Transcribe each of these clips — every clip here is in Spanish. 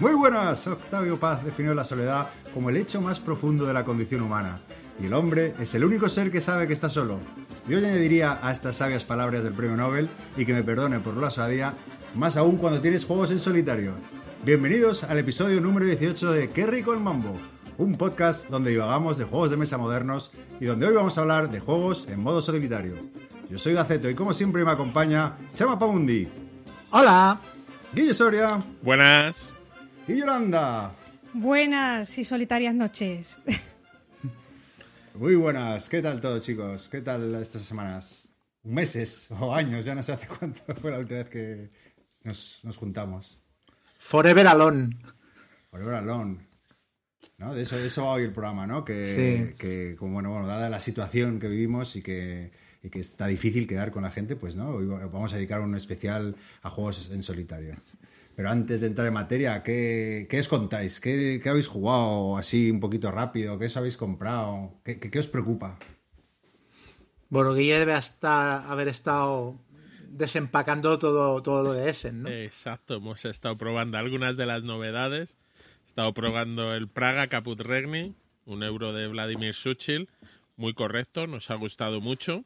Muy buenas, Octavio Paz definió la soledad como el hecho más profundo de la condición humana. Y el hombre es el único ser que sabe que está solo. Yo añadiría a estas sabias palabras del premio Nobel, y que me perdone por la osadía, más aún cuando tienes juegos en solitario. Bienvenidos al episodio número 18 de Qué rico el mambo, un podcast donde divagamos de juegos de mesa modernos y donde hoy vamos a hablar de juegos en modo solitario. Yo soy Gaceto y como siempre me acompaña Chama Pamundi, Hola. Guille Soria Buenas. y Yolanda. Buenas y solitarias noches. Muy buenas, ¿qué tal todo chicos? ¿Qué tal estas semanas? Meses o años, ya no sé hace cuánto fue la última vez que nos, nos juntamos. Forever Alone. Forever Alone. ¿No? De eso, de eso va hoy el programa, ¿no? Que, Sí. que como bueno, bueno, dada la situación que vivimos y que, y que está difícil quedar con la gente, pues no, hoy vamos a dedicar un especial a juegos en solitario. Pero antes de entrar en materia, ¿qué, qué os contáis? ¿Qué, qué habéis jugado así un poquito rápido? ¿Qué os habéis comprado? ¿Qué, qué- os preocupa? Bueno, Guille debe hasta haber estado desempacando todo, todo lo de Essen, ¿no? Exacto, hemos estado probando algunas de las novedades. He estado probando el Praga Caput Regni, un euro de Vladimir Suchil, muy correcto, nos ha gustado mucho.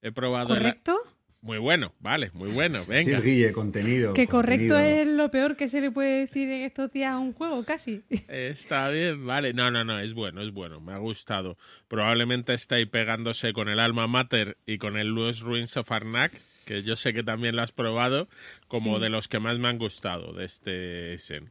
He probado ¿Correcto? Muy bueno, vale, muy bueno, Sí, venga. es Guille, contenido. Que correcto es lo peor que se le puede decir en estos días a un juego, casi. Está bien, vale. No, no, no, es bueno, es bueno, me ha gustado. Probablemente está ahí pegándose con el Alma Mater y con el Lost Ruins of Arnak, que yo sé que también lo has probado, como Sí. de los que más me han gustado de este Essen.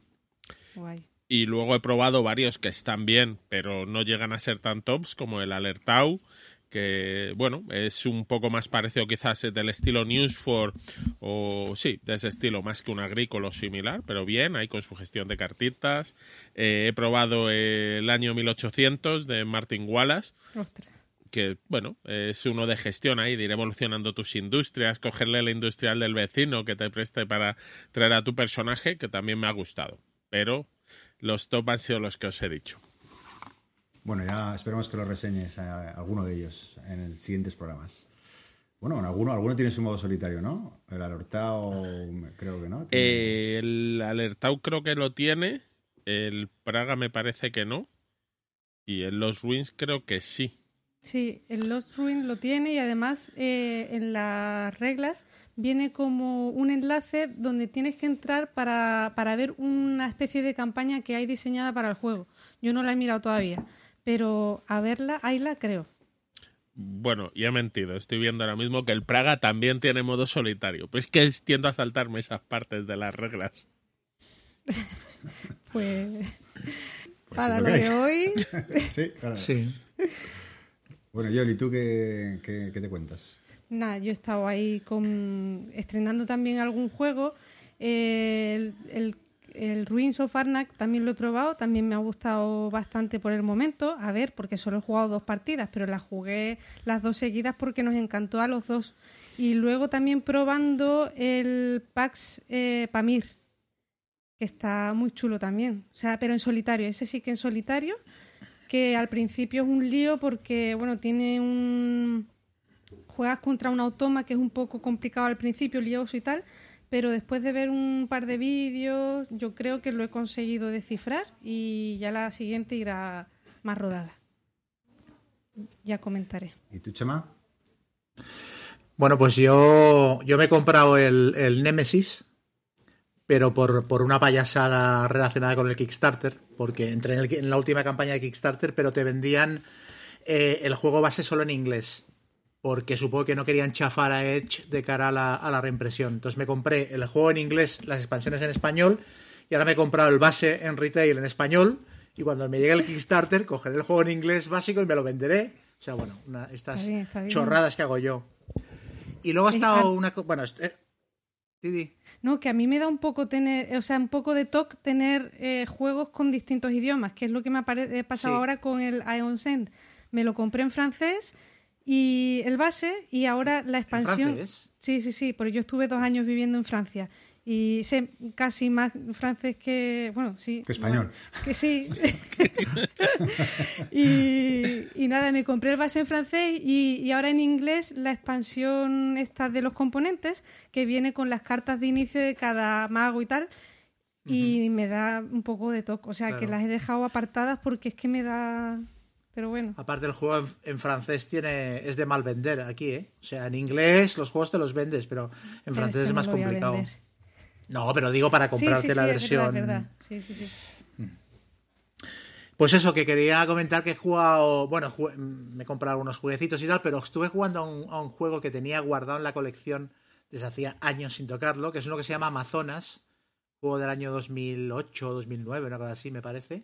Guay. Y luego he probado varios que están bien, pero no llegan a ser tan tops, como el Alertau, que, bueno, es un poco más parecido quizás del estilo News for, o sí, de ese estilo, más que un agrícola o similar, pero bien, ahí con su gestión de cartitas. Eh, he probado el año 1800 de Martin Wallace, Ostras. Que, bueno, es uno de gestión ahí, de ir evolucionando tus industrias, cogerle la industrial del vecino que te preste para traer a tu personaje, que también me ha gustado. Pero los top han sido los que os he dicho. Bueno, ya esperemos que lo reseñes a alguno de ellos en el siguientes programas. Bueno, en alguno, alguno tiene su modo solitario, ¿no? El alertado, creo que no. Eh, el Alertau creo que lo tiene, el Praga me parece que no, y el Los Ruins creo que sí. Sí, el Lost Ruin lo tiene y además eh, en las reglas viene como un enlace donde tienes que entrar para, para ver una especie de campaña que hay diseñada para el juego. Yo no la he mirado todavía, pero a verla, ahí la creo. Bueno, ya he mentido, estoy viendo ahora mismo que el Praga también tiene modo solitario, pues es que tiendo a saltarme esas partes de las reglas. Pues, Pues para lo de hoy, Sí, claro. Sí. Bueno, Yoli, ¿tú qué, qué- te cuentas? Nada, yo he estado ahí con, estrenando también algún juego. El, el, el Ruins of Arnak también lo he probado, también me ha gustado bastante por el momento. A ver, porque solo he jugado dos partidas, pero las jugué las dos seguidas porque nos encantó a los dos. Y luego también probando el Pax eh, Pamir, que está muy chulo también. O sea, pero en solitario, ese sí que en solitario, que al principio es un lío porque, bueno, tiene un juegas contra un automa que es un poco complicado al principio, lioso y tal, pero después de ver un par de vídeos, yo creo que lo he conseguido descifrar y ya la siguiente irá más rodada. Ya comentaré. ¿Y tú, Chema? Bueno, pues yo, yo me he comprado el, el Nemesis, pero por, por una payasada relacionada con el Kickstarter, porque entré en, el- en la última campaña de Kickstarter, pero te vendían eh, el juego base solo en inglés, porque supongo que no querían chafar a Edge de cara a la, a la reimpresión. Entonces me compré el juego en inglés, las expansiones en español, y ahora me he comprado el base en retail en español, y cuando me llegue el Kickstarter, cogeré el juego en inglés básico y me lo venderé. O sea, bueno, una- estas Está bien, está bien. chorradas que hago yo. Y luego ha estado una... Bueno, eh, Didi. No, que a mí me da un poco tener, o sea, un poco de toque tener eh, juegos con distintos idiomas, que es lo que me ha he pasado Sí. ahora con el Ion Send. Me lo compré en francés y el base y ahora la expansión. francés? Sí, sí, sí, porque yo estuve dos años viviendo en Francia y sé casi más francés que, bueno, sí. Que español. Que sí. y, y, nada, me compré el base en francés y, y, ahora en inglés la expansión esta de los componentes que viene con las cartas de inicio de cada mago y tal. Y me da un poco de toque. O sea, que las he dejado apartadas porque es que me da pero bueno. Aparte el juego en, francés tiene es de mal vender aquí, ¿eh? O sea, en inglés los juegos te los vendes, pero en francés es, más complicado. No, pero digo para comprarte la versión. Es verdad, Sí, sí, sí. Pues eso, que quería comentar que he jugado, bueno, me he comprado algunos jueguecitos y tal, pero estuve jugando a un, a un, juego que tenía guardado en la colección desde hacía años sin tocarlo, que es uno que se llama Amazonas, juego del año 2008 o 2009, una cosa así me parece,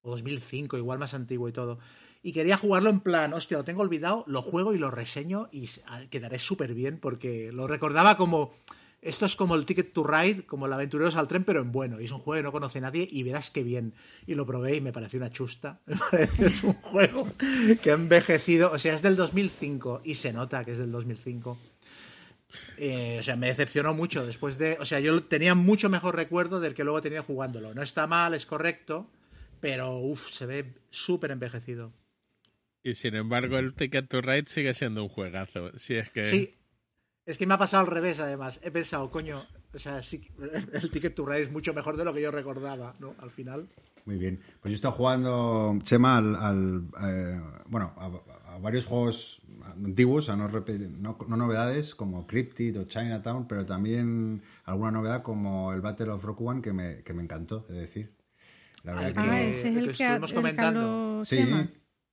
o 2005, igual más antiguo y todo. Y quería jugarlo en plan, hostia, lo tengo olvidado, lo juego y lo reseño y quedaré súper bien porque lo recordaba como esto es como el Ticket to Ride, como el Aventureros al Tren, pero en bueno. Y es un juego que no conoce nadie y verás qué bien. Y lo probé y me pareció una chusta. Me parece es un juego que ha envejecido. O sea, es del 2005 y se nota que es del 2005. Eh, o sea, me decepcionó mucho después de... O sea, yo tenía mucho mejor recuerdo del que luego tenía jugándolo. No está mal, es correcto, pero uff, se ve súper envejecido. Y sin embargo, el Ticket to Ride sigue siendo un juegazo. Si es que... Sí, es que me ha pasado al revés, además. He pensado, coño, o sea, sí, el Ticket to Ride es mucho mejor de lo que yo recordaba, ¿no? Al final. Muy bien. Pues yo he estado jugando, Chema, al, eh, bueno, a, varios juegos antiguos, a no, no, novedades como Cryptid o Chinatown, pero también alguna novedad como el Battle of Rock One que me, que me encantó, es decir. La verdad ah, que, ese es el que, estuvimos comentando. sí,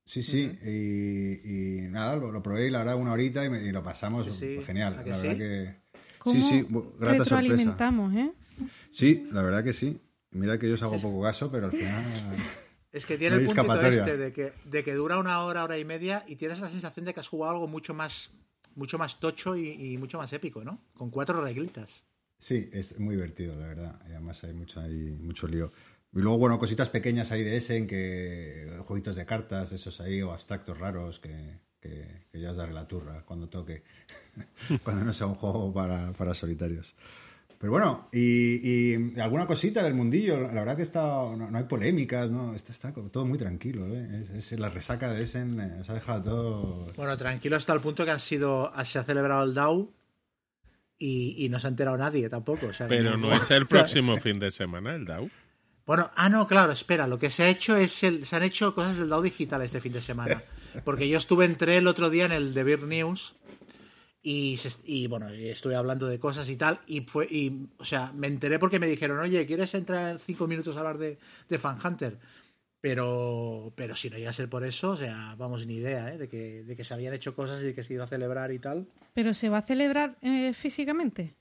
Sí, sí, y, nada, lo, probé y la verdad una horita y, lo pasamos genial. La verdad que... sí, sí, grata sorpresa. ¿eh? Sí, la verdad que sí. Mira que yo os hago poco caso, pero al final... Es que tiene el punto este de que, de que dura una hora, hora y media y tienes la sensación de que has jugado algo mucho más, mucho más tocho y, mucho más épico, ¿no? Con cuatro reglitas. Sí, es muy divertido, la verdad. Y además hay mucho, hay mucho lío. Y luego, bueno, cositas pequeñas ahí de Essen, que jueguitos de cartas, esos ahí, o abstractos raros, que, que, ya os daré la turra cuando toque, cuando no sea un juego para, para solitarios. Pero bueno, y, y, alguna cosita del mundillo, la verdad que está, no, hay polémicas, ¿no? Está, está todo muy tranquilo, ¿eh? Es, la resaca de Essen, eh, se ha dejado todo... Bueno, tranquilo hasta el punto que ha sido, se ha celebrado el DAO y, y no se ha enterado nadie tampoco. Pero no es el próximo fin de semana el DAO. Bueno, ah, no, claro, espera, lo que se ha hecho es, el, se han hecho cosas del DAO digital este fin de semana. Porque yo estuve, entré el otro día en el The Beer News y, y, bueno, estuve hablando de cosas y tal, y fue, y, o sea, me enteré porque me dijeron, oye, ¿quieres entrar cinco minutos a hablar de, de Fan Hunter? Pero, pero si no iba a ser por eso, o sea, vamos, ni idea, ¿eh? de, que, de que se habían hecho cosas y de que se iba a celebrar y tal. ¿Pero se va a celebrar eh, físicamente?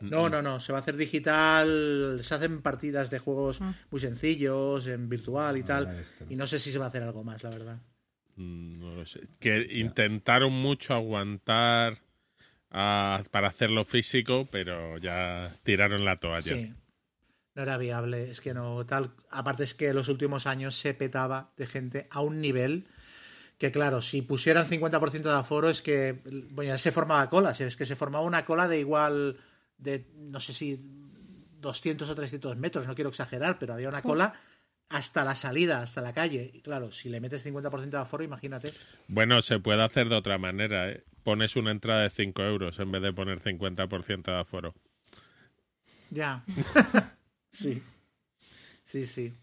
No, no, no, se va a hacer digital, se hacen partidas de juegos ah. muy sencillos, en virtual y ah, tal, y no sé si se va a hacer algo más, la verdad. Mm, no lo sé. Que intentaron mucho aguantar para hacerlo físico, pero ya tiraron la toalla. Sí. No era viable, es que no tal. Aparte es que los últimos años se petaba de gente a un nivel que claro, si pusieran 50% de aforo es que bueno, ya se formaba cola, es que se formaba una cola de igual de, no sé si 200 o 300 metros, no quiero exagerar, pero había una cola hasta la salida, hasta la calle. Y claro, si le metes 50% de aforo, imagínate. Bueno, se puede hacer de otra manera. ¿eh? Pones una entrada de 5 euros en vez de poner 50% de aforo. Ya. sí. Sí, sí.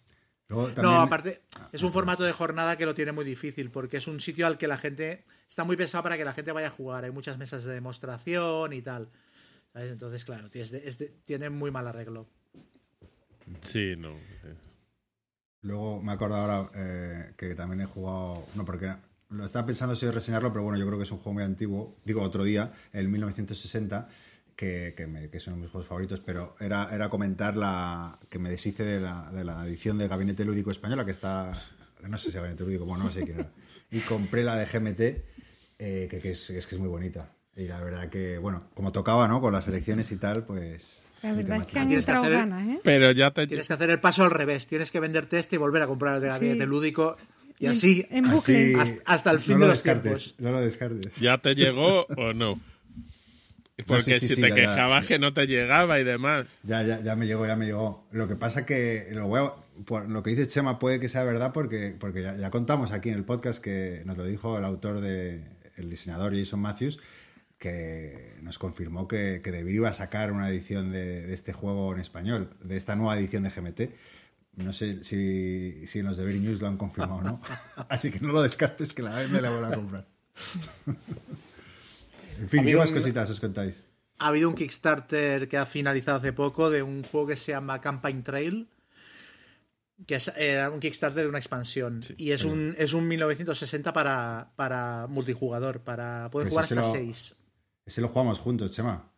No, aparte, es un formato de jornada que lo tiene muy difícil, porque es un sitio al que la gente está muy pensado para que la gente vaya a jugar. Hay muchas mesas de demostración y tal. Entonces, claro, tiene muy mal arreglo. Sí, no. Luego me acuerdo ahora eh, que también he jugado. No, porque lo estaba pensando si reseñarlo, pero bueno, yo creo que es un juego muy antiguo. Digo, otro día, el 1960, que, que, que es uno de mis juegos favoritos, pero era, era comentar la que me deshice de la, de la edición de Gabinete Lúdico Española, que está. No sé si Gabinete Lúdico, bueno, no sé quién era. Y compré la de GMT, eh, que, es, es que es muy bonita. Y la verdad que, bueno, como tocaba, ¿no? Con las elecciones y tal, pues... La verdad es que han entrado ganas, ¿eh? Pero ya te... Tienes que hacer el paso al revés. Tienes que venderte este y volver a comprar el de gabinete lúdico. Y así, en, bucle. hasta, el fin de los tiempos. No lo descartes. ¿Ya te llegó o no? Porque sí, sí, si sí, te ya, ya. quejabas que no te llegaba y demás. Ya, ya, ya me llegó, ya me llegó. Lo que pasa que lo, voy a- por lo que dice Chema puede que sea verdad porque, porque ya, ya contamos aquí en el podcast que nos lo dijo el autor de el diseñador Jason Matthews que nos confirmó que, que Devir iba a sacar una edición de, de este juego en español, de esta nueva edición de GMT. No sé si, si en los Devir News lo han confirmado o no. Así que no lo descartes que la me la voy a comprar. en fin, ¿qué más un- cositas os contáis? Ha habido un Kickstarter que ha finalizado hace poco de un juego que se llama Campaign Trail, que es eh, un Kickstarter de una expansión. y es un, es un 1960 para, para multijugador, para poder Pues jugar hasta lo- 6. Ese lo jugamos juntos, Chema.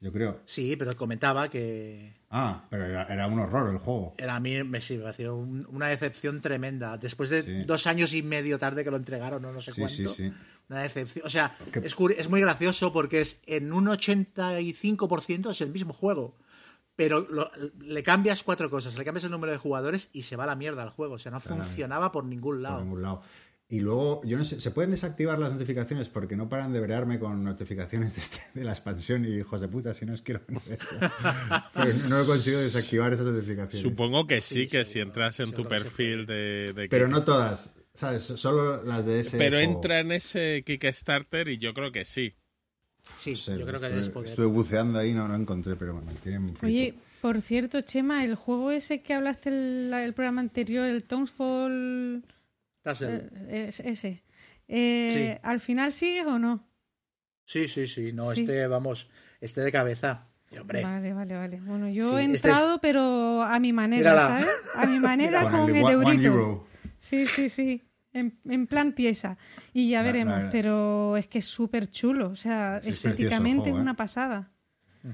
Yo creo. Sí, pero comentaba que Ah, pero era, era un horror el juego. era a mí me, sí, me pareció un- una decepción tremenda. Después de Sí. dos años y medio tarde que lo entregaron, o no sé Sí, cuánto. sí, sí. Una decepción. O sea, es, muy gracioso porque es en un 85% es el mismo juego. Pero lo- le cambias cuatro cosas. Le cambias el número de jugadores y se va a la mierda el juego. O sea, no funcionaba por ningún Por lado. ningún lado. Y luego, yo no sé, ¿se pueden desactivar las notificaciones? Porque no paran de brearme con notificaciones de, este- de la expansión y hijos de puta, si no os quiero ver. Pero no he conseguido desactivar esas notificaciones. Supongo que sí, Sí, que si entras en tu que perfil de, de Pero no todas, ¿sabes? Solo las de ese. Pero entra en ese Kickstarter y yo creo que sí. Sí, No sé, yo creo que estuve, es poder. estuve buceando ahí, no, no encontré, pero me tienen frito. Oye, por cierto, Chema, el juego ese que hablaste el, la- el programa anterior, el Townsfall, Tassel. eh, es- ese, eh, Sí. ¿al final sigues o no? Sí, sí, sí. No, Sí. este, vamos, este de cabeza. Hombre, Vale, vale, vale. Bueno, yo Sí, he este entrado, pero a mi manera, Mírala. ¿sabes? A mi manera Con con, el eurito. euro. Sí, sí, sí. En, en plan tiesa. Y ya La- veremos, la- pero es que es súper chulo. O sea, Sí, estéticamente juego, es ¿eh? una pasada.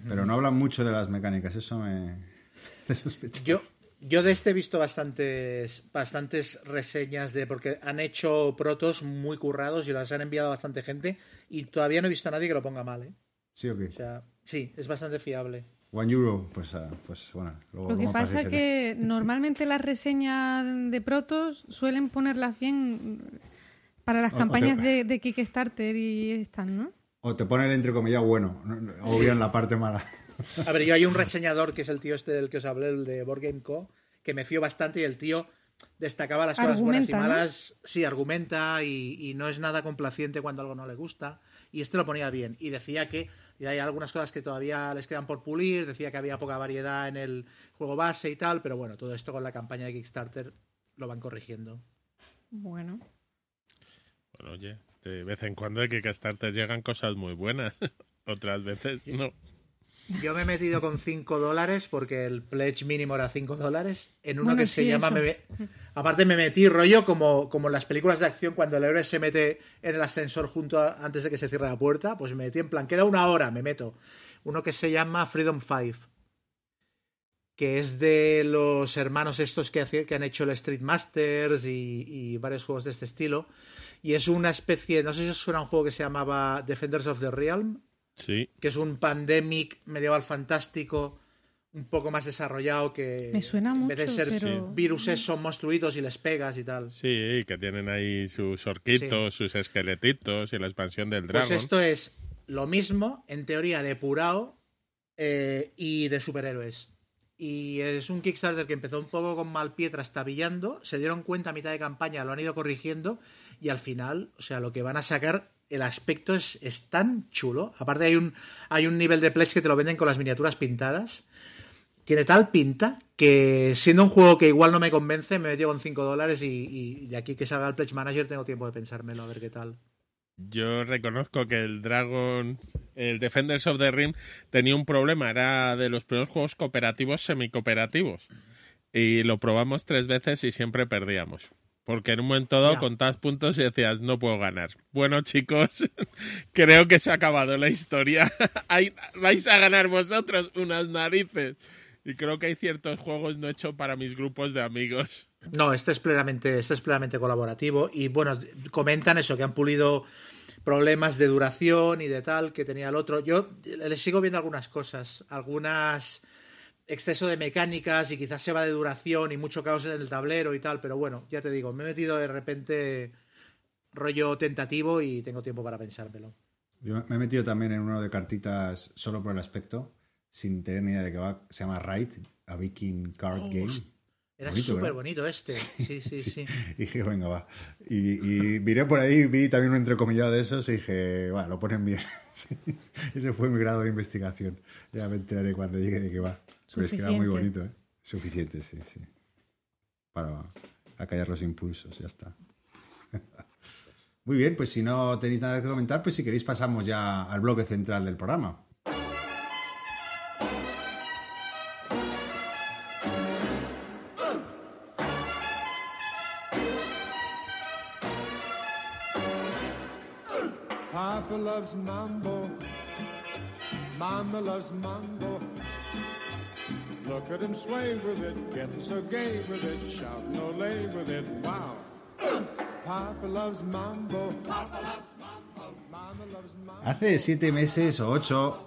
Pero no hablan mucho de las mecánicas, eso me. me sospecha. Yo, yo de este he visto bastantes, bastantes reseñas de porque han hecho protos muy currados y las han enviado a bastante gente y todavía no he visto a nadie que lo ponga mal, ¿eh? ¿Sí o qué? O sea, sí, es bastante fiable. One euro, pues, ah, pues bueno. Luego, Lo que pasa es que normalmente las reseñas de protos suelen ponerlas bien para las O- o campañas te- de, de Kickstarter y están, ¿no? O te pone el entrecomillado bueno, no- no, o bien la parte mala. A ver, yo hay un reseñador que es el tío este del que os hablé, el de Board Game Co., que me fío bastante y el tío destacaba las cosas buenas y malas. Sí, argumenta y, y no es nada complaciente cuando algo no le gusta. Y este lo ponía bien. Y decía que y hay algunas cosas que todavía les quedan por pulir. Decía que había poca variedad en el juego base y tal. Pero bueno, todo esto con la campaña de Kickstarter lo van corrigiendo. Bueno. Bueno, oye, de vez en cuando de Kickstarter llegan cosas muy buenas. Otras veces no. Yo me he metido con 5 dólares porque el pledge mínimo era 5 dólares. En uno Bueno, que se llama. me- aparte, me metí rollo como, como en las películas de acción cuando el héroe se mete en el ascensor junto a- antes de que se cierre la puerta. Pues me metí en plan, queda una hora, me meto. Uno que se llama Freedom 5. Que es de los hermanos estos que, hace- que han hecho el Street Masters y, y varios juegos de este estilo. Y es una especie, no sé si os suena un juego que se llamaba Defenders of the Realm Sí. que es un pandemic medieval fantástico un poco más desarrollado que Me suena en vez de mucho, ser pero- viruses son monstruitos y les pegas y tal. Sí, que tienen ahí sus orquitos, sus esqueletitos y la expansión del Pues dragón. esto es lo mismo, en teoría depurado eh, y de superhéroes. Y es un Kickstarter que empezó un poco con mal pie trastabillando, se dieron cuenta a mitad de campaña, lo han ido corrigiendo y al final, o sea, lo que van a sacar, el aspecto es, es tan chulo. Aparte hay un, hay un nivel de pledge que te lo venden con las miniaturas pintadas. Tiene tal pinta que siendo un juego que igual no me convence, me metió con 5 dólares y, de aquí que salga el Pledge Manager tengo tiempo de pensármelo, a ver qué tal. Yo reconozco que el Dragon, el Defenders of the Ring, tenía un problema. Era de los primeros juegos cooperativos semicooperativos. Y lo probamos tres veces y siempre perdíamos. Porque en un momento dado Ya. contabas puntos y decías, no puedo ganar. Bueno, chicos, creo que se ha acabado la historia. Vais a ganar vosotros unas narices. Y creo que hay ciertos juegos no hechos para mis grupos de amigos. No, este es plenamente, este es plenamente colaborativo y bueno, comentan eso, que han pulido problemas de duración y de tal que tenía el otro. Yo le sigo viendo algunas cosas, algunas exceso de mecánicas y quizás se va de duración y mucho caos en el tablero y tal, pero bueno, ya te digo, me he metido de repente rollo tentativo y tengo tiempo para pensármelo. Yo me he metido también en uno de cartitas solo por el aspecto, sin tener ni idea de qué va. Se llama Right, a Viking Card Oh, Game. Era súper bonito este. Sí, sí, sí. Y dije, venga, va. Y, y miré por ahí, vi también un entrecomillado de esos y dije, va, lo ponen bien. Sí. Ese fue mi grado de investigación. Ya me enteraré cuando llegue de qué va. Pero es que era muy bonito, ¿eh? Suficiente, sí, sí. Para acallar los impulsos, ya está. Muy bien, pues si no tenéis nada que comentar, pues si queréis pasamos ya al bloque central del programa. Papa loves mambo. Mama loves mambo. Hace siete meses o ocho,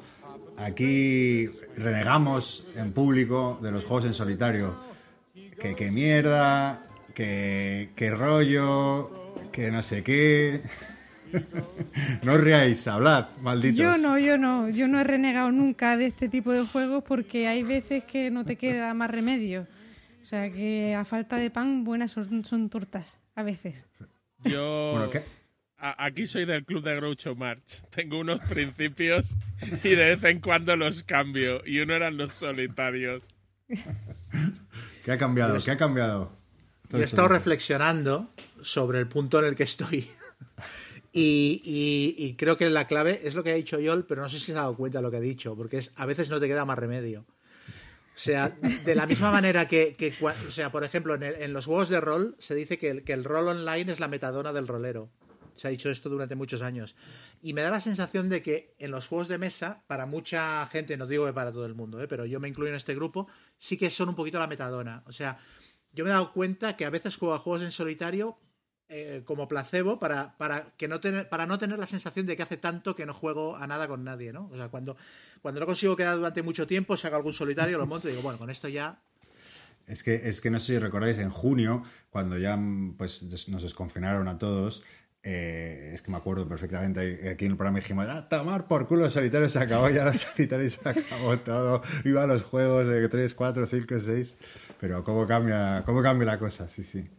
aquí renegamos en público de los juegos en solitario. Que, que mierda, que, que rollo, que no sé qué. No os riáis, hablad, malditos. Yo no, yo no, yo no he renegado nunca de este tipo de juegos porque hay veces que no te queda más remedio. O sea que a falta de pan, buenas son, son tortas, a veces. Yo Bueno, ¿qué? a- aquí soy del club de Groucho March. Tengo unos principios y de vez en cuando los cambio. Y uno eran los solitarios. ¿Qué ha cambiado? ¿Qué ha cambiado? Yo he estado reflexionando sobre el punto en el que estoy. Y, y- y creo que la clave es lo que ha dicho Yol, pero no sé si se ha dado cuenta de lo que ha dicho, porque es a veces no te queda más remedio. O sea, de la misma manera que, que o sea, por ejemplo, en, el- en los juegos de rol se dice que el, que el rol online es la metadona del rolero. Se ha dicho esto durante muchos años. Y me da la sensación de que en los juegos de mesa, para mucha gente, no digo que para todo el mundo, ¿eh? pero yo me incluyo en este grupo, sí que son un poquito la metadona. O sea, yo me he dado cuenta que a veces juego a juegos en solitario eh, como placebo para, para, que no tener, para no tener la sensación de que hace tanto que no juego a nada con nadie, ¿no? O sea, cuando, cuando no consigo quedar durante mucho tiempo, saco algún solitario, lo monto y digo, bueno, con esto ya Es que, es que no sé si recordáis, en junio, cuando ya mm, pues, nos desconfinaron a todos, eh, es que me acuerdo perfectamente, aquí en el programa dijimos, ah, tomar por culo solitario se acabó, ya los solitarios se acabó todo, iba a los juegos de 3, 4, 5, 6, pero cómo cambia, cómo cambia la cosa, sí, sí.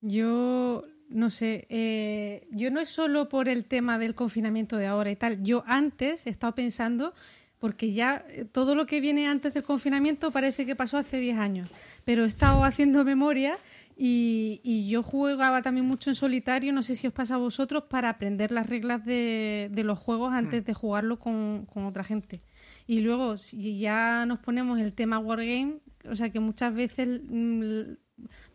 Yo no sé, eh, yo no es solo por el tema del confinamiento de ahora y tal. Yo antes he estado pensando, porque ya eh, todo lo que viene antes del confinamiento parece que pasó hace 10 años, pero he estado haciendo memoria y, y yo jugaba también mucho en solitario, no sé si os pasa a vosotros, para aprender las reglas de, de los juegos antes de jugarlo con, con otra gente. Y luego, si ya nos ponemos el tema Wargame, o sea que muchas veces mm,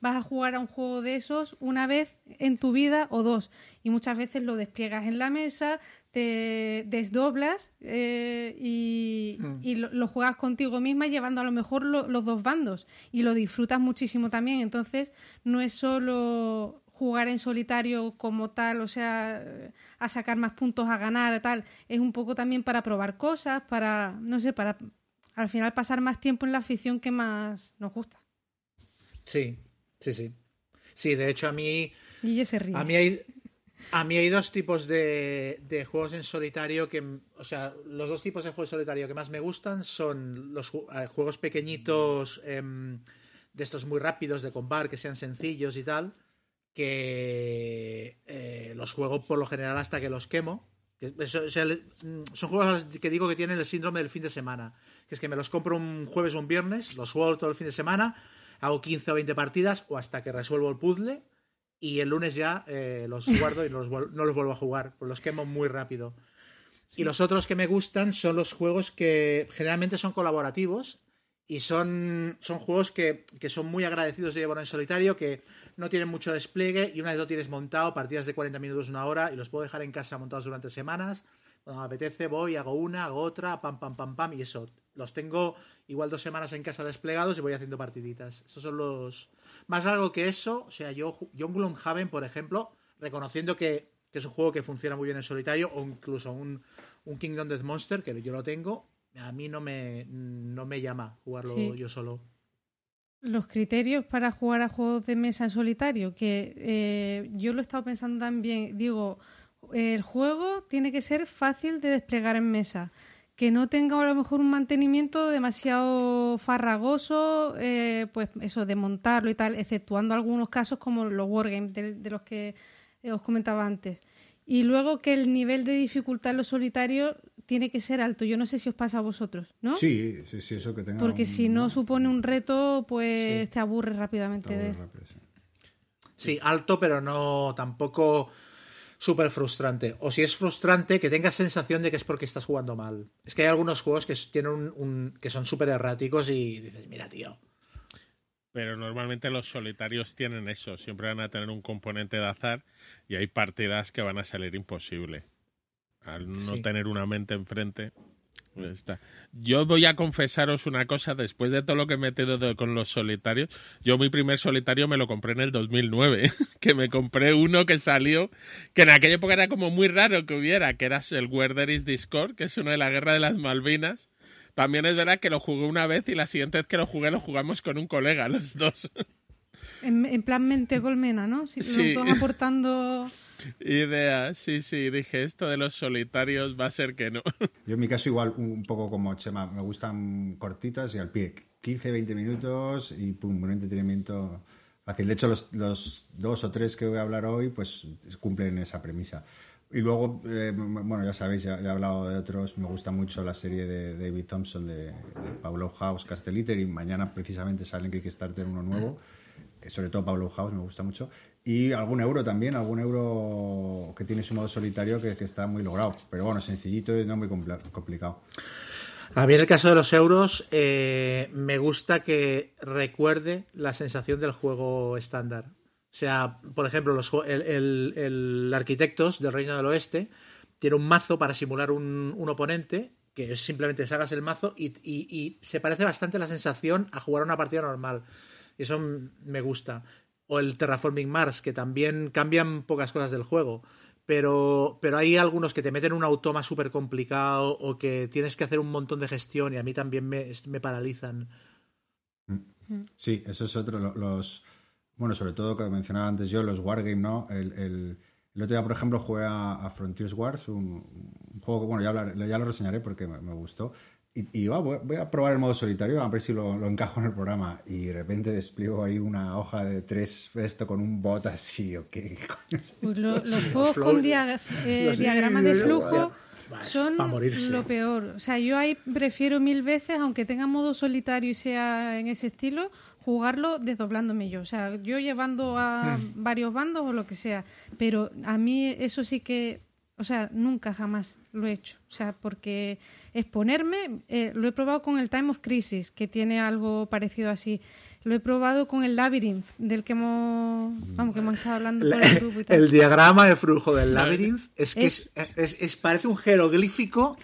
vas a jugar a un juego de esos una vez en tu vida o dos. Y muchas veces lo despliegas en la mesa, te desdoblas eh, y, y lo, lo juegas contigo misma llevando a lo mejor lo- los dos bandos. Y lo disfrutas muchísimo también. Entonces, no es solo jugar en solitario como tal, o sea, a sacar más puntos, a ganar, tal. Es un poco también para probar cosas, para, no sé, para al final pasar más tiempo en la afición que más nos gusta. Sí, sí, sí. Sí, de hecho a mí, Y se ríe. a mí hay, a mí hay dos tipos de, de juegos en solitario que, o sea, los dos tipos de juegos en solitario que más me gustan son los eh, juegos pequeñitos em, de estos muy rápidos de compar, que sean sencillos y tal, que eh, los juego por lo general hasta que los quemo. Que eso- o sea, le- mm, son juegos que digo que tienen el síndrome del fin de semana. Que es que me los compro un jueves o un viernes, los juego todo el fin de semana, hago 15 o 20 partidas o hasta que resuelvo el puzzle y el lunes ya eh, los guardo y no los, no los vuelvo a jugar, pues los quemo muy rápido. Y los otros que me gustan son los juegos que generalmente son colaborativos y son, son juegos que, que son muy agradecidos de llevar en solitario, que no tienen mucho despliegue y una vez lo tienes montado, partidas de 40 minutos, una hora, y los puedo dejar en casa montados durante semanas. Cuando me apetece voy, hago una, hago otra, pam, pam, pam, pam, y eso. Los tengo igual dos semanas en casa desplegados y voy haciendo partiditas. Estos son los... Más largo que eso, o sea, yo, un Gloomhaven, por ejemplo, reconociendo que, que es un juego que funciona muy bien en solitario, o incluso un, un Kingdom Death Monster, que yo lo tengo, a mí no me, no me llama jugarlo Sí. yo solo. Los criterios para jugar a juegos de mesa en solitario, que eh, yo lo he estado pensando también, digo, el juego tiene que ser fácil de desplegar en mesa. Que no tenga a lo mejor un mantenimiento demasiado farragoso, eh, pues eso, de montarlo y tal, exceptuando algunos casos como los wargames de, de los que os comentaba antes. Y luego que el nivel de dificultad en los solitarios tiene que ser alto. Yo no sé si os pasa a vosotros, ¿no? Sí, sí, sí, eso que tenga. Porque un- si no supone un reto, pues te aburres rápidamente de muy rápido, sí. Sí, alto, pero no tampoco súper frustrante. O si es frustrante, que tengas sensación de que es porque estás jugando mal. Es que hay algunos juegos que tienen un, un- que son súper erráticos y dices, mira, tío. Pero normalmente los solitarios tienen eso, siempre van a tener un componente de azar y hay partidas que van a salir imposible. Al no Sí. tener una mente enfrente. Pues está. Yo voy a confesaros una cosa, después de todo lo que he metido de- con los solitarios, yo mi primer solitario me lo compré en el 2009, que me compré uno que salió, que en aquella época era como muy raro que hubiera, que era el is Discord, que es uno de la Guerra de las Malvinas. También es verdad que lo jugué una vez y la siguiente vez que lo jugué lo jugamos con un colega, los dos. En, en plan mente colmena, ¿no? Si Sí. nos van aportando... Idea, sí, sí, dije esto de los solitarios va a ser que no. Yo en mi caso igual un, poco como Chema, me gustan cortitas y al pie, 15, 20 minutos y pum, un entretenimiento fácil. De hecho, los, dos o tres que voy a hablar hoy pues cumplen esa premisa. Y luego, eh, bueno, ya sabéis, ya, he hablado de otros, me gusta mucho la serie de David Thompson de, Paulo House, Casteliter, y mañana precisamente sale en Kickstarter uno nuevo, eh, sobre todo Paulo House, me gusta mucho. Y algún euro también, algún euro que tiene su modo solitario que, está muy logrado. Pero bueno, sencillito y no muy complicado. A mí en el caso de los euros, eh, me gusta que recuerde la sensación del juego estándar. O sea, por ejemplo, los, el, el- Arquitectos del Reino del Oeste tiene un mazo para simular un, un oponente, que es simplemente sacas el mazo y, y- y se parece bastante la sensación a jugar una partida normal. Eso me gusta. O el Terraforming Mars, que también cambian pocas cosas del juego. Pero, pero hay algunos que te meten un automa súper complicado o que tienes que hacer un montón de gestión y a mí también me, me paralizan. Sí, eso es otro. lo- Los, bueno, sobre todo que mencionaba antes yo, los Wargame, ¿no? El, el, el otro día, por ejemplo, jugué a, a Frontiers Wars, un, un juego que, bueno, ya, hablar- ya lo reseñaré porque me, me gustó. Y, y voy, voy a probar el modo solitario, a ver si lo, lo encajo en el programa. Y de repente despliego ahí una hoja de tres, esto con un bot así, o qué, qué coño es Pues lo- los juegos con dia- eh, los- diagramas de flujo son lo peor. O sea, yo ahí prefiero mil veces, aunque tenga modo solitario y sea en ese estilo, jugarlo desdoblándome yo. O sea, yo llevando a varios bandos o lo que sea. Pero a mí eso sí que, o sea, nunca jamás lo he hecho. O sea, porque exponerme, eh, lo he probado con el Time of Crisis, que tiene algo parecido así. Lo he probado con el Labyrinth, del que hemos, vamos, que hemos estado hablando por el grupo y tal. El diagrama de flujo del laberinto es que Es- es, es- es- parece un jeroglífico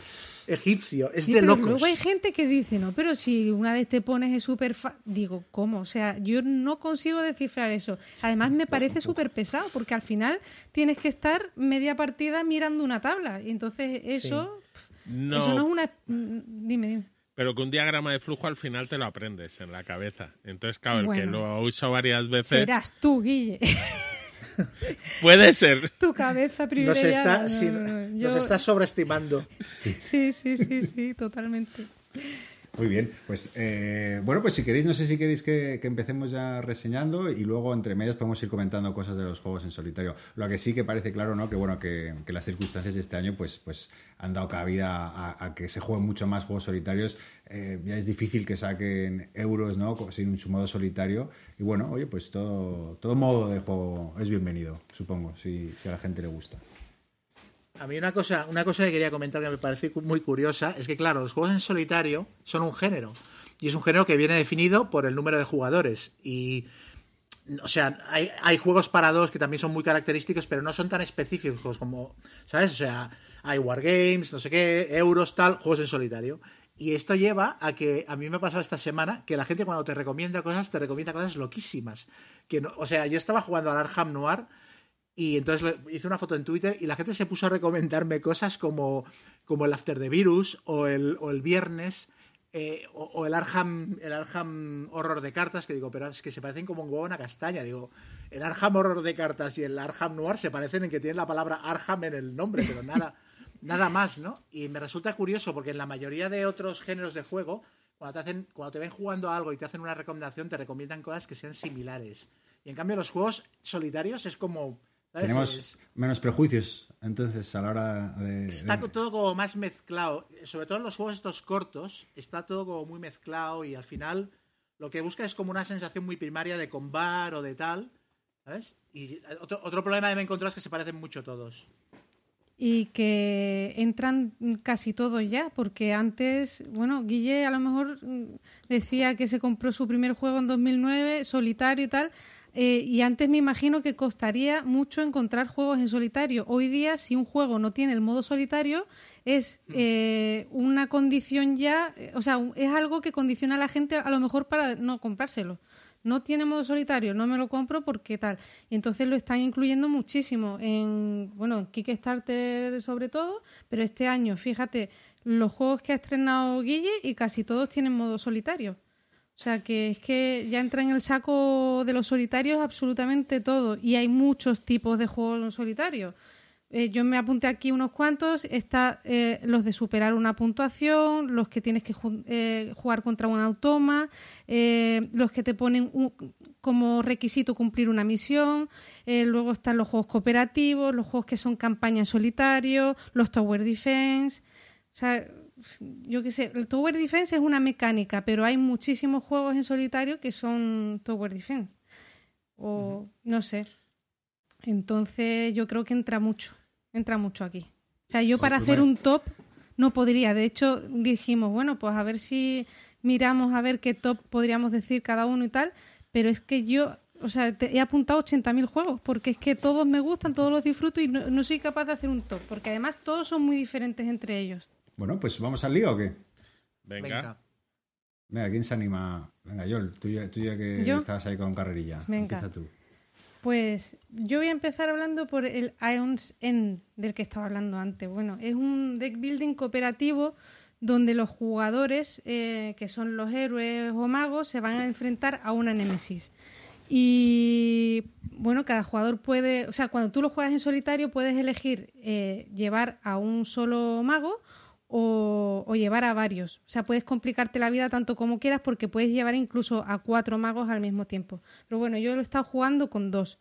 egipcio. Es Sí, de pero locos. luego hay gente que dice, no, pero si una vez te pones es súper... fa-". Digo, ¿cómo? O sea, yo no consigo descifrar eso. Además me parece súper pesado porque al final tienes que estar media partida mirando una tabla. Y entonces eso... pf, No. Eso no es una... mm, Dime, dime. Pero que un diagrama de flujo al final te lo aprendes en la cabeza. Entonces, claro, el que lo ha usado varias veces Serás tú, Guille. puede ser. tu cabeza Nos privilegiada. está, No, sí, no, no. nos Yo- está sobreestimando. Sí, sí, sí, sí, totalmente. Muy bien, pues eh, bueno, pues si queréis, no sé si queréis que, que empecemos ya reseñando y luego entre medias podemos ir comentando cosas de los juegos en solitario. Lo que sí que parece claro, ¿no? Que bueno, que, que las circunstancias de este año pues, pues han dado cabida a, a que se jueguen mucho más juegos solitarios. Eh, ya es difícil que saquen euros, ¿no? Sin su modo solitario. Y bueno, oye, pues todo, todo modo de juego es bienvenido, supongo, si, si a la gente le gusta. A mí una cosa, una cosa que quería comentar que me parece muy curiosa es que, claro, los juegos en solitario son un género. Y es un género que viene definido por el número de jugadores. Y, o sea, hay, hay juegos para dos que también son muy característicos, pero no son tan específicos como, ¿sabes? O sea, hay wargames, no sé qué, euros, tal, juegos en solitario. Y esto lleva a que a mí me ha pasado esta semana que la gente cuando te recomienda cosas, te recomienda cosas loquísimas. Que no, o sea, yo estaba jugando al Arkham Noir y entonces hice una foto en Twitter y la gente se puso a recomendarme cosas como, como el After the Virus o el, o el Viernes. eh, o, o el Arham, el Arham Horror de cartas, que digo, pero es que se parecen como un huevo a una castaña. Digo, el Arham Horror de cartas y el Arham Noir se parecen en que tienen la palabra Arham en el nombre, pero nada, nada más, ¿no? Y me resulta curioso porque en la mayoría de otros géneros de juego, cuando te, hacen, cuando te ven jugando a algo y te hacen una recomendación, te recomiendan cosas que sean similares. Y en cambio, los juegos solitarios es como. ¿sabes? Tenemos menos prejuicios, entonces, a la hora de... Está de- todo como más mezclado. Sobre todo en los juegos estos cortos, está todo como muy mezclado y al final lo que busca es como una sensación muy primaria de combar o de tal. ¿Sabes? Y otro, otro problema que me he encontrado es que se parecen mucho todos. Y que entran casi todos ya, porque antes, bueno, Guille a lo mejor mm, decía que se compró su primer juego en 2009, solitario y tal, eh, y antes me imagino que costaría mucho encontrar juegos en solitario. Hoy día, si un juego no tiene el modo solitario, es eh, una condición ya, eh, o sea, es algo que condiciona a la gente a lo mejor para no comprárselo no tiene modo solitario, no me lo compro porque tal. Y entonces lo están incluyendo muchísimo en, bueno, en Kickstarter sobre todo, pero este año, fíjate, los juegos que ha estrenado Guille y casi todos tienen modo solitario. O sea que es que ya entra en el saco de los solitarios absolutamente todo. Y hay muchos tipos de juegos en solitario. Eh, yo me apunté aquí unos cuantos. Está eh, los de superar una puntuación, los que tienes que ju- eh, jugar contra un automa, eh, los que te ponen un- como requisito cumplir una misión. eh, luego están los juegos cooperativos, los juegos que son campaña en solitario, los Tower Defense. O sea, yo qué sé, el Tower Defense es una mecánica, pero hay muchísimos juegos en solitario que son Tower Defense. O no sé. Entonces yo creo que entra mucho, entra mucho aquí. O sea, yo para Pues, hacer bueno. un top no podría. De hecho, dijimos, bueno, pues a ver si miramos a ver qué top podríamos decir cada uno y tal. Pero es que yo, o sea, te- he apuntado 80.000 juegos porque es que todos me gustan, todos los disfruto y no, no soy capaz de hacer un top. Porque además todos son muy diferentes entre ellos. Bueno, pues vamos al lío o qué? Venga. Venga. Venga, ¿quién se anima? Venga, Yol, tú ya, tú ya que ¿Yo? estabas ahí con carrerilla. Venga. Empieza tú. Pues yo voy a empezar hablando por el Ions End del que estaba hablando antes. Bueno, es un deck building cooperativo donde los jugadores, eh, que son los héroes o magos, se van a enfrentar a una némesis. Y bueno, cada jugador puede, o sea, cuando tú lo juegas en solitario puedes elegir eh, llevar a un solo mago o, llevar a varios. O sea, puedes complicarte la vida tanto como quieras porque puedes llevar incluso a cuatro magos al mismo tiempo. Pero bueno, yo lo he estado jugando con dos.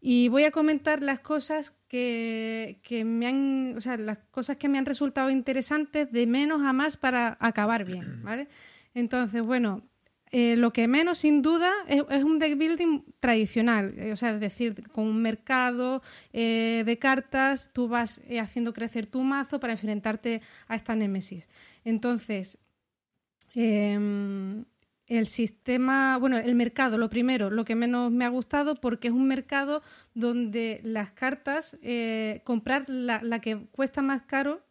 Y voy a comentar las cosas que, que me han, o sea, las cosas que me han resultado interesantes de menos a más para acabar bien, ¿vale? Entonces, bueno, eh, lo que menos, sin duda, es, es un deck building tradicional, eh, o sea, es decir, con un mercado eh, de cartas, tú vas eh, haciendo crecer tu mazo para enfrentarte a esta némesis. Entonces, em, el sistema, bueno, el mercado, lo primero, lo que menos me ha gustado porque es un mercado donde las cartas, comprar la que cuesta más caro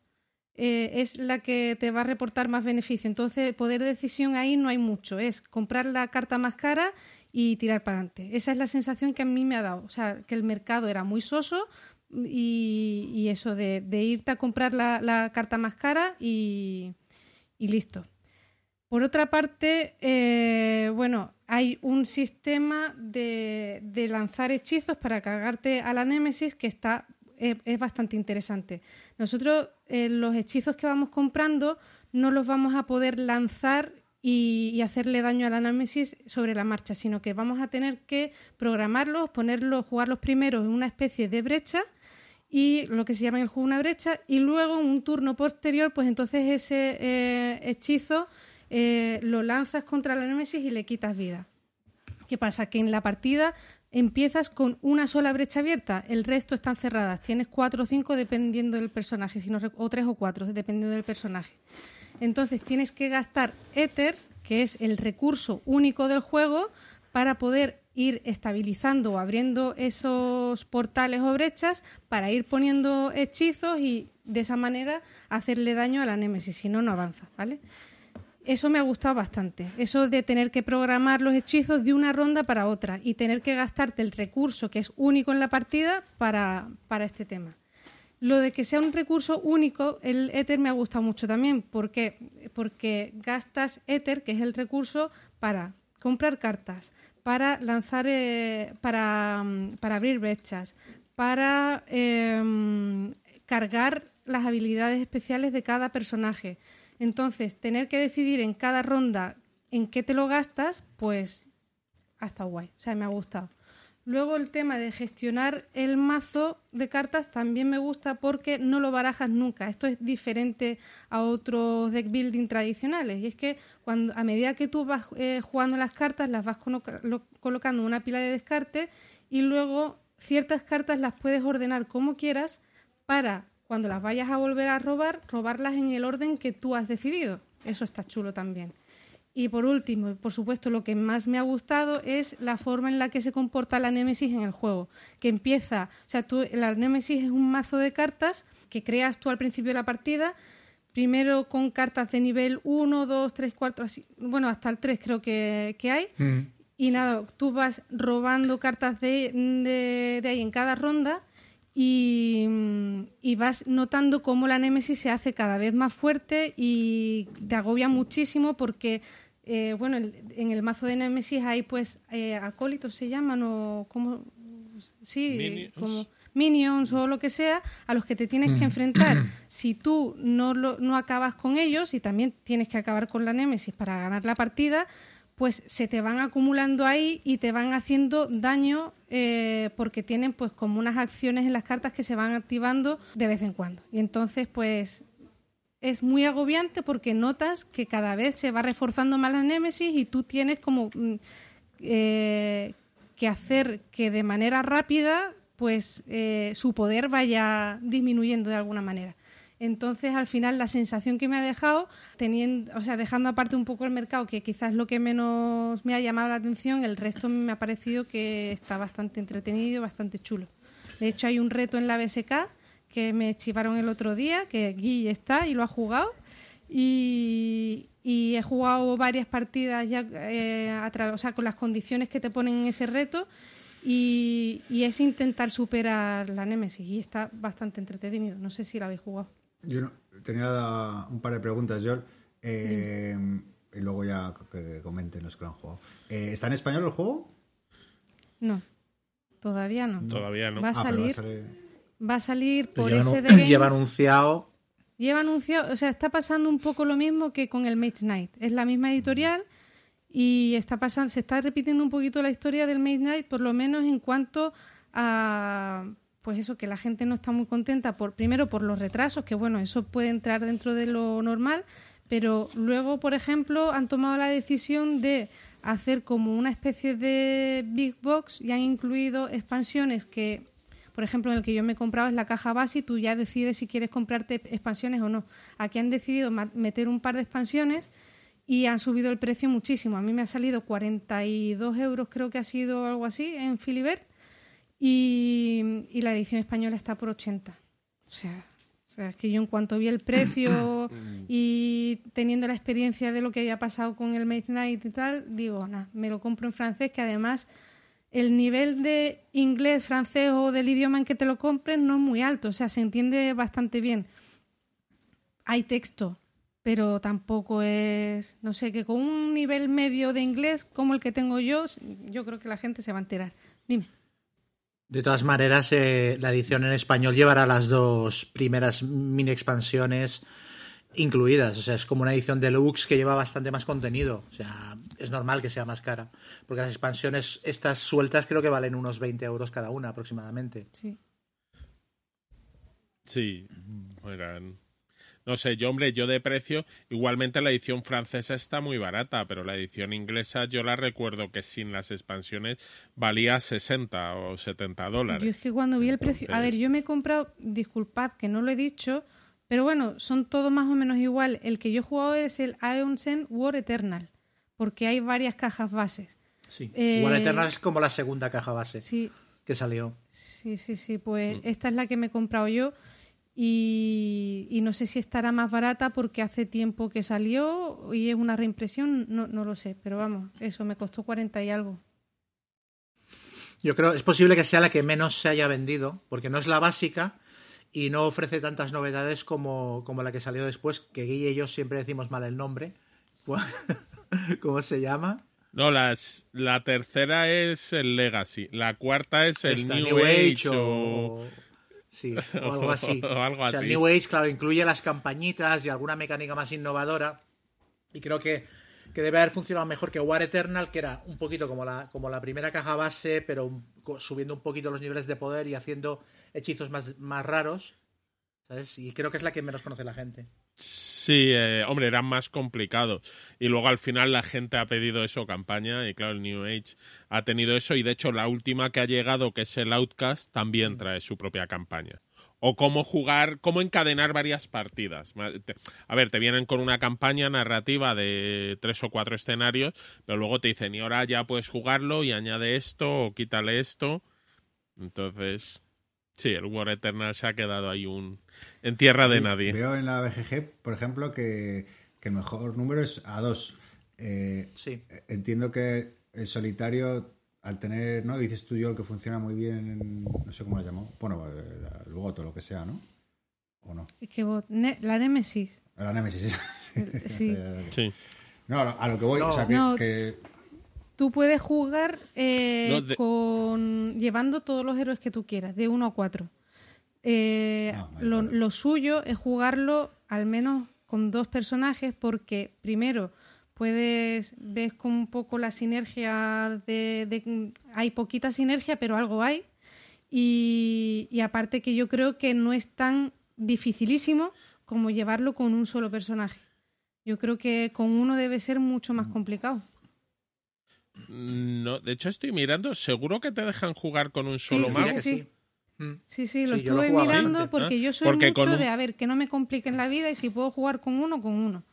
eh, es la que te va a reportar más beneficio. Entonces, poder de decisión ahí no hay mucho. Es comprar la carta más cara y tirar para adelante. Esa es la sensación que a mí me ha dado. O sea, que el mercado era muy soso y, eso de, irte a comprar la, carta más cara y, y listo. Por otra parte, eh, bueno, hay un sistema de, de lanzar hechizos para cargarte a la Némesis que está es, bastante interesante. Nosotros eh, los hechizos que vamos comprando no los vamos a poder lanzar y, hacerle daño a la Némesis sobre la marcha, sino que vamos a tener que programarlos, ponerlos, jugarlos primero en una especie de brecha y lo que se llama en el juego una brecha y luego en un turno posterior pues entonces ese eh, hechizo eh, lo lanzas contra la Némesis y le quitas vida. ¿Qué pasa? Que en la partida empiezas con una sola brecha abierta, el resto están cerradas. Tienes cuatro o cinco dependiendo del personaje, si no, o tres o cuatro dependiendo del personaje. Entonces tienes que gastar Ether, que es el recurso único del juego, para poder ir estabilizando o abriendo esos portales o brechas para ir poniendo hechizos y de esa manera hacerle daño a la Némesis, si no, no avanza, ¿vale? Eso me ha gustado bastante. Eso de tener que programar los hechizos de una ronda para otra y tener que gastarte el recurso que es único en la partida para, para este tema. Lo de que sea un recurso único, el Ether me ha gustado mucho también. ¿Por qué? Porque gastas Ether, que es el recurso, para comprar cartas, para lanzar, eh, para, mm, para, abrir brechas, para eh, cargar las habilidades especiales de cada personaje. Entonces, tener que decidir en cada ronda en qué te lo gastas, pues hasta guay. O sea, me ha gustado. Luego el tema de gestionar el mazo de cartas también me gusta porque no lo barajas nunca. Esto es diferente a otros deck building tradicionales. Y es que cuando, a medida que tú vas eh, jugando las cartas, las vas colocando en una pila de descarte y luego ciertas cartas las puedes ordenar como quieras para cuando las vayas a volver a robar, robarlas en el orden que tú has decidido. Eso está chulo también. Y por último, por supuesto, lo que más me ha gustado es la forma en la que se comporta la Némesis en el juego. Que empieza, o sea, tú, la Némesis es un mazo de cartas que creas tú al principio de la partida, primero con cartas de nivel 1, 2, 3, 4, así, bueno, hasta el 3 creo que, hay. Mm. Y nada, tú vas robando cartas de, de, de ahí en cada ronda y, y, vas notando cómo la Némesis se hace cada vez más fuerte y te agobia muchísimo porque eh, bueno, en el mazo de Nemesis hay pues eh, acólitos se llaman o como sí, minions. como minions o lo que sea a los que te tienes que mm. enfrentar. si tú no, lo, no acabas con ellos y también tienes que acabar con la Nemesis para ganar la partida, pues se te van acumulando ahí y te van haciendo daño eh, porque tienen pues como unas acciones en las cartas que se van activando de vez en cuando. Y entonces pues es muy agobiante porque notas que cada vez se va reforzando más la némesis y tú tienes como mm, eh, que hacer que de manera rápida pues eh, su poder vaya disminuyendo de alguna manera. Entonces, al final, la sensación que me ha dejado, teniendo, o sea, dejando aparte un poco el mercado, que quizás es lo que menos me ha llamado la atención, el resto me ha parecido que está bastante entretenido bastante chulo. De hecho, hay un reto en la BSK que me chivaron el otro día, que Guille está y lo ha jugado. Y, he jugado varias partidas ya eh, con las condiciones que te ponen en ese reto y, es intentar superar la Nemesis y está bastante entretenido. No sé si la habéis jugado. Yo tenía un par de preguntas, Joel. Eh, y luego ya que comenten los que lo han jugado. Eh, ¿Está en español el juego? No, todavía no. Todavía no. Va a ah, salir va a salir por ese de Lleva anunciado. Lleva anunciado, o sea, está pasando un poco lo mismo que con el Mage Knight. Es la misma editorial y está pasando, se está repitiendo un poquito la historia del Mage Knight, por lo menos en cuanto a pues eso que la gente no está muy contenta por primero por los retrasos, que bueno, eso puede entrar dentro de lo normal, pero luego, por ejemplo, han tomado la decisión de hacer como una especie de big box y han incluido expansiones que por ejemplo, en el que yo me he comprado es la caja base y tú ya decides si quieres comprarte expansiones o no. Aquí han decidido meter un par de expansiones y han subido el precio muchísimo. A mí me ha salido 42 euros, creo que ha sido algo así, en Filibert, y, la edición española está por 80. O sea, o sea, es que yo en cuanto vi el precio y teniendo la experiencia de lo que había pasado con el Mage Night y tal, digo, nada, me lo compro en francés, que además el nivel de inglés, francés o del idioma en que te lo compren no es muy alto, o sea, se entiende bastante bien. Hay texto, pero tampoco es, no sé, que con un nivel medio de inglés como el que tengo yo, yo creo que la gente se va a enterar. Dime. De todas maneras, eh, la edición en español llevará las dos primeras mini expansiones incluidas. O sea, es como una edición deluxe que lleva bastante más contenido. O sea, es normal que sea más cara. Porque las expansiones, estas sueltas, creo que valen unos 20 euros cada una aproximadamente. Sí. Sí, eran. No sé, yo, hombre, yo de precio, igualmente la edición francesa está muy barata, pero la edición inglesa yo la recuerdo que sin las expansiones valía 60 o 70 dólares. Yo es que cuando vi el precio. A ver, yo me he comprado, disculpad que no lo he dicho, pero bueno, son todos más o menos igual. El que yo he jugado es el Zen War Eternal, porque hay varias cajas bases. Sí. Eh, War Eternal es como la segunda caja base sí. que salió. Sí, sí, sí. Pues mm. esta es la que me he comprado yo. Y, no sé si estará más barata porque hace tiempo que salió y es una reimpresión, no, no lo sé, pero vamos, eso me costó 40 y algo. Yo creo, es posible que sea la que menos se haya vendido, porque no es la básica, y no ofrece tantas novedades como, como la que salió después, que Guille y yo siempre decimos mal el nombre. ¿Cómo se llama? No, las, la tercera es el Legacy, la cuarta es el Esta, New, Age, o... o... Sí, o algo así. o algo O sea, el New Age, claro, incluye las campañitas y alguna mecánica más innovadora. Y creo que, que debe haber funcionado mejor que War Eternal, que era un poquito como la, como la primera caja base, pero un- subiendo un poquito los niveles de poder y haciendo hechizos más, más raros. ¿Sabes? Y creo que es la que menos conoce la gente. Sí, eh, hombre, eran más complicados. Y luego al final la gente ha pedido eso, campaña, y claro, el New Age ha tenido eso. Y de hecho, la última que ha llegado, que es el Outcast, también trae su propia campaña. O cómo jugar, cómo encadenar varias partidas. A ver, te vienen con una campaña narrativa de tres o cuatro escenarios, pero luego te dicen, y ahora ya puedes jugarlo y añade esto o quítale esto. Entonces, sí, el War Eternal se ha quedado ahí un en tierra de Sí, nadie. Veo en la BGG, por ejemplo, que, que el mejor número es A2. Eh, Sí. entiendo que el solitario, al tener, ¿no? Dices tú, yo, que funciona muy bien, en- no sé cómo lo llamó. Bueno, el, el bot o lo que sea, ¿no? ¿O no? Es que vos- Ne- la Nemesis. La Nemesis. Sí. Sí. No, a lo- a lo que voy, No. o sea, que, No. que- Tú puedes jugar eh, No, de- con llevando todos los héroes que tú quieras, de 1 a 4. Ah, vale, lo, suyo es jugarlo al menos con dos personajes porque primero puedes ves con un poco la sinergia de, de- hay poquita sinergia pero algo hay. Y, y aparte que yo creo que no es tan dificilísimo como llevarlo con un solo personaje. Yo creo que con uno debe ser mucho más complicado No, de hecho estoy mirando, seguro que te dejan jugar con un solo sí, mago. Sí. Mm. Sí, sí, lo Sí, yo lo estuve mirando bastante. porque yo soy Porque mucho un- de, a ver, que no me compliquen la vida y si puedo jugar con uno, con uno.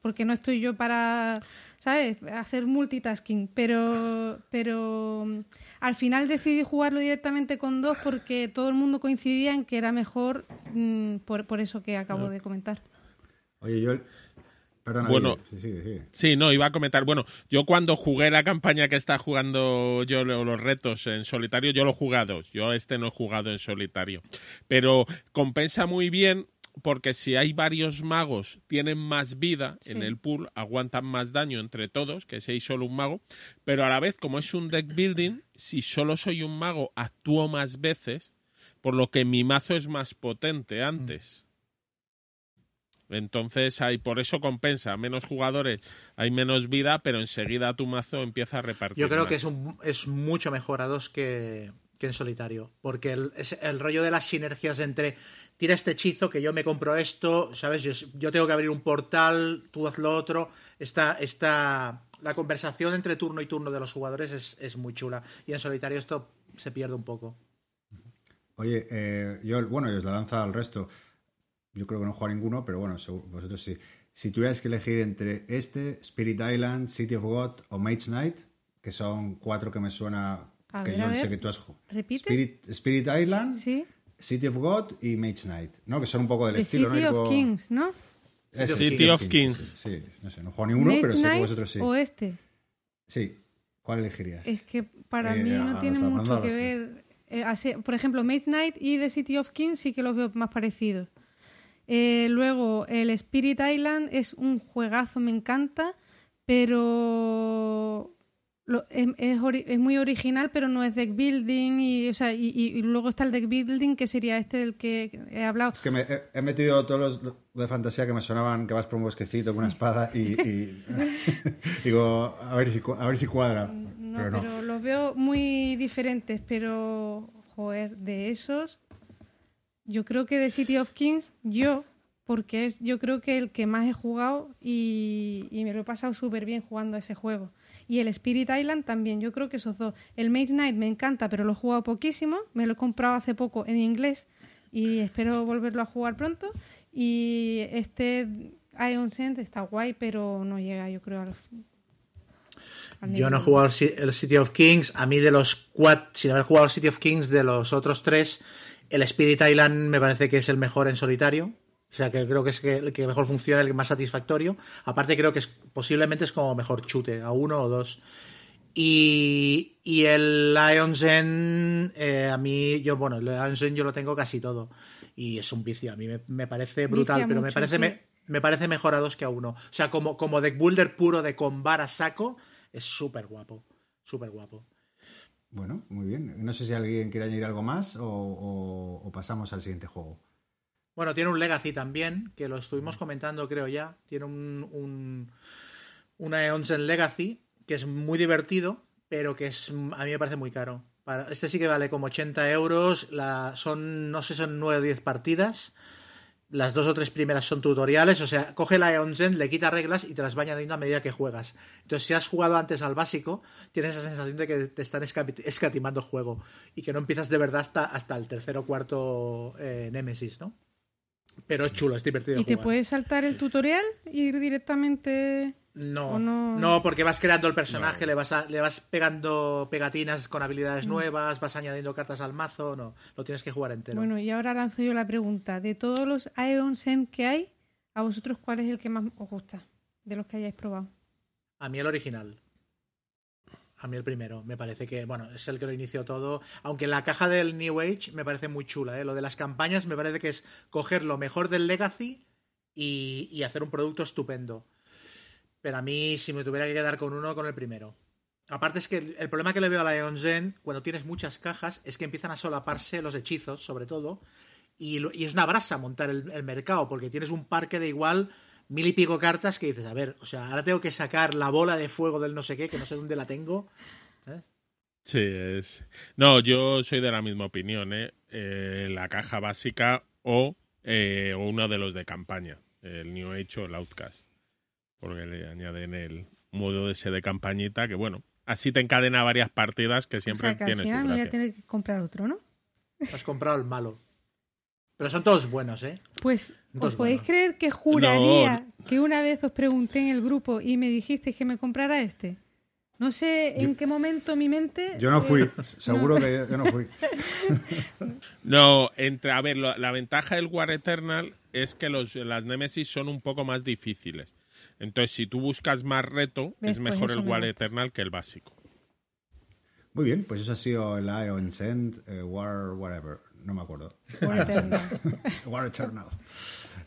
Porque no estoy yo para, ¿sabes?, hacer multitasking. Pero, pero mm, al final decidí jugarlo directamente con dos porque todo el mundo coincidía en que era mejor mm, por, por eso que acabo de comentar. oye, yo... Perdona, Bueno. Sí, sí, sí. Sí, no, iba a comentar. Bueno, yo cuando jugué la campaña que está jugando yo, lo- los retos en solitario, yo lo he jugado. Yo este no he jugado en solitario. Pero compensa muy bien porque si hay varios magos, tienen más vida Sí. en el pool, aguantan más daño entre todos, que si hay solo un mago. Pero a la vez, como es un deck building, si solo soy un mago, actúo más veces, por lo que mi mazo es más potente antes. Entonces, hay, por eso compensa. Menos jugadores, hay menos vida, pero enseguida tu mazo empieza a repartir. Yo creo más. que es, un- es mucho mejor a dos que, que en solitario. Porque el, es el rollo de las sinergias entre tira este hechizo, que yo me compro esto, ¿sabes? Yo, yo tengo que abrir un portal, tú haz lo otro. Está, está, la conversación entre turno y turno de los jugadores es, es muy chula. Y en solitario esto se pierde un poco. Oye, eh, yo, bueno, y os la lanza al resto. Yo creo que no he jugado ninguno, pero bueno, vosotros sí. Si tuvierais que elegir entre este, Spirit Island, City of God o Mage Knight, que son cuatro que me suena A que ver, yo sé que tú has jugado. ¿Repite? Spirit, Spirit Island, Sí. City of God y Mage Knight. ¿No? Que son un poco del The estilo, City ¿no? of Kings, ¿no? Ese, City of Kings. Sí, sí, no sé, no he jugado ninguno, Mage pero sé que vosotros sí. o este. Sí. ¿Cuál elegirías? Es que para Eh, mí no a tiene mucho que ver. Eh, por ejemplo, Mage Knight y The City of Kings sí que los veo más parecidos. Eh, luego, el Spirit Island es un juegazo, me encanta, pero lo- es, es es muy original, pero no es deck building. Y, o sea, y, luego está el deck building, que sería este del que he hablado. Es que me, he, he metido todos los de fantasía que me sonaban que vas por un bosquecito con una espada y, y- digo, a ver si, a ver si cuadra. No, pero pero, no. los veo muy diferentes, pero, joder, de esos, yo creo que de City of Kings, yo, porque es yo creo que el que más he jugado y, y me lo he pasado súper bien jugando ese juego. Y el Spirit Island también, yo creo que esos dos. El Mage Knight me encanta, pero lo he jugado poquísimo, me lo he comprado hace poco en inglés y espero volverlo a jugar pronto. Y este Ion Send está guay, pero no llega, yo creo, al, al Yo no he jugado el City of Kings. A mí de los cuatro, sin haber jugado el City of Kings, de los otros tres, el Spirit Island me parece que es el mejor en solitario. O sea, que creo que es el que mejor funciona, el más satisfactorio. Aparte creo que es, posiblemente es como mejor chute, a uno o dos. Y, y el Lion's End, eh, a mí, yo, bueno, el Lion's End yo lo tengo casi todo. y es un vicio. A mí me, me parece brutal, Vicia pero me parece, sí. me, me parece mejor a dos que a uno. O sea, como, como deck builder puro de combar a saco, es súper guapo. Súper guapo. Bueno, muy bien. No sé si alguien quiere añadir algo más o, o- o pasamos al siguiente juego. Bueno, tiene un Legacy también, que lo estuvimos comentando, creo ya. Tiene un, un una Eonsen Legacy, que es muy divertido, pero que es a mí me parece muy caro. Este sí que vale como 80 euros. La, son, no sé, son 9 o 10 partidas. Las dos o tres primeras son tutoriales. O sea, coge la Eonsen, le quita reglas y te las va añadiendo a medida que juegas. Entonces, si has jugado antes al básico, tienes esa sensación de que te están escatimando juego. Y que no empiezas de verdad hasta, hasta el tercer o cuarto eh, Nemesis, ¿no? Pero es chulo, es divertido. ¿Y te puedes saltar el tutorial e ir directamente? No, ¿O no? no, porque vas creando el personaje, No. le, vas a- le vas pegando pegatinas con habilidades nuevas, vas añadiendo cartas al mazo, no, lo tienes que jugar entero. Bueno, y ahora lanzo yo la pregunta. De todos los Aeon Zen que hay, ¿a vosotros cuál es el que más os gusta? De los que hayáis probado. A mí el original. A mí el primero. Me parece que, bueno, es el que lo inició todo. Aunque la caja del New Age me parece muy chula, ¿eh? Lo de las campañas me parece que es coger lo mejor del Legacy y, y hacer un producto estupendo. Pero a mí, si me tuviera que quedar con uno, con el primero. Aparte es que el, problema que le veo a la Eon Zen, cuando tienes muchas cajas, es que empiezan a solaparse los hechizos, sobre todo. Y, y es una brasa montar el, mercado, porque tienes un parque de igual mil y pico cartas que dices, a ver, o sea, ahora tengo que sacar la bola de fuego del no sé qué, que no sé dónde la tengo. Sí, es. No, yo soy de la misma opinión, ¿eh? Eh, la caja básica o, eh, o uno de los de campaña, el New Age o el Outcast. Porque le añaden el modo ese de campañita que, bueno, así te encadena varias partidas que siempre o sea, que al tiene su final voy a tener que comprar otro, ¿no? Has comprado el malo. Pero son todos buenos, ¿eh? Pues, ¿os podéis creer que juraría que una vez os pregunté en el grupo y me dijisteis que me comprara este? No sé en qué momento mi mente... Yo no fui, eh, seguro que yo no fui. No, entre, a ver, lo- la ventaja del War Eternal es que los, las Nemesis son un poco más difíciles. Entonces, si tú buscas más reto, ¿Ves? es Pues mejor el me War gusta. Eternal que el básico. Muy bien, pues eso ha sido el Ion Send, eh, War, whatever, no me acuerdo. War Eternal.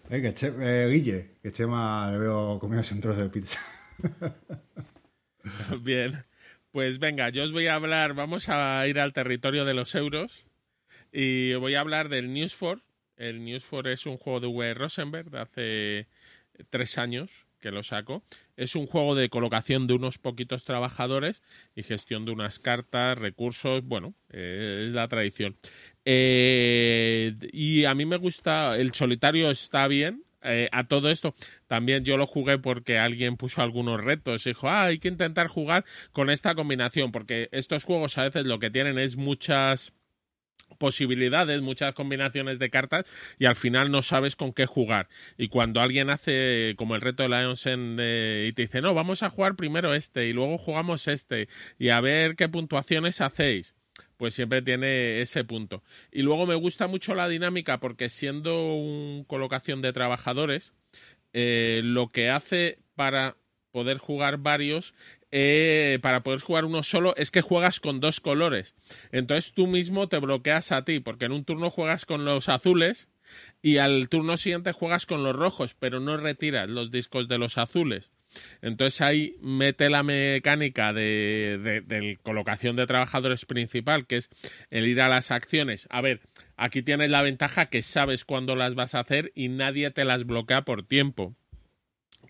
Venga, Che- eh, Guille, que Chema le veo comiéndose un trozo de pizza. Bien, pues venga, yo os voy a hablar, vamos a ir al territorio de los euros y voy a hablar del News 4. El News 4 es un juego de W. Rosenberg de hace tres años que lo saco. Es un juego de colocación de unos poquitos trabajadores y gestión de unas cartas, recursos, bueno, eh, es la tradición. Eh, y a mí me gusta, el solitario está bien. Eh, a todo esto, también yo lo jugué porque alguien puso algunos retos. Dijo, ah, hay que intentar jugar con esta combinación, porque estos juegos a veces lo que tienen es muchas posibilidades, muchas combinaciones de cartas y al final no sabes con qué jugar. Y cuando alguien hace como el reto de Lionsen eh, y te dice, no, vamos a jugar primero este y luego jugamos este y a ver qué puntuaciones hacéis pues siempre tiene ese punto. Y luego me gusta mucho la dinámica porque siendo un colocación de trabajadores, eh, lo que hace para poder jugar varios, eh, para poder jugar uno solo, es que juegas con dos colores. Entonces tú mismo te bloqueas a ti, porque en un turno juegas con los azules y al turno siguiente juegas con los rojos, pero no retiras los discos de los azules. Entonces ahí mete la mecánica de, de, de colocación de trabajadores principal, que es el ir a las acciones. A ver, aquí tienes la ventaja que sabes cuándo las vas a hacer y nadie te las bloquea por tiempo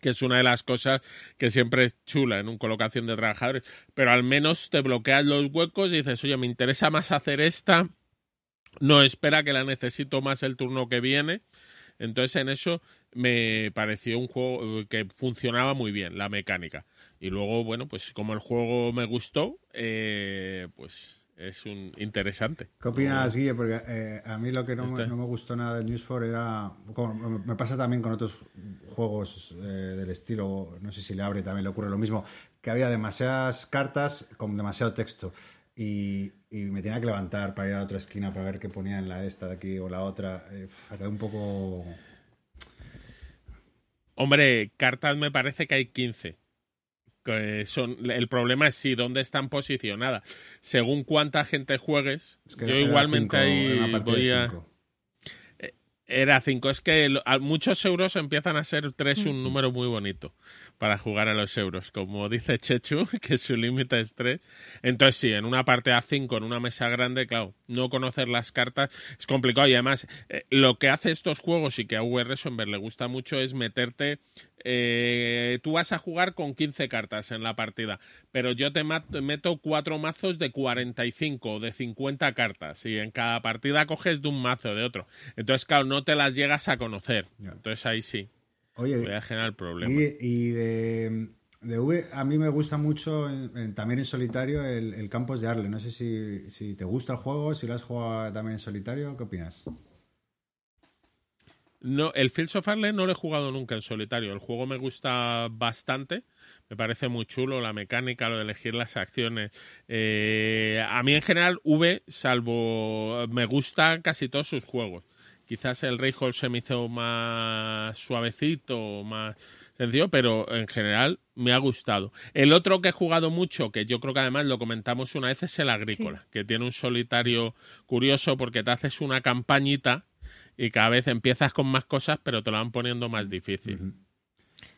que es una de las cosas que siempre es chula en un colocación de trabajadores, pero al menos te bloqueas los huecos y dices, oye, me interesa más hacer esta, no espera que la necesito más el turno que viene. Entonces en eso me pareció un juego que funcionaba muy bien, la mecánica. Y luego, bueno, pues como el juego me gustó, eh, pues es un interesante. ¿Qué opinas, Guille? Porque eh, a mí lo que no, Este. me, no me gustó nada del News 4 era. como me pasa también con otros juegos eh, del estilo, no sé si le abre también le ocurre lo mismo, que había demasiadas cartas con demasiado texto. Y, y me tenía que levantar para ir a la otra esquina para ver qué ponía en la esta de aquí o la otra. Eh, acabé un poco. Hombre, cartas me parece que hay 15. Que son, el problema es si dónde están posicionadas. Según cuánta gente juegues, Es que yo igualmente ahí voy a... Era 5. Es que lo- a muchos euros empiezan a ser 3 Mm. un número muy bonito para jugar a los euros. Como dice Chechu, que su límite es 3. Entonces, sí, en una parte a 5, en una mesa grande, claro, no conocer las cartas es complicado. Y además, eh, lo que hace estos juegos y que a VR Somber le gusta mucho es meterte. eh, tú vas a jugar con 15 cartas en la partida, pero yo te meto cuatro mazos de 45 o de 50 cartas y en cada partida coges de un mazo o de otro. Entonces, claro, no te las llegas a conocer. Entonces ahí sí, Oye, voy a generar problemas. y, y de, de V, a mí me gusta mucho en- en- también en solitario el, el Campos de Arle. No sé si, si te gusta el juego, si lo has jugado también en solitario, ¿qué opinas? No, el Fields of Arle no lo he jugado nunca en solitario. El juego me gusta bastante. Me parece muy chulo la mecánica, lo de elegir las acciones. Eh, a mí en general, V, salvo. Me gustan casi todos sus juegos. Quizás el Rayhold se me hizo más suavecito, más sencillo, pero en general me ha gustado. El otro que he jugado mucho, que yo creo que además lo comentamos una vez, es el Agrícola, que tiene un solitario curioso porque te haces una campañita y cada vez empiezas con más cosas, pero te lo van poniendo más difícil.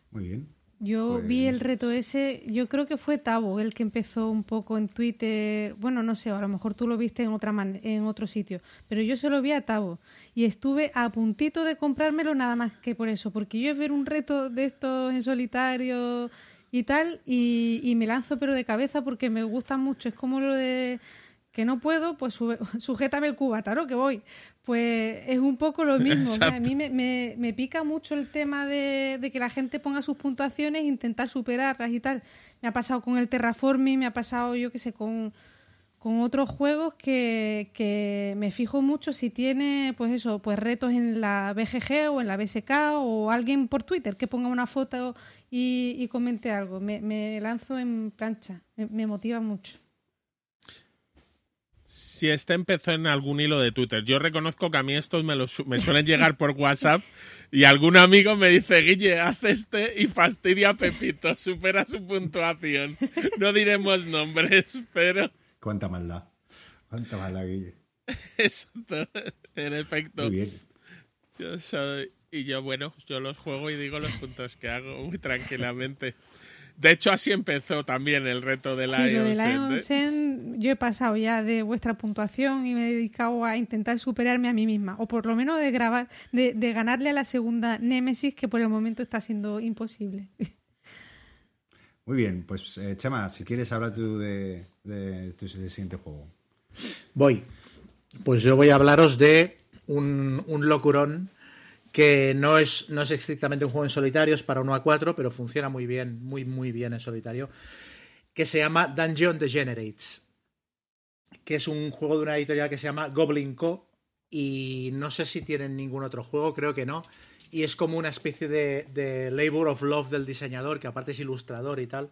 Muy bien. Yo Pues- vi el reto ese, yo creo que fue Tabo el que empezó un poco en Twitter, bueno, no sé, a lo mejor tú lo viste en otra man- en otro sitio, pero yo se lo vi a Tabo y estuve a puntito de comprármelo nada más que por eso, porque yo es ver un reto de estos en solitario y tal y, y me lanzo pero de cabeza porque me gusta mucho, es como lo de que no puedo, pues sube- sujétame el cubataro que voy. Pues es un poco lo mismo. O sea, a mí me, me- me pica mucho el tema de, de que la gente ponga sus puntuaciones e intentar superarlas y tal. Me ha pasado con el Terraforming, me ha pasado, yo qué sé, con, con otros juegos que, que me fijo mucho si tiene, pues eso, pues retos en la BGG o en la BSK o alguien por Twitter que ponga una foto y, y comente algo. Me, me lanzo en plancha, me motiva mucho. Si este empezó en algún hilo de Twitter, yo reconozco que a mí estos me, los, me suelen llegar por WhatsApp y algún amigo me dice, Guille, haz este y fastidia a Pepito, supera su puntuación. No diremos nombres, pero Cuánta maldad. Cuánta maldad, Guille. exacto, en efecto. Muy bien. Yo soy, y yo, bueno, yo los juego y digo los puntos que hago muy tranquilamente. De hecho, así empezó también el reto de la Sí, lo de Ion la ¿eh? Yo he pasado ya de vuestra puntuación y me he dedicado a intentar superarme a mí misma, o por lo menos de grabar, de, de ganarle a la segunda Némesis, que por el momento está siendo imposible. Muy bien, pues eh, Chema, si quieres hablar tú de, de tu del siguiente juego. Voy. Pues yo voy a hablaros de un, un locurón que no es, no es estrictamente un juego en solitario, es para 1 a 4, pero funciona muy bien, muy, muy bien en solitario, que se llama Dungeon Degenerates, que es un juego de una editorial que se llama Goblin Co. Y no sé si tienen ningún otro juego, creo que no. Y es como una especie de, de labor of love del diseñador, que aparte es ilustrador y tal.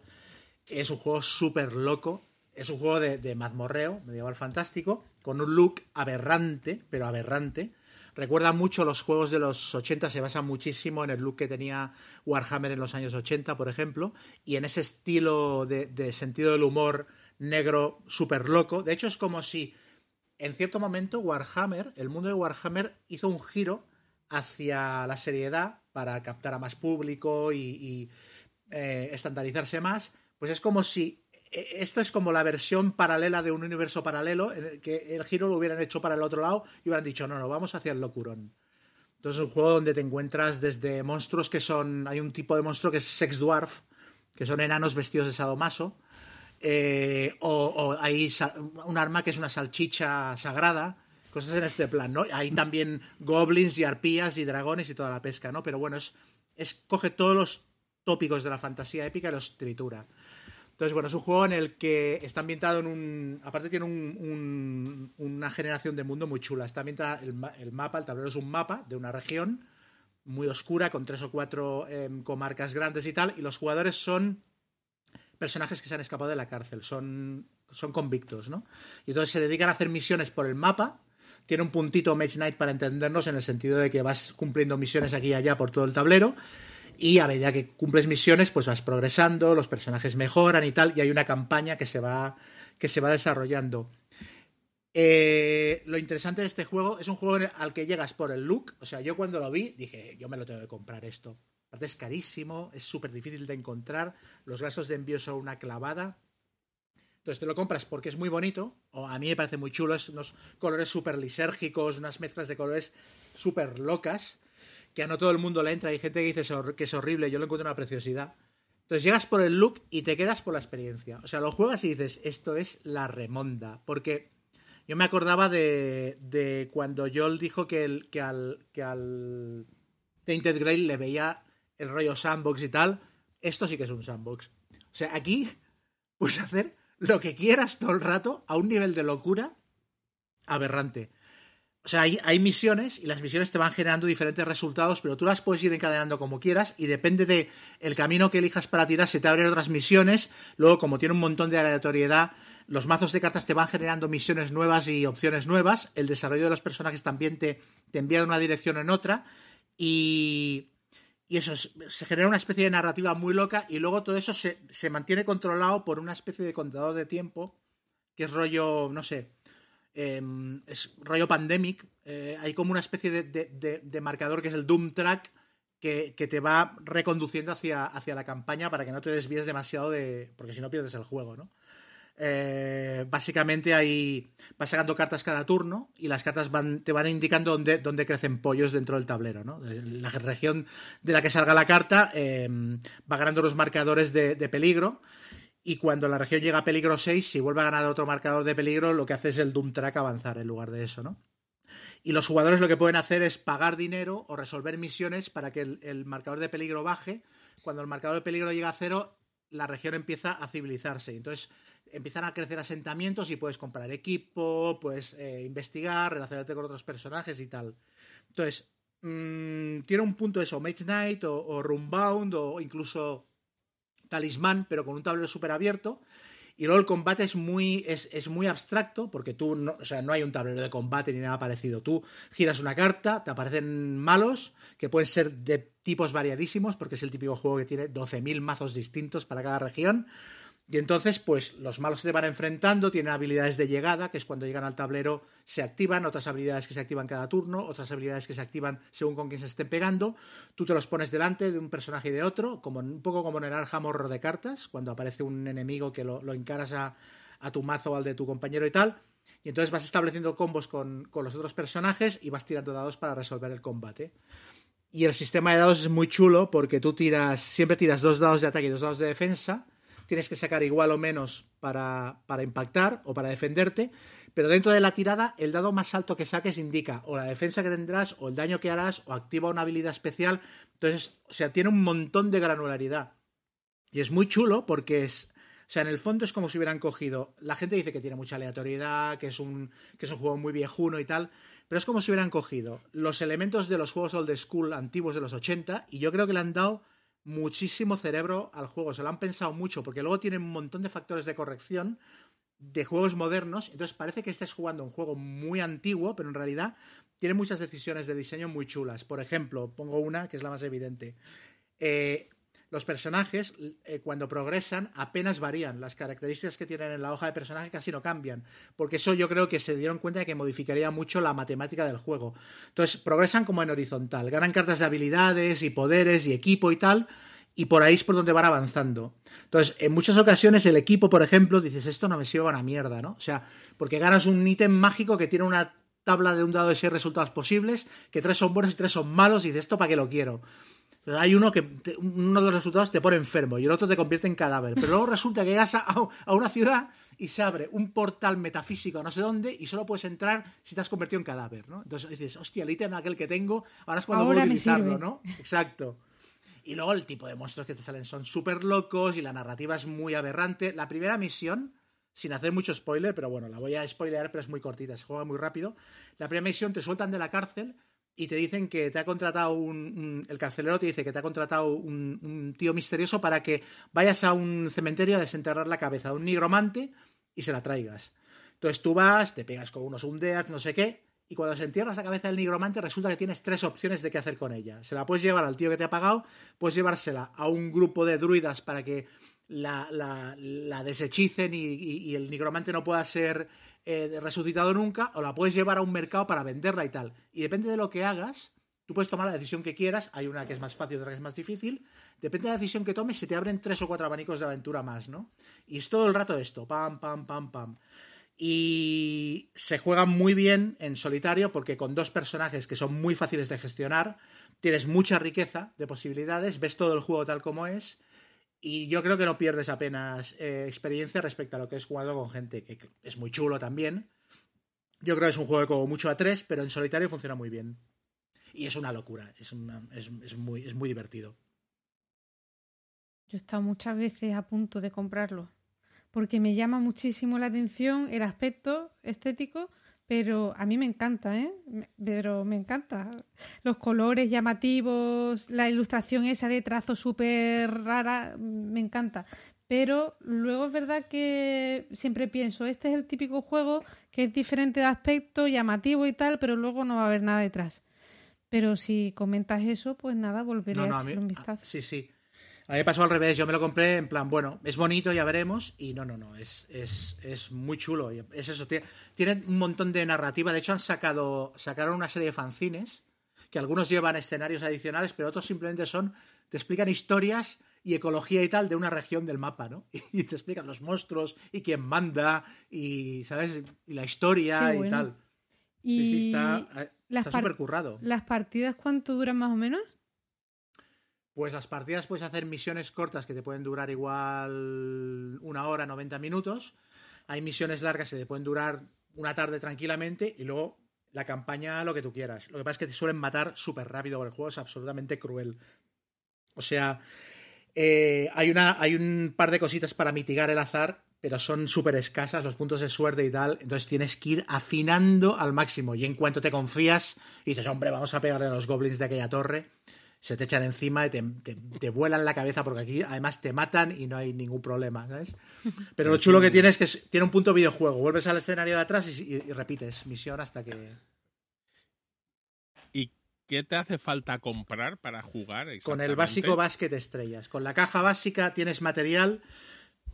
Es un juego súper loco. Es un juego de, de mazmorreo, medieval fantástico, con un look aberrante, pero aberrante. Recuerda mucho los juegos de los 80, se basa muchísimo en el look que tenía Warhammer en los años 80, por ejemplo, y en ese estilo de, de sentido del humor negro súper loco. De hecho, es como si en cierto momento Warhammer, el mundo de Warhammer, hizo un giro hacia la seriedad para captar a más público y, y, eh, estandarizarse más. Pues es como si eh, esto es como la versión paralela de un universo paralelo en el que el giro lo hubieran hecho para el otro lado y hubieran dicho, no, no, vamos hacia el locurón. Entonces es un juego donde te encuentras desde monstruos que son... Hay un tipo de monstruo que es Sex Dwarf, que son enanos vestidos de sadomaso, eh, o, hay un arma que es una salchicha sagrada, cosas en este plan, ¿no? Hay también goblins y arpías y dragones y toda la pesca, ¿no? Pero bueno, es, es coge todos los tópicos de la fantasía épica y los tritura. Entonces, bueno, es un juego en el que está ambientado en un... Aparte tiene un, un, una generación de mundo muy chula. Está ambientado el, el, mapa, el tablero es un mapa de una región muy oscura, con tres o cuatro eh, comarcas grandes y tal, y los jugadores son personajes que se han escapado de la cárcel, son, son convictos, ¿no? Y entonces se dedican a hacer misiones por el mapa. Tiene un puntito Mage Knight para entendernos en el sentido de que vas cumpliendo misiones aquí y allá por todo el tablero y a medida que cumples misiones pues vas progresando, los personajes mejoran y tal y hay una campaña que se va que se va desarrollando. Eh, lo interesante de este juego es un juego al que llegas por el look. O sea, yo cuando lo vi dije, yo me lo tengo que comprar esto. Aparte es carísimo, es súper difícil de encontrar. Los gastos de envío son una clavada. Entonces te lo compras porque es muy bonito, o a mí me parece muy chulo, es unos colores súper lisérgicos, unas mezclas de colores súper locas, que a no todo el mundo le entra. Hay gente que dice que es horrible, yo lo encuentro una preciosidad. Entonces llegas por el look y te quedas por la experiencia. O sea, lo juegas y dices, esto es la remonda. Porque yo me acordaba de, de cuando Joel dijo que, el, que, al, que al Tainted Grail le veía el rollo sandbox y tal. Esto sí que es un sandbox. O sea, aquí puedes hacer lo que quieras todo el rato a un nivel de locura aberrante. O sea, hay, hay, misiones y las misiones te van generando diferentes resultados, pero tú las puedes ir encadenando como quieras y depende de camino que elijas para tirar, se te abren otras misiones. Luego, como tiene un montón de aleatoriedad, los mazos de cartas te van generando misiones nuevas y opciones nuevas. El desarrollo de los personajes también te, te envía de una dirección en otra. Y, y eso, se genera una especie de narrativa muy loca y luego todo eso se, se, mantiene controlado por una especie de contador de tiempo, que es rollo, no sé, eh, es rollo pandemic. Eh, hay como una especie de, de, de, marcador que es el Doom Track que, que, te va reconduciendo hacia, hacia la campaña para que no te desvíes demasiado de... porque si no pierdes el juego, ¿no? Eh, básicamente hay vas sacando cartas cada turno y las cartas van, te van indicando dónde, dónde, crecen pollos dentro del tablero. ¿no? La región de la que salga la carta eh, va ganando los marcadores de, de, peligro y cuando la región llega a peligro 6, si vuelve a ganar otro marcador de peligro, lo que hace es el Doom Track avanzar en lugar de eso. ¿no? Y los jugadores lo que pueden hacer es pagar dinero o resolver misiones para que el, marcador de peligro baje. Cuando el marcador de peligro llega a cero, la región empieza a civilizarse. Entonces empiezan a crecer asentamientos y puedes comprar equipo, puedes eh, investigar, relacionarte con otros personajes y tal. Entonces, mmm, tiene un punto eso, Mage Knight o, o Runbound o incluso Talismán, pero con un tablero súper abierto. Y luego el combate es muy, es, es muy abstracto, porque tú, no, o sea, no hay un tablero de combate ni nada parecido. Tú giras una carta, te aparecen malos, que pueden ser de tipos variadísimos, porque es el típico juego que tiene 12.000 mazos distintos para cada región. Y entonces, pues los malos se van enfrentando, tienen habilidades de llegada, que es cuando llegan al tablero se activan, otras habilidades que se activan cada turno, otras habilidades que se activan según con quién se estén pegando. Tú te los pones delante de un personaje y de otro, como un poco como en el Arhamor de cartas, cuando aparece un enemigo que lo, lo encaras a, a, tu mazo o al de tu compañero y tal. Y entonces vas estableciendo combos con, con los otros personajes y vas tirando dados para resolver el combate. Y el sistema de dados es muy chulo porque tú tiras, siempre tiras dos dados de ataque y dos dados de defensa tienes que sacar igual o menos para, para, impactar o para defenderte, pero dentro de la tirada el dado más alto que saques indica o la defensa que tendrás o el daño que harás o activa una habilidad especial. Entonces, o sea, tiene un montón de granularidad. Y es muy chulo porque es... O sea, en el fondo es como si hubieran cogido... La gente dice que tiene mucha aleatoriedad, que es un, que es un juego muy viejuno y tal, pero es como si hubieran cogido los elementos de los juegos old school antiguos de los 80 y yo creo que le han dado muchísimo cerebro al juego, se lo han pensado mucho, porque luego tienen un montón de factores de corrección de juegos modernos, entonces parece que estés jugando un juego muy antiguo, pero en realidad tiene muchas decisiones de diseño muy chulas. Por ejemplo, pongo una que es la más evidente. Eh, los personajes, eh, cuando progresan, apenas varían. Las características que tienen en la hoja de personaje casi no cambian. Porque eso yo creo que se dieron cuenta de que modificaría mucho la matemática del juego. Entonces, progresan como en horizontal. Ganan cartas de habilidades y poderes y equipo y tal. Y por ahí es por donde van avanzando. Entonces, en muchas ocasiones el equipo, por ejemplo, dices, esto no me sirve a una mierda, ¿no? O sea, porque ganas un ítem mágico que tiene una tabla de un dado de seis resultados posibles, que tres son buenos y tres son malos, y dices, ¿esto para qué lo quiero? Hay uno que te, uno de los resultados te pone enfermo y el otro te convierte en cadáver. Pero luego resulta que llegas a, a, una ciudad y se abre un portal metafísico no sé dónde y solo puedes entrar si te has convertido en cadáver, ¿no? Entonces dices, hostia, el ítem aquel que tengo, ahora es cuando voy a utilizarlo, ¿no? Exacto. Y luego el tipo de monstruos que te salen son súper locos y la narrativa es muy aberrante. La primera misión, sin hacer mucho spoiler, pero bueno, la voy a spoilear, pero es muy cortita, se juega muy rápido. La primera misión te sueltan de la cárcel y te dicen que te ha contratado un, el carcelero te dice que te ha contratado un, un, tío misterioso para que vayas a un cementerio a desenterrar la cabeza de un nigromante y se la traigas. Entonces tú vas, te pegas con unos undeads, no sé qué, y cuando se entierras la cabeza del nigromante resulta que tienes tres opciones de qué hacer con ella. Se la puedes llevar al tío que te ha pagado, puedes llevársela a un grupo de druidas para que la, la- la deshechicen y el nigromante no pueda ser eh, resucitado nunca, o la puedes llevar a un mercado para venderla y tal. Y depende de lo que hagas, tú puedes tomar la decisión que quieras. Hay una que es más fácil, otra que es más difícil. Depende de la decisión que tomes, se te abren tres o cuatro abanicos de aventura más, ¿no? Y es todo el rato esto, pam, pam, pam, pam. Y se juega muy bien en solitario porque con dos personajes que son muy fáciles de gestionar, tienes mucha riqueza de posibilidades, ves todo el juego tal como es. Y yo creo que no pierdes apenas eh, experiencia respecto a lo que es jugado con gente, que es muy chulo también. Yo creo que es un juego de como mucho a tres, pero en solitario funciona muy bien. Y es una locura, es, una- es, es muy, es muy divertido. Yo he estado muchas veces a punto de comprarlo, porque me llama muchísimo la atención el aspecto estético, pero a mí me encanta, ¿eh? Pero me encanta. Los colores llamativos, la ilustración esa de trazo súper rara, me encanta. Pero luego es verdad que siempre pienso, este es el típico juego que es diferente de aspecto, llamativo y tal, pero luego no va a haber nada detrás. Pero si comentas eso, pues nada, volveré No, no, a a echarle un vistazo. ah, sí, sí. A mí me pasó al revés, yo me lo compré en plan, bueno, es bonito, ya veremos, y no, no, no, es, es, es muy chulo. Es eso, tiene, tiene un montón de narrativa. De hecho, han sacado, sacaron una serie de fanzines, que algunos llevan escenarios adicionales, pero otros simplemente son, te explican historias y ecología y tal de una región del mapa, ¿no? Y te explican los monstruos y quién manda, y, ¿sabes? Y la historia y tal. Y Sí, sí, está, las está súper currado. ¿Las partidas cuánto duran más o menos? Pues las partidas puedes hacer misiones cortas que te pueden durar igual una hora, 90 minutos. Hay misiones largas que te pueden durar una tarde tranquilamente y luego la campaña lo que tú quieras. Lo que pasa es que te suelen matar súper rápido porque el juego es absolutamente cruel. O sea, eh, hay, una, hay un par de cositas para mitigar el azar, pero son súper escasas los puntos de suerte y tal. Entonces tienes que ir afinando al máximo. Y en cuanto te confías dices, hombre, vamos a pegarle a los goblins de aquella torre, se te echan encima y te, te, te vuelan la cabeza porque aquí además te matan y no hay ningún problema, ¿sabes? Pero lo chulo que tiene es que tiene un punto videojuego. Vuelves al escenario de atrás y, y- y repites misión hasta que... ¿Y qué te hace falta comprar para jugar? Con el básico básquet estrellas. Con la caja básica tienes material,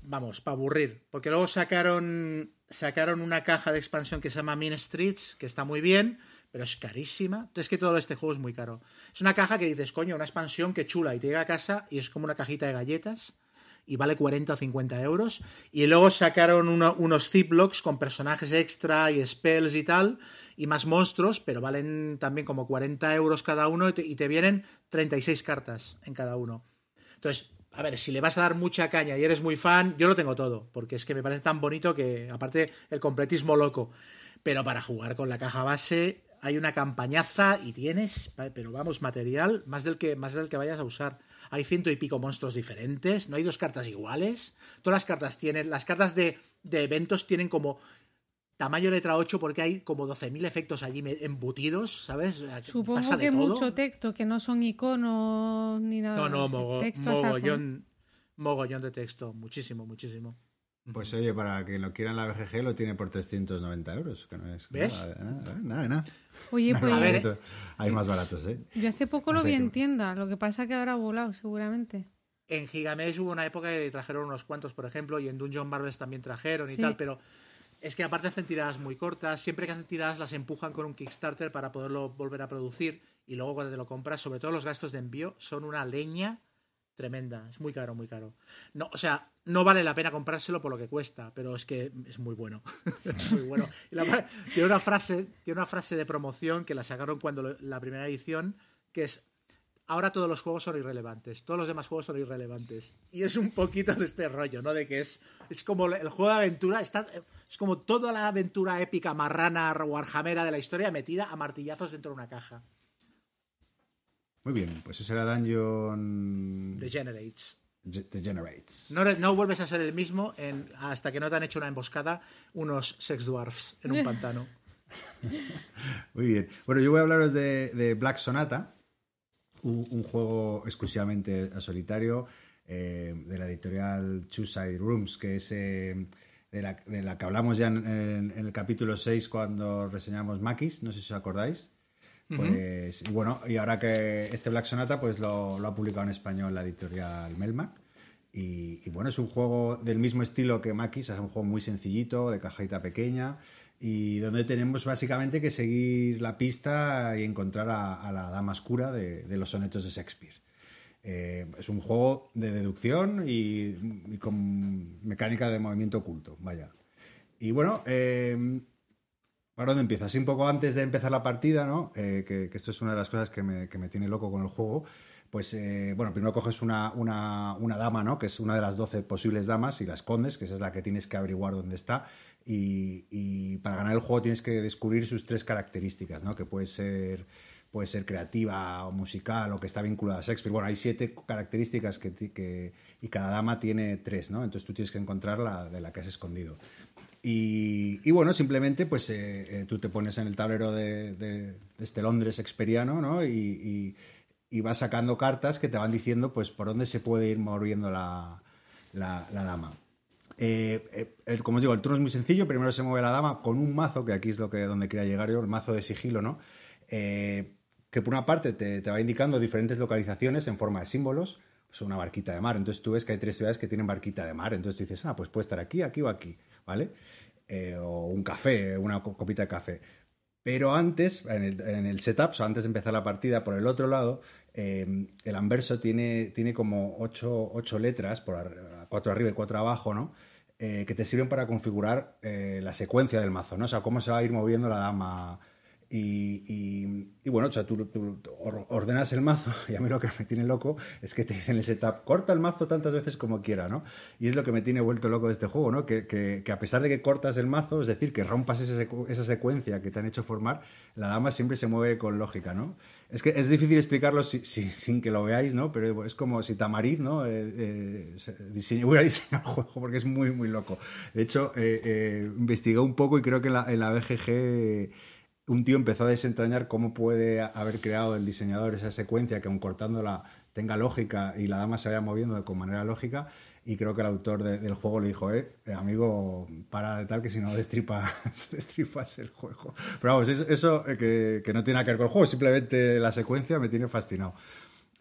vamos, para aburrir. Porque luego sacaron, sacaron una caja de expansión que se llama Mean Streets, que está muy bien, pero es carísima. Entonces que todo este juego es muy caro. Es una caja que dices, coño, una expansión que chula, y te llega a casa y es como una cajita de galletas. Y vale 40 o 50 euros. Y luego sacaron uno- unos Ziplocs con personajes extra y spells y tal. Y más monstruos, pero valen también como 40 euros cada uno. Y te, y te vienen 36 cartas en cada uno. Entonces, a ver, si le vas a dar mucha caña y eres muy fan, yo lo tengo todo, porque es que me parece tan bonito que, aparte, el completismo loco. Pero para jugar con la caja base hay una campañaza y tienes, pero vamos, material más del que, más del que vayas a usar. Hay ciento y pico monstruos diferentes, no hay dos cartas iguales. Todas las cartas tienen, las cartas de, de eventos tienen como tamaño letra 8 porque hay como 12.000 efectos allí embutidos, ¿sabes? Pasa Supongo de que todo. mucho texto, que no son iconos ni nada. No, no, mogo- mogollón, mogollón de texto, muchísimo, muchísimo. Pues oye, para que lo quieran la BGG lo tiene por 390 euros. Que no es ¿Ves? Nada, nada, nada, nada. Oye, pues A ver, Hay más baratos, ¿eh? yo hace poco lo No vi en tienda, lo que pasa que habrá volado seguramente. En Gigamesh hubo una época que trajeron unos cuantos, por ejemplo, y en Dungeon Marvels también trajeron y Sí. tal, pero es que aparte hacen tiradas muy cortas, siempre que hacen tiradas las empujan con un Kickstarter para poderlo volver a producir y luego cuando te lo compras, sobre todo los gastos de envío, son una leña tremenda, es muy caro, muy caro. No, o sea, no vale la pena comprárselo por lo que cuesta, pero es que es muy bueno. es muy bueno. Y la- tiene una frase, tiene una frase de promoción que la sacaron cuando lo- la primera edición, que es ahora todos los juegos son irrelevantes, todos los demás juegos son irrelevantes. Y es un poquito de este rollo, ¿no? De que es, es como el juego de aventura, está, es como toda la aventura épica, marrana, warhamera de la historia metida a martillazos dentro de una caja. Muy bien, pues ese era Dungeon Degenerates. Ge- Degenerates. No, no vuelves a ser el mismo en- hasta que no te han hecho una emboscada unos sex dwarfs en un pantano. Muy bien. Bueno, yo voy a hablaros de, de Black Sonata, un, un juego exclusivamente a solitario eh, de la editorial Two Side Rooms, que es eh, de, la, de la que hablamos ya en, en- en el capítulo 6 cuando reseñamos Makis, no sé si os acordáis. Pues, y bueno, y ahora que este Black Sonata pues lo, lo ha publicado en español la editorial Melmac. Y, bueno, es un juego del mismo estilo que Maquis, es un juego muy sencillito, de cajita pequeña, y donde tenemos básicamente que seguir la pista y encontrar a, la dama oscura de, los sonetos de Shakespeare. Eh, es un juego de deducción y, con mecánica de movimiento oculto, vaya. Y bueno, eh, ¿para dónde empieza? Así un poco antes de empezar la partida, ¿no? Eh, que, esto es una de las cosas que me, que me tiene loco con el juego pues eh, bueno, primero coges una, dama, ¿no? Que es una de las 12 posibles damas y la escondes, que esa es la que tienes que averiguar dónde está. Y, para ganar el juego tienes que descubrir sus tres características, ¿no? Que puede ser, puede ser creativa o musical o que está vinculada a Shakespeare. Bueno, hay siete características que, y cada dama tiene tres, ¿no? Entonces tú tienes que encontrar la de la que has escondido. Y, bueno, simplemente pues eh, eh, tú te pones en el tablero de, este Londres experiano, ¿no? y vas sacando cartas que te van diciendo pues por dónde se puede ir moviendo la, dama. Eh, como os digo, el turno es muy sencillo. Primero se mueve la dama con un mazo, que aquí es lo que donde quería llegar yo, el mazo de sigilo, ¿no? Que por una parte te, va indicando diferentes localizaciones en forma de símbolos. Pues una barquita de mar. Entonces tú ves que hay tres ciudades que tienen barquita de mar. Entonces dices, ah, pues puede estar aquí, aquí o aquí, ¿vale? o un café, una copita de café. Pero antes, en el, setup, o antes de empezar la partida, por el otro lado, em, el anverso tiene, tiene como ocho, letras, por cuatro arriba y cuatro abajo, ¿no? Eh, que te sirven para configurar eh, la secuencia del mazo, ¿no? O sea, cómo se va a ir moviendo la dama y, bueno, o sea, tú, ordenas el mazo y a mí lo que me tiene loco es que te, en el setup corta el mazo tantas veces como quiera, ¿no? Y es lo que me tiene vuelto loco de este juego, ¿no? Que, a pesar de que cortas el mazo, es decir, que rompas esa, secuencia que te han hecho formar, la dama siempre se mueve con lógica, ¿no? Es que es difícil explicarlo sin que lo veáis, ¿no? Pero es como si Tamariz, ¿no? Eh, eh, hubiera diseñado el juego porque es muy, muy loco. De hecho, eh, investigué un poco y creo que en la BGG un tío empezó a desentrañar cómo puede haber creado el diseñador esa secuencia que aun cortándola tenga lógica y la dama se vaya moviendo con manera lógica y creo que el autor del juego le dijo, eh, amigo, para de tal que si no destripas, destripas el juego. Pero vamos, eso, eh, que, que, no tiene nada que ver con el juego, simplemente la secuencia me tiene fascinado.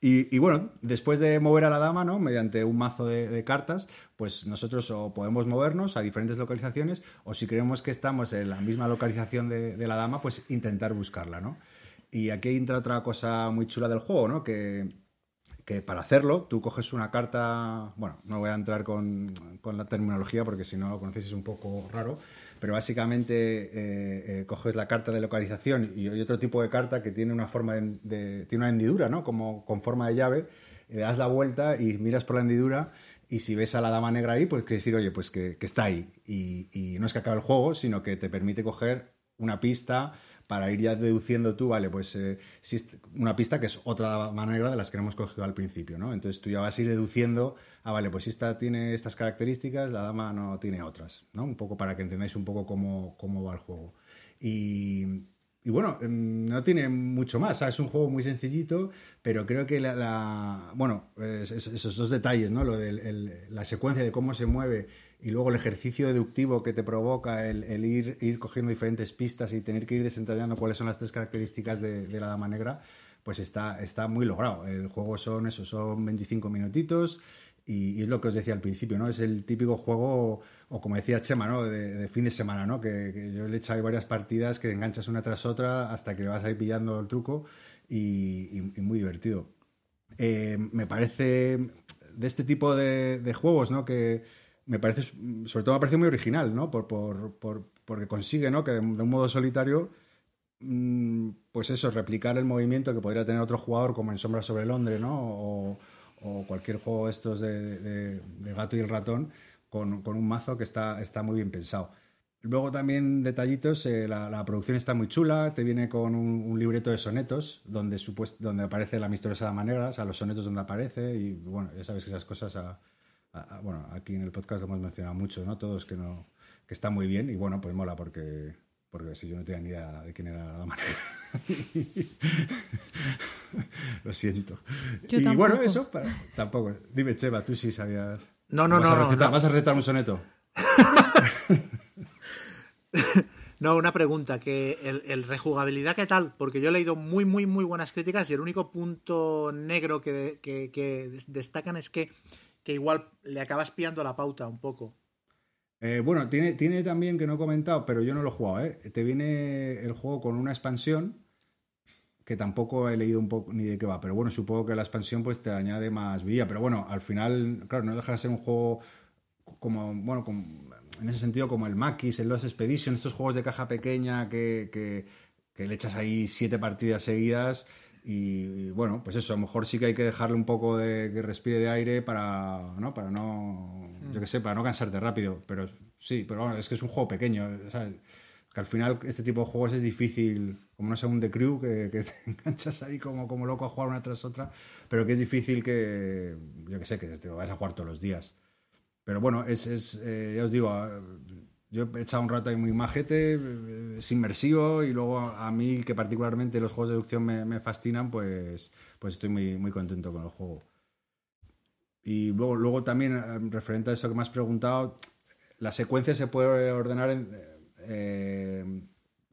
Y, bueno, después de mover a la dama, ¿no? Mediante un mazo de, cartas, pues nosotros o podemos movernos a diferentes localizaciones, o si creemos que estamos en la misma localización de, la dama, pues intentar buscarla, ¿no? Y aquí entra otra cosa muy chula del juego, ¿no? Que, que para hacerlo, tú coges una carta. Bueno, no voy a entrar con, con la terminología porque si no lo conocéis es un poco raro pero básicamente eh, eh, coges la carta de localización y otro tipo de carta que tiene una forma de, tiene una hendidura, ¿no? Como con forma de llave, le das la vuelta y miras por la hendidura y si ves a la dama negra ahí, pues que decir, oye, pues que, está ahí. Y, no es que acabe el juego, sino que te permite coger una pista para ir ya deduciendo tú, vale, pues eh, una pista que es otra manera de las que hemos cogido al principio, ¿no? Entonces tú ya vas a ir deduciendo, ah, vale, pues esta tiene estas características, la dama no tiene otras, ¿no? Un poco para que entendáis un poco cómo, cómo va el juego. Y, y bueno, em, no tiene mucho más. es un juego muy sencillito, pero creo que la, bueno, esos dos detalles, ¿no? Lo de la secuencia de cómo se mueve y luego el ejercicio deductivo que te provoca el, ir, ir, cogiendo diferentes pistas y tener que ir desentrañando cuáles son las tres características de, la dama negra, pues está, está muy logrado. El juego son eso, son 25 minutitos y, es lo que os decía al principio, ¿no? Es el típico juego, o como decía Chema, ¿no? De, fin de semana, ¿no? Que, yo le he echado varias partidas que enganchas una tras otra hasta que le vas a ir pillando el truco y, muy divertido. Eh, me parece de este tipo de, de juegos, ¿no? Que, me parece, sobre todo me parece muy original, ¿no? Por, porque consigue, ¿no? Que de, un modo solitario, mm, pues eso, replicar el movimiento que podría tener otro jugador como en Sombra sobre Londres, ¿no? O, cualquier juego estos de, de, gato y el ratón con, un mazo que está, está muy bien pensado. Luego también detallitos, eh, la, producción está muy chula, te viene con un, libreto de sonetos donde, donde aparece la misteriosa dama negra, o sea, los sonetos donde aparece y bueno, ya sabes que esas cosas bueno, aquí en el podcast lo hemos mencionado mucho, ¿no? Todos que no que está muy bien y bueno, pues mola porque porque si yo no tenía ni idea de quién era la manera. lo siento. y bueno, eso tampoco. Dime, Cheva, tú sí sabías. No, no, no, no, ¿Vas a recetar un soneto? no, una pregunta, que el, rejugabilidad, ¿qué tal? Porque yo he leído muy, muy, muy buenas críticas y el único punto negro que, que destacan es que que igual le acabas pillando la pauta un poco. Eh, bueno, tiene, tiene también, que no he comentado, pero yo no lo he jugado, ¿eh? Te viene el juego con una expansión que tampoco he leído un poco ni de qué va, pero bueno, supongo que la expansión pues te añade más vida, pero bueno, al final, claro, no deja de ser un juego como, bueno, en ese sentido como el Maquis, el Lost Expedition, estos juegos de caja pequeña que, que, que le echas ahí siete partidas seguidas y, bueno, pues eso, a lo mejor sí que hay que dejarle un poco de que respire de aire para, ¿no? Para no, yo qué sé, para no cansarte rápido, pero sí, pero bueno, es que es un juego pequeño, que al final este tipo de juegos es difícil, como no sea un The Crew, que, que te enganchas ahí como, como loco a jugar una tras otra, pero que es difícil que, yo que sé, que te lo vayas a jugar todos los días. Pero bueno, es, es eh, ya os digo, yo he echado un rato ahí muy majete, eh, es inmersivo y luego a mí que particularmente los juegos de deducción me, fascinan, pues, pues estoy muy, muy contento con el juego. Y luego, luego también, eh, referente a eso que me has preguntado, la secuencia se puede ordenar en, eh,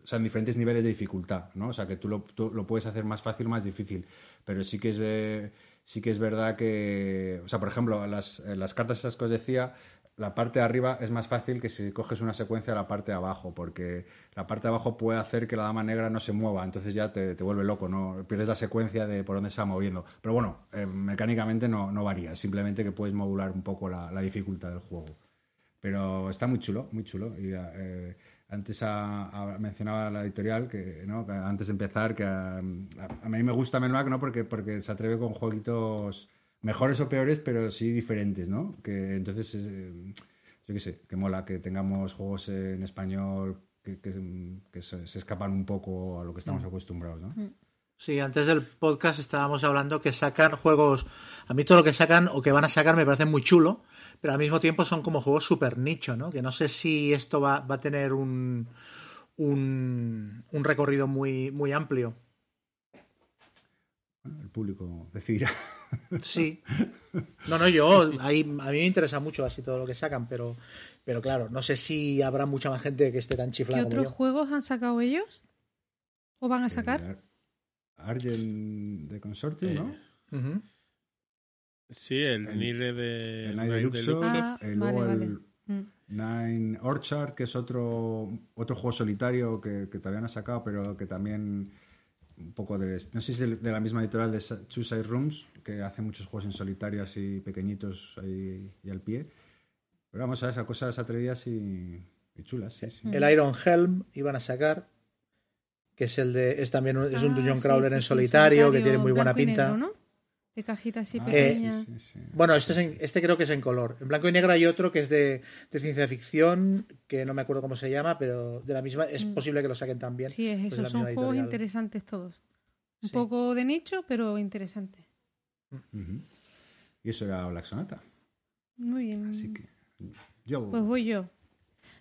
o sea, en diferentes niveles de dificultad, ¿no? O sea, que tú lo, lo puedes hacer más fácil, más difícil. Pero sí que es, sí que es verdad que, o sea, por ejemplo, las, las cartas esas que os decía, la parte de arriba es más fácil que si coges una secuencia de la parte de abajo, porque la parte de abajo puede hacer que la dama negra no se mueva, entonces ya te, te vuelve loco, ¿no? Pierdes la secuencia de por dónde se va moviendo. Pero bueno, eh, mecánicamente no, no varía, simplemente que puedes modular un poco la, dificultad del juego. Pero está muy chulo, muy chulo. Y, eh, antes a, mencionaba la editorial que, ¿no? antes de empezar que a, a mí me gusta Melmac no porque porque se atreve con jueguitos mejores o peores pero sí diferentes no que entonces eh, yo qué sé que mola que tengamos juegos en español que, que, que se, se, escapan un poco a lo que estamos mm. acostumbrados no Mm. Sí, antes del podcast estábamos hablando que sacan juegos. A mí todo lo que sacan o que van a sacar me parece muy chulo, pero al mismo tiempo son como juegos súper nicho, ¿no? Que no sé si esto va, va a tener un, un, un, recorrido muy, muy amplio. El público decidirá. Sí. No, no, yo. Ahí, a mí me interesa mucho así todo lo que sacan, pero, pero claro, no sé si habrá mucha más gente que esté tan chiflada. ¿Qué otros juegos han sacado ellos? ¿O van a sacar? Eh, Argent de Consortium, Eh, ¿no? Uh -huh. Sí, el, El- Nire de, El Deluxo, Deluxo. Ah, eh, vale, luego vale. el Mm. Nine Orchard, que es otro, otro juego solitario que, que todavía no ha sacado, pero que también un poco de... No sé si es de la misma editorial de Two Side Rooms, que hace muchos juegos en solitario así pequeñitos ahí y al pie. Pero vamos a esas cosas atrevidas y, y chulas, sí, sí. El Iron Helm iban a sacar, que es el de. Es también un, es un Ah, Dungeon sí, Crawler sí, en sí, solitario, que tiene muy buena pinta. negro, ¿no? De cajita así Ah, pequeña. sí, sí, sí. Bueno, este, es en- este creo que es en color. En blanco y negro hay otro que es de, de ciencia ficción, que no me acuerdo cómo se llama, pero de la misma. Es Mm. posible que lo saquen también. Sí, es pues eso. la Son misma juegos editorial. interesantes todos. Un Sí. poco de nicho, pero interesantes. Ujú. Y eso era Black Sonata. Muy bien. Así que yo... Pues voy yo.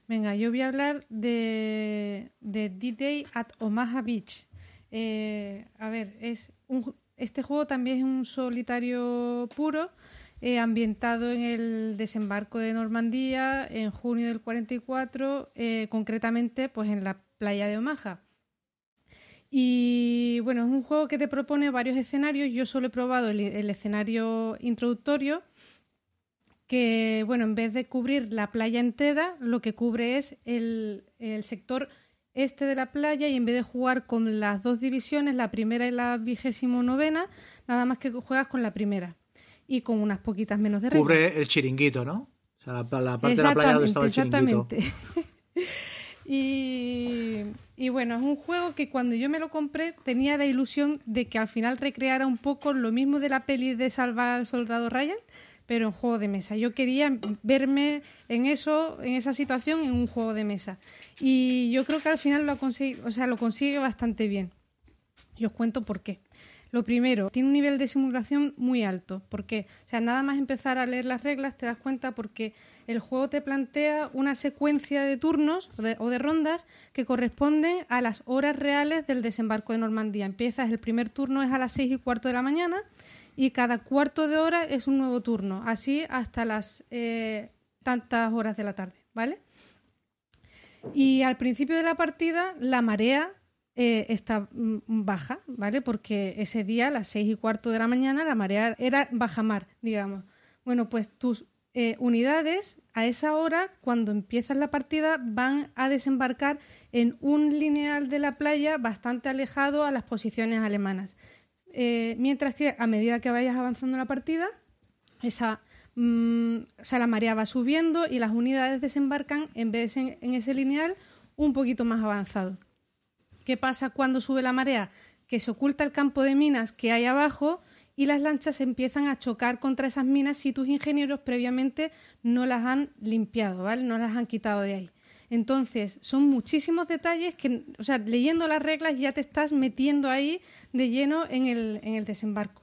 Venga, yo voy a hablar de, de D-Day at Omaha Beach. Eh, a ver, es un, este juego también es un solitario puro, eh, ambientado en el desembarco de Normandía en junio del 44, eh, concretamente pues en la playa de Omaha. Y bueno, es un juego que te propone varios escenarios. Yo solo he probado el, escenario introductorio, que bueno, en vez de cubrir la playa entera, lo que cubre es el sector este de la playa y en vez de jugar con las dos divisiones, la primera y la vigésimo novena, nada más que juegas con la primera y con unas poquitas menos de reglas. Cubre el chiringuito, ¿no? O sea, la, la parte de la playa donde estaba el chiringuito. Exactamente. y, y bueno, es un juego que cuando yo me lo compré tenía la ilusión de que al final recreara un poco lo mismo de la peli de Salva al Soldado Ryan, pero en juego de mesa. Yo quería verme en eso, en esa situación, en un juego de mesa. Y yo creo que al final lo, consigue, o sea, lo consigue bastante bien. Y os cuento por qué. Lo primero, tiene un nivel de simulación muy alto. ¿Por qué? O sea, nada más empezar a leer las reglas te das cuenta porque el juego te plantea una secuencia de turnos o de, o de rondas que corresponden a las horas reales del desembarco de Normandía. Empiezas, el primer turno es a las seis y cuarto de la mañana y cada cuarto de hora es un nuevo turno, así hasta las eh, tantas horas de la tarde, ¿vale? Y al principio de la partida la marea eh, está mm, baja, ¿vale? Porque ese día, a las seis y cuarto de la mañana, la marea era bajamar, digamos. Bueno, pues tus eh, unidades a esa hora, cuando empiezas la partida, van a desembarcar en un lineal de la playa bastante alejado a las posiciones alemanas. Eh, mientras que a medida que vayas avanzando la partida, esa, mm, o sea, la marea va subiendo y las unidades desembarcan en vez de en, ese lineal un poquito más avanzado. ¿Qué pasa cuando sube la marea? Que se oculta el campo de minas que hay abajo y las lanchas empiezan a chocar contra esas minas si tus ingenieros previamente no las han limpiado, ¿vale? No las han quitado de ahí. Entonces, son muchísimos detalles que, o sea, leyendo las reglas ya te estás metiendo ahí de lleno en el, en el desembarco.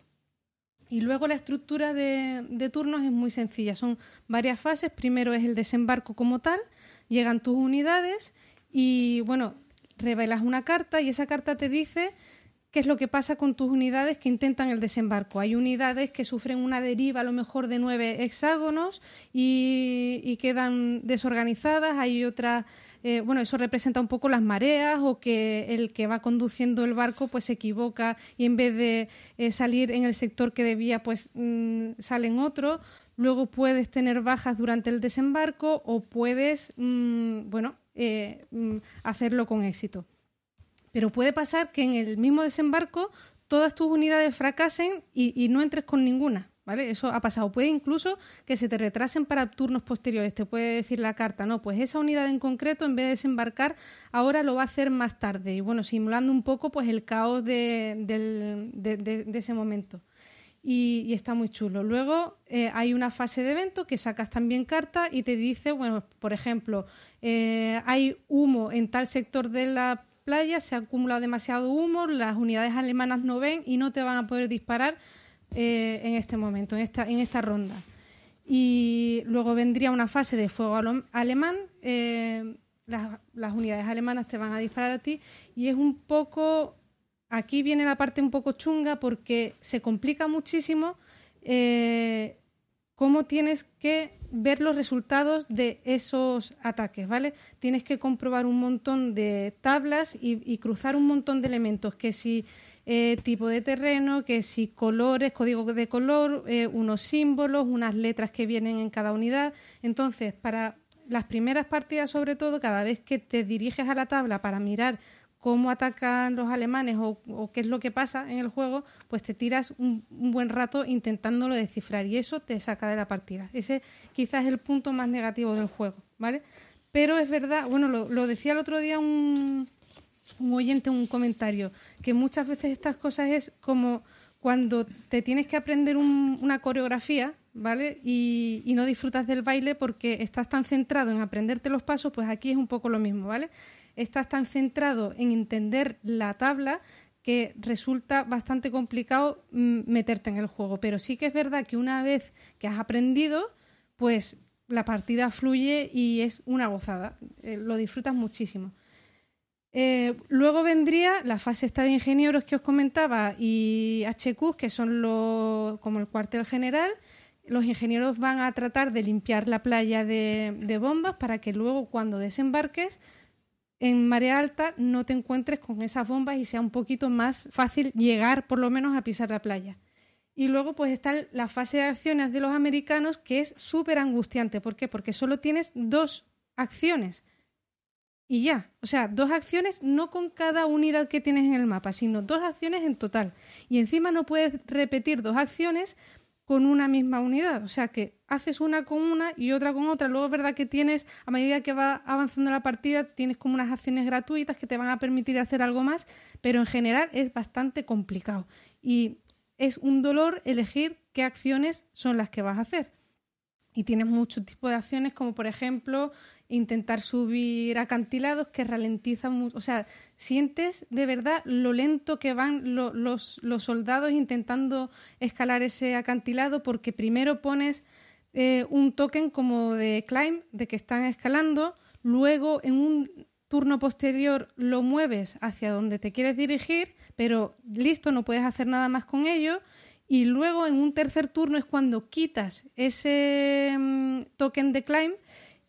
Y luego la estructura de, de turnos es muy sencilla, son varias fases. Primero es el desembarco como tal, llegan tus unidades y, bueno, revelas una carta y esa carta te dice qué es lo que pasa con tus unidades que intentan el desembarco. Hay unidades que sufren una deriva a lo mejor de nueve hexágonos y, quedan desorganizadas. Hay otras, eh, bueno, eso representa un poco las mareas o que el que va conduciendo el barco pues se equivoca y en vez de eh, salir en el sector que debía pues mm, sale en otro. Luego puedes tener bajas durante el desembarco o puedes, mm, bueno, eh, mm, hacerlo con éxito. Pero puede pasar que en el mismo desembarco todas tus unidades fracasen y, no entres con ninguna. ¿Vale? Eso ha pasado. Puede incluso que se te retrasen para turnos posteriores. Te puede decir la carta, no, pues esa unidad en concreto, en vez de desembarcar, ahora lo va a hacer más tarde. Y bueno, simulando un poco pues el caos de, ese momento. Y, y, está muy chulo. Luego eh, hay una fase de evento que sacas también carta y te dice, bueno, por ejemplo, eh, hay humo en tal sector de la playa, se ha acumulado demasiado humo, las unidades alemanas no ven y no te van a poder disparar eh, en este momento, en esta, en esta ronda. Y luego vendría una fase de fuego alemán, eh, las, las, unidades alemanas te van a disparar a ti y es un poco, aquí viene la parte un poco chunga porque se complica muchísimo eh, cómo tienes que ver los resultados de esos ataques, ¿vale? Tienes que comprobar un montón de tablas y, cruzar un montón de elementos, que si eh, tipo de terreno, que si colores, código de color, eh, unos símbolos, unas letras que vienen en cada unidad. Entonces, para las primeras partidas, sobre todo, cada vez que te diriges a la tabla para mirar cómo atacan los alemanes o, qué es lo que pasa en el juego, pues te tiras un, un, buen rato intentándolo descifrar y eso te saca de la partida. Ese quizás es el punto más negativo del juego, ¿vale? Pero es verdad, bueno, lo, lo decía el otro día un, un oyente, un comentario, que muchas veces estas cosas es como cuando te tienes que aprender un, una coreografía, ¿vale? Y, y no disfrutas del baile porque estás tan centrado en aprenderte los pasos, pues aquí es un poco lo mismo, ¿vale? Estás tan centrado en entender la tabla que resulta bastante complicado mm, meterte en el juego. Pero sí que es verdad que una vez que has aprendido, pues la partida fluye y es una gozada. Eh, lo disfrutas muchísimo. Eh, luego vendría la fase esta de ingenieros que os comentaba y HQ, que son como el cuartel general. Los ingenieros van a tratar de limpiar la playa de bombas para que luego cuando desembarques en marea alta no te encuentres con esas bombas y sea un poquito más fácil llegar por lo menos a pisar la playa. Y luego pues está la fase de acciones de los americanos que es súper angustiante. ¿Por qué? Porque solo tienes dos acciones y ya. O sea, dos acciones no con cada unidad que tienes en el mapa, sino dos acciones en total. Y encima no puedes repetir dos acciones con una misma unidad. O sea que haces una con una y otra con otra. Luego es verdad que tienes, a medida que va avanzando la partida, tienes como unas acciones gratuitas que te van a permitir hacer algo más, pero en general es bastante complicado. Y es un dolor elegir qué acciones son las que vas a hacer. Y tienes muchos tipos de acciones, como por ejemplo intentar subir acantilados que ralentizan mucho. O sea, sientes de verdad lo lento que van lo, los, los, soldados intentando escalar ese acantilado porque primero pones eh, un token como de climb, de que están escalando, luego en un turno posterior lo mueves hacia donde te quieres dirigir, pero listo, no puedes hacer nada más con ello. Y luego en un tercer turno es cuando quitas ese um, token de climb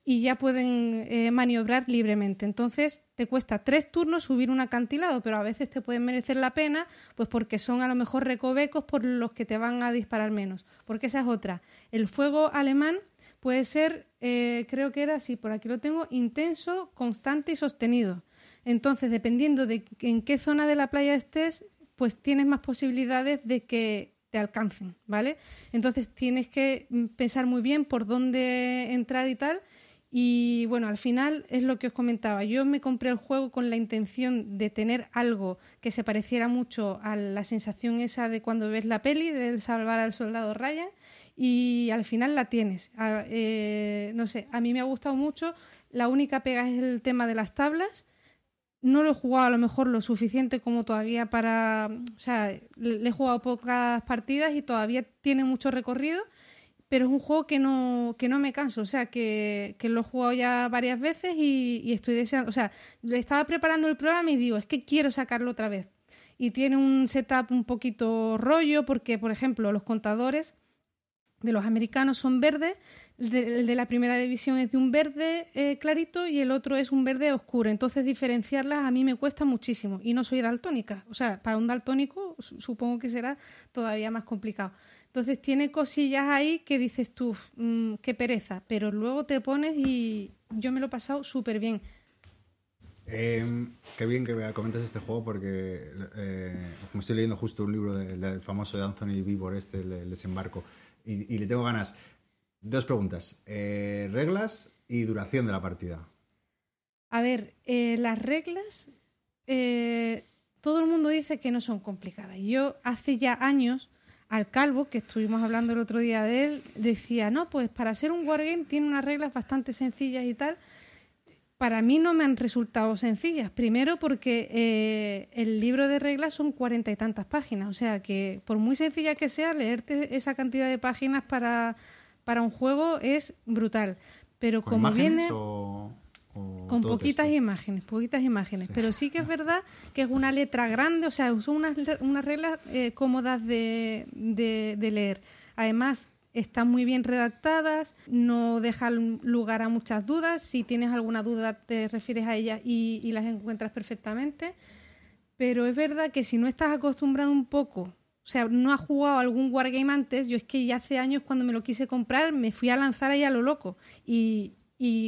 y ya pueden eh, maniobrar libremente. Entonces te cuesta tres turnos subir un acantilado, pero a veces te pueden merecer la pena, pues porque son a lo mejor recovecos por los que te van a disparar menos. Porque esa es otra. El fuego alemán puede ser, eh, creo que era así, por aquí lo tengo, intenso, constante y sostenido. Entonces, dependiendo de en qué zona de la playa estés, pues tienes más posibilidades de que te alcancen, ¿vale? Entonces tienes que mm, pensar muy bien por dónde entrar y tal. Y bueno, al final es lo que os comentaba. Yo me compré el juego con la intención de tener algo que se pareciera mucho a la sensación esa de cuando ves la peli, de salvar al soldado Ryan, y al final la tienes. Eh, no sé, a mí me ha gustado mucho. La única pega es el tema de las tablas no lo he jugado a lo mejor lo suficiente como todavía para... O sea, le he jugado pocas partidas y todavía tiene mucho recorrido, pero es un juego que no, que no me canso. O sea, que, lo he jugado ya varias veces y, estoy deseando... O sea, le estaba preparando el programa y digo, es que quiero sacarlo otra vez. Y tiene un setup un poquito rollo porque, por ejemplo, los contadores de los americanos son verdes el de la primera división es de un verde eh, clarito y el otro es un verde oscuro. Entonces diferenciarlas a mí me cuesta muchísimo y no soy daltónica. O sea, para un daltónico supongo que será todavía más complicado. Entonces tiene cosillas ahí que dices tú, mmm, qué pereza, pero luego te pones y yo me lo he pasado súper bien. Em, qué bien que comentas este juego porque eh, me estoy leyendo justo un libro del, famoso de Anthony Vivor, este, el, desembarco, y, y, le tengo ganas. Dos preguntas. Eh, reglas y duración de la partida. A ver, eh, las reglas, eh, todo el mundo dice que no son complicadas. Yo hace ya años, al calvo, que estuvimos hablando el otro día de él, decía, no, pues para ser un wargame tiene unas reglas bastante sencillas y tal. Para mí no me han resultado sencillas. Primero porque el libro de reglas son cuarenta y tantas páginas. O sea que por muy sencilla que sea, leerte esa cantidad de páginas para para un juego es brutal. Pero como viene... con poquitas imágenes, poquitas imágenes. Pero sí que es verdad que es una letra grande, o sea, son unas, unas reglas eh, cómodas de, de, leer. Además, están muy bien redactadas, no dejan lugar a muchas dudas. Si tienes alguna duda, te refieres a ellas y, y las encuentras perfectamente. Pero es verdad que si no estás acostumbrado un poco o sea, no ha jugado algún wargame antes, yo es que ya hace años cuando me lo quise comprar me fui a lanzar ahí a lo loco y,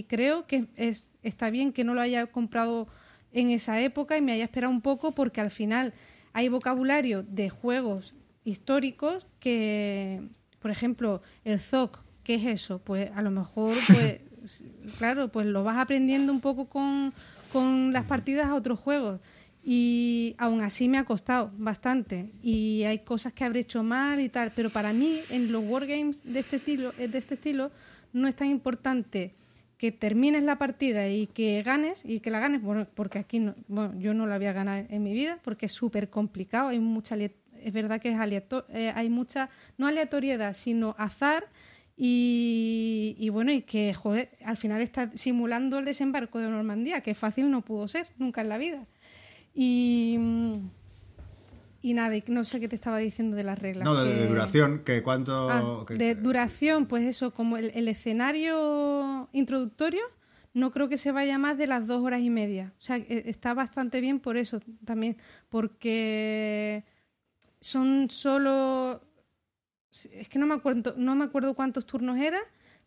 creo que es, está bien que no lo haya comprado en esa época y me haya esperado un poco porque al final hay vocabulario de juegos históricos que, por ejemplo, el ZOC, ¿qué es eso? Pues a lo mejor, pues, claro, pues lo vas aprendiendo un poco con, con las partidas a otros juegos y aún así me ha costado bastante y hay cosas que habré hecho mal y tal, pero para mí en los wargames de este estilo, de este estilo no es tan importante que termines la partida y que ganes y que la ganes, bueno, porque aquí no, bueno, yo no la voy a ganar en mi vida porque es súper complicado, hay mucha es verdad que es eh, hay mucha no aleatoriedad, sino azar y, y, bueno, y que joder, al final está simulando el desembarco de Normandía, que fácil no pudo ser nunca en la vida. Y, y nada, no sé qué te estaba diciendo de las reglas. No, de, duración, que cuánto... Ah, de duración, pues eso, como el, escenario introductorio, no creo que se vaya más de las dos horas y media. O sea, e, está bastante bien por eso también, porque son solo... Es que no me acuerdo, no me acuerdo cuántos turnos eran,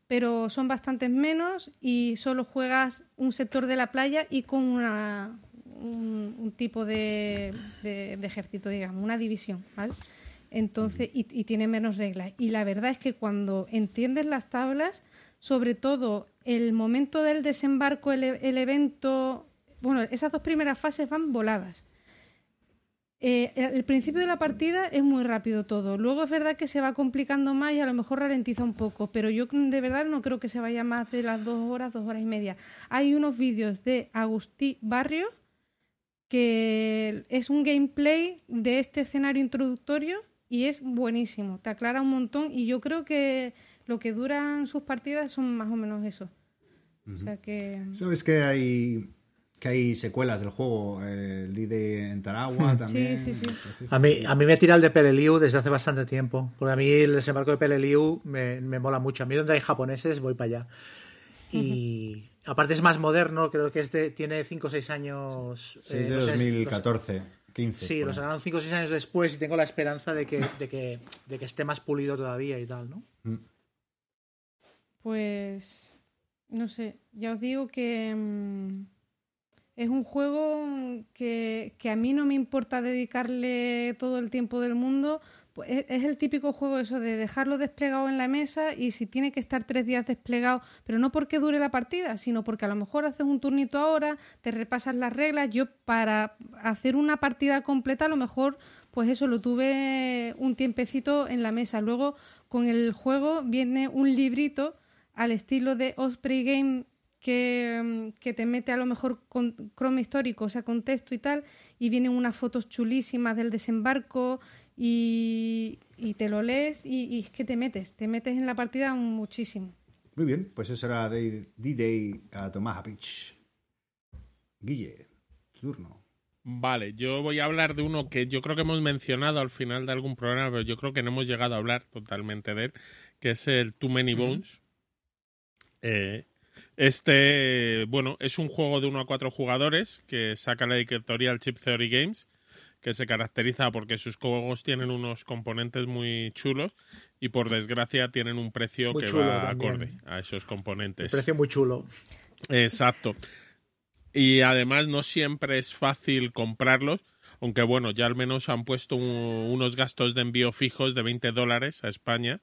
pero son bastantes menos y solo juegas un sector de la playa y con una, un, tipo de, ejército, digamos, una división, ¿vale? Entonces, y, tiene menos reglas. Y la verdad es que cuando entiendes las tablas, sobre todo el momento del desembarco, el, evento, bueno, esas dos primeras fases van voladas. Eh, el principio de la partida es muy rápido todo. Luego es verdad que se va complicando más y a lo mejor ralentiza un poco, pero yo de verdad no creo que se vaya más de las dos horas, dos horas y media. Hay unos vídeos de Agustí Barrio, que es un gameplay de este escenario introductorio y es buenísimo, te aclara un montón y yo creo que lo que duran sus partidas son más o menos eso. O sea que... ¿Sabes que hay que hay secuelas del juego, el de en Taragua también. Sí, sí, sí. A mí, a mí me tira el de Peleliu desde hace bastante tiempo, porque a mí el desembarco de Peleliu me, me mola mucho. A mí donde hay japoneses voy para allá. Y aparte es más moderno, creo que es de, tiene 5 o 6 años. Sí, es eh, de no sé, 2014, 15. Sí, lo sacaron 5 o 6 años después y tengo la esperanza de que, de que, de que esté más pulido todavía y tal, ¿no? Pues no sé, ya os digo que mm, es un juego que, que a mí no me importa dedicarle todo el tiempo del mundo. Pues es, el típico juego eso de dejarlo desplegado en la mesa y si tiene que estar tres días desplegado, pero no porque dure la partida, sino porque a lo mejor haces un turnito ahora, te repasas las reglas. Yo para hacer una partida completa a lo mejor pues eso lo tuve un tiempecito en la mesa. Luego con el juego viene un librito al estilo de Osprey Game que, mm, que te mete a lo mejor con croma histórico, o sea, con texto y tal, y vienen unas fotos chulísimas del desembarco y, y te lo lees y, y es que te metes, te metes en la partida muchísimo. Muy bien, pues eso era D-Day a Omaha Beach. Guille, tu turno. Vale, yo voy a hablar de uno que yo creo que hemos mencionado al final de algún programa, pero yo creo que no hemos llegado a hablar totalmente de él, que es el Too Many Bones. Eh, este, bueno, es un juego de 1 a 4 jugadores que saca la editorial Chip Theory Games, que se caracteriza porque sus juegos tienen unos componentes muy chulos y por desgracia tienen un precio Muy que va también. acorde a esos componentes. Me pareció muy chulo. Exacto. Y además no siempre es fácil comprarlos, aunque bueno, ya al menos han puesto un- unos gastos de envío fijos de 20 dólares a España,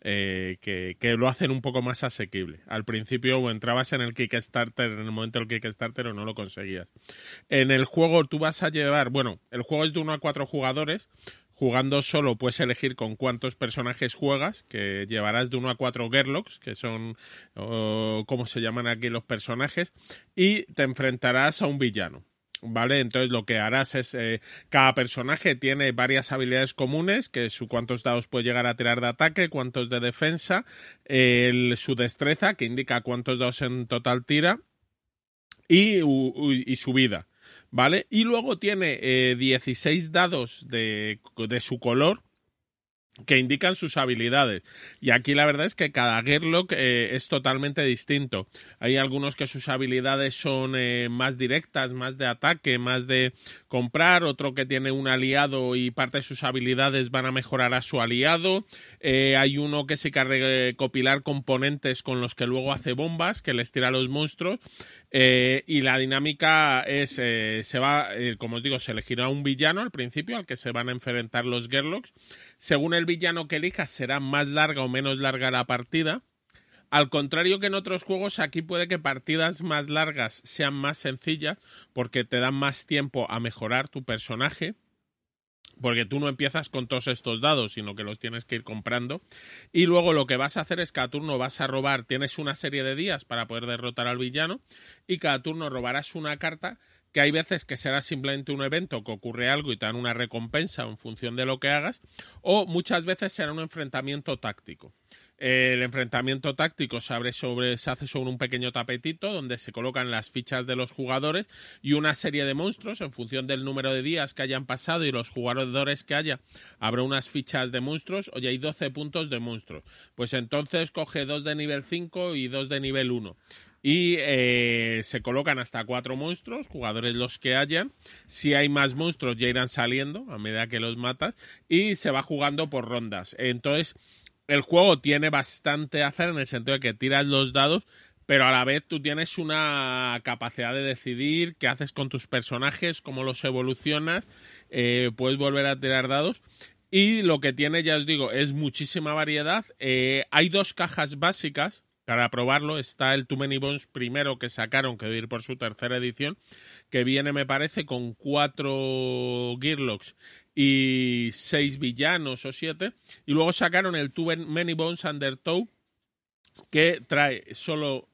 eh, que, lo hacen un poco más asequible. Al principio o entrabas en el Kickstarter en el momento del Kickstarter o no lo conseguías. En el juego tú vas a llevar, bueno, el juego es de 1 a 4 jugadores. Jugando solo puedes elegir con cuántos personajes juegas, que llevarás de 1 a 4 Gerlocks, que son, oh, ¿cómo se llaman aquí los personajes? Y te enfrentarás a un villano. ¿Vale? Entonces lo que harás es, eh, cada personaje tiene varias habilidades comunes, que su cuántos dados puede llegar a tirar de ataque, cuántos de defensa, el- su destreza, que indica cuántos dados en total tira, y, y su vida. ¿Vale? Y luego tiene eh, 16 dados de, de su color que indican sus habilidades. Y aquí la verdad es que cada Gerlock eh, es totalmente distinto. Hay algunos que sus habilidades son eh, más directas, más de ataque, más de comprar, otro que tiene un aliado y parte de sus habilidades van a mejorar a su aliado. Eh, hay uno que se carga copilar componentes con los que luego hace bombas, que les tira a los monstruos. Y la dinámica es, se va, como os digo, se elegirá un villano al principio al que se van a enfrentar los Gerlocks. Según el villano que elijas, será más larga o menos larga la partida. Al contrario que en otros juegos, aquí puede que partidas más largas sean más sencillas porque te dan más tiempo a mejorar tu personaje. Porque tú no empiezas con todos estos dados, sino que los tienes que ir comprando. Y luego lo que vas a hacer es cada turno vas a robar, tienes una serie de días para poder derrotar al villano, y cada turno robarás una carta que hay veces que será simplemente un evento que ocurre algo y te dan una recompensa en función de lo que hagas, o muchas veces será un enfrentamiento táctico. El enfrentamiento táctico se, abre sobre, se hace sobre un pequeño tapetito donde se colocan las fichas de los jugadores y una serie de monstruos en función del número de días que hayan pasado y los jugadores que haya. Habrá unas fichas de monstruos. Oye, hay 12 puntos de monstruos. Pues entonces coge dos de nivel 5 y dos de nivel 1 y eh, se colocan hasta cuatro monstruos, jugadores los que hayan. Si hay más monstruos ya irán saliendo a medida que los matas y se va jugando por rondas. Entonces el juego tiene bastante hacer en el sentido de que tiras los dados, pero a la vez tú tienes una capacidad de decidir qué haces con tus personajes, cómo los evolucionas, eh, puedes volver a tirar dados. Y lo que tiene, ya os digo, es muchísima variedad. Eh, hay dos cajas básicas para probarlo. Está el Too Many Bones primero que sacaron, que debe ir por su tercera edición, que viene, me parece, con cuatro Gearlocks y seis villanos o siete. Y luego sacaron el Too Many Bones Undertow, que trae solo.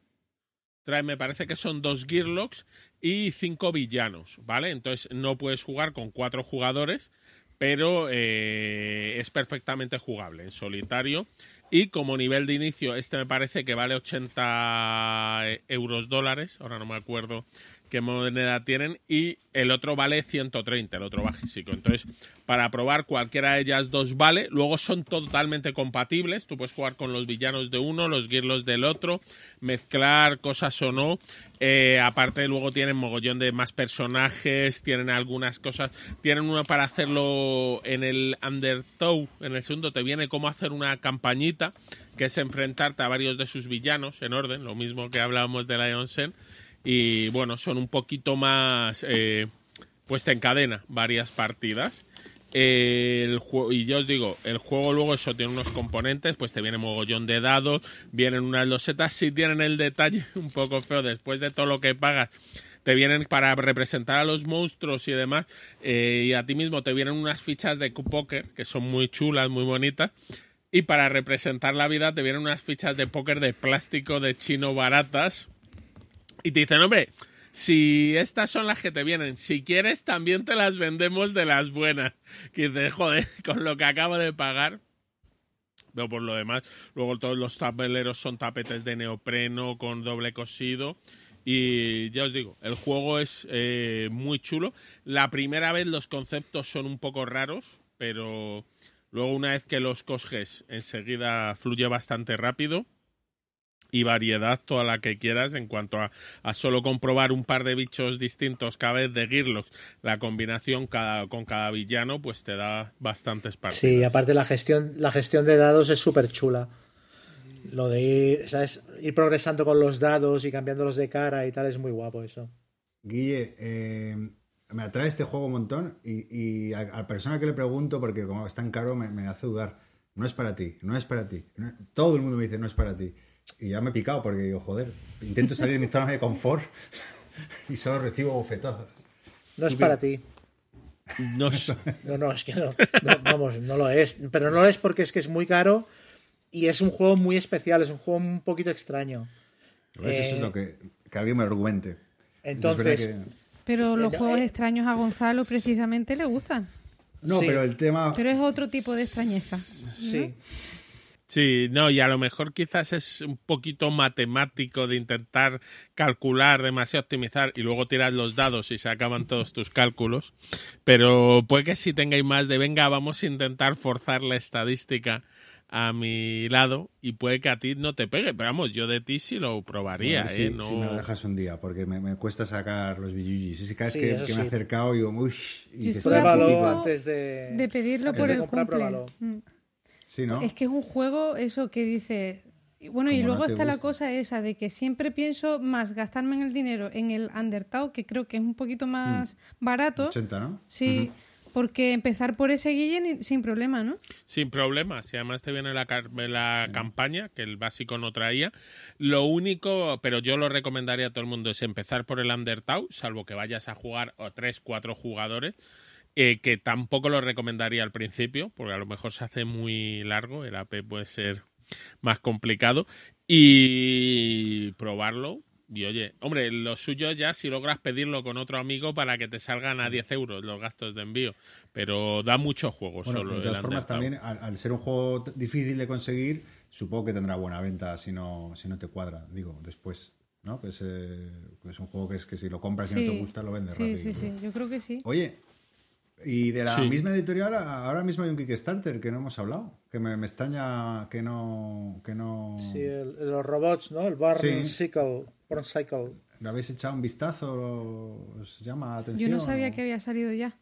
Trae, me parece que son dos Gearlocks y cinco villanos, ¿vale? Entonces no puedes jugar con cuatro jugadores, pero eh, es perfectamente jugable en solitario. Y como nivel de inicio, este me parece que vale 80 euros dólares, ahora no me acuerdo qué moneda tienen, y el otro vale 130, el otro básico. Entonces, para probar cualquiera de ellas dos vale, luego son totalmente compatibles, tú puedes jugar con los villanos de uno, los guirlos del otro, mezclar cosas o no. Eh, aparte, luego tienen mogollón de más personajes, tienen algunas cosas, tienen uno para hacerlo en el Undertow, en el segundo te viene cómo hacer una campañita, que es enfrentarte a varios de sus villanos en orden, lo mismo que hablábamos de Lion Sen y bueno, son un poquito más, eh, pues te encadena varias partidas. el y yo os digo, el juego luego eso tiene unos componentes, pues te viene mogollón de dados, vienen unas losetas, sí tienen el detalle un poco feo después de todo lo que pagas. Te vienen para representar a los monstruos y demás, eh, y a ti mismo te vienen unas fichas de póker que son muy chulas, muy bonitas. Y para representar la vida te vienen unas fichas de póker de plástico de chino baratas, y te dicen, hombre, si estas son las que te vienen, si quieres también te las vendemos de las buenas. Que dices, joder, con lo que acabo de pagar. Pero por lo demás, luego todos los tableros son tapetes de neopreno con doble cosido. Y ya os digo, el juego es eh, muy chulo. La primera vez los conceptos son un poco raros, pero luego una vez que los coges, enseguida fluye bastante rápido y variedad toda la que quieras en cuanto a, solo comprobar un par de bichos distintos cada vez de Gearlocks, la combinación cada, con cada villano pues te da bastantes partidas. Sí, aparte la gestión, la gestión de dados es súper chula. Lo de ir, ¿sabes? ir progresando con los dados y cambiándolos de cara y tal es muy guapo eso. Guille, eh, me atrae este juego un montón y, a, la persona que le pregunto, porque como es tan caro, me, me hace dudar. No es para ti, no es para ti. todo el mundo me dice, no es para ti. Y ya me he picado porque digo, joder, intento salir de mi zona de confort y solo recibo bofetadas. No es para ti. No, no, es que no, Vamos, no lo es. Pero no lo es porque es que es muy caro y es un juego muy especial, es un juego un poquito extraño. Pues eso es lo que, que alguien me argumente. Entonces. Pero los juegos eh, extraños a Gonzalo precisamente le gustan. No, pero el tema. Pero es otro tipo de extrañeza. Sí. Sí, no, y a lo mejor quizás es un poquito matemático de intentar calcular, demasiado optimizar y luego tirar los dados y se acaban todos tus cálculos. Pero puede que si tengáis más de venga, vamos a intentar forzar la estadística a mi lado y puede que a ti no te pegue, pero vamos, yo de ti sí lo probaría. sí, ¿eh? no... me lo dejas un día, porque me, cuesta sacar los billujis. Y cada vez que, me he acercado, digo, uy, y que antes de, de pedirlo por el comprar, es que es un juego, eso que dice. Bueno, y luego está la cosa esa de que siempre pienso más gastarme en el dinero en el Undertale, que creo que es un poquito más mm. barato. 80, ¿no? Sí. Porque empezar por ese Guille sin problema, ¿no? Sin problema, si además te viene la, la campaña, que el básico no traía. Lo único, pero yo lo recomendaría a todo el mundo, es empezar por el Undertale, salvo que vayas a jugar o tres, cuatro jugadores eh, que tampoco lo recomendaría al principio, porque a lo mejor se hace muy largo, el AP puede ser más complicado, y probarlo. Y oye, hombre, lo suyo ya si logras pedirlo con otro amigo para que te salgan a 10 euros los gastos de envío, pero da mucho juego solo. De todas formas, también al, ser un juego difícil de conseguir, supongo que tendrá buena venta si no, si no te cuadra, digo, después. ¿no? Que es, eh, es un juego que es que si lo compras y no te gusta, lo vendes sí, rápido. Sí, sí, yo creo que sí. Oye, y de la misma editorial, ahora mismo hay un Kickstarter que no hemos hablado, que me, extraña que no, que no... Sí, los robots, ¿no? El Barn Cycle, Cycle. ¿Le habéis echado un vistazo? ¿Os llama la atención? Yo no sabía que había salido ya.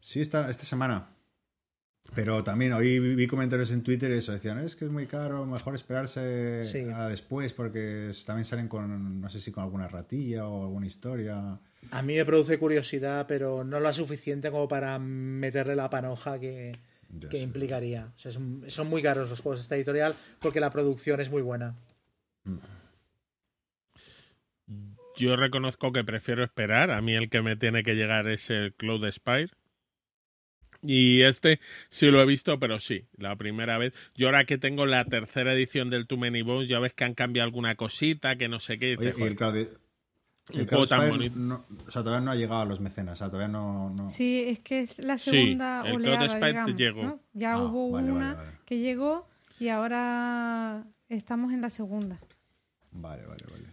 Sí, esta, esta semana. Pero también hoy vi comentarios en Twitter y eso, decían, es que es muy caro, mejor esperarse a después porque también salen con, no sé si con alguna ratilla o alguna historia. A mí me produce curiosidad, pero no lo suficiente como para meterle la panoja que, implicaría. son muy caros los juegos de esta editorial porque la producción es muy buena. Yo reconozco que prefiero esperar. A mí el que me tiene que llegar es el Cloud Spire. Y este sí lo he visto, pero sí, la primera vez. Yo ahora que tengo la tercera edición del Too Many Bones, ya ves que han cambiado alguna cosita, que no sé qué. el el juego tan bonito. o sea, todavía no ha llegado a los mecenas, o sea, todavía no, Sí, es que es la segunda el oleada, Spire llegó. Ya ah, hubo una que llegó Y ahora estamos en la segunda. Vale, vale, vale.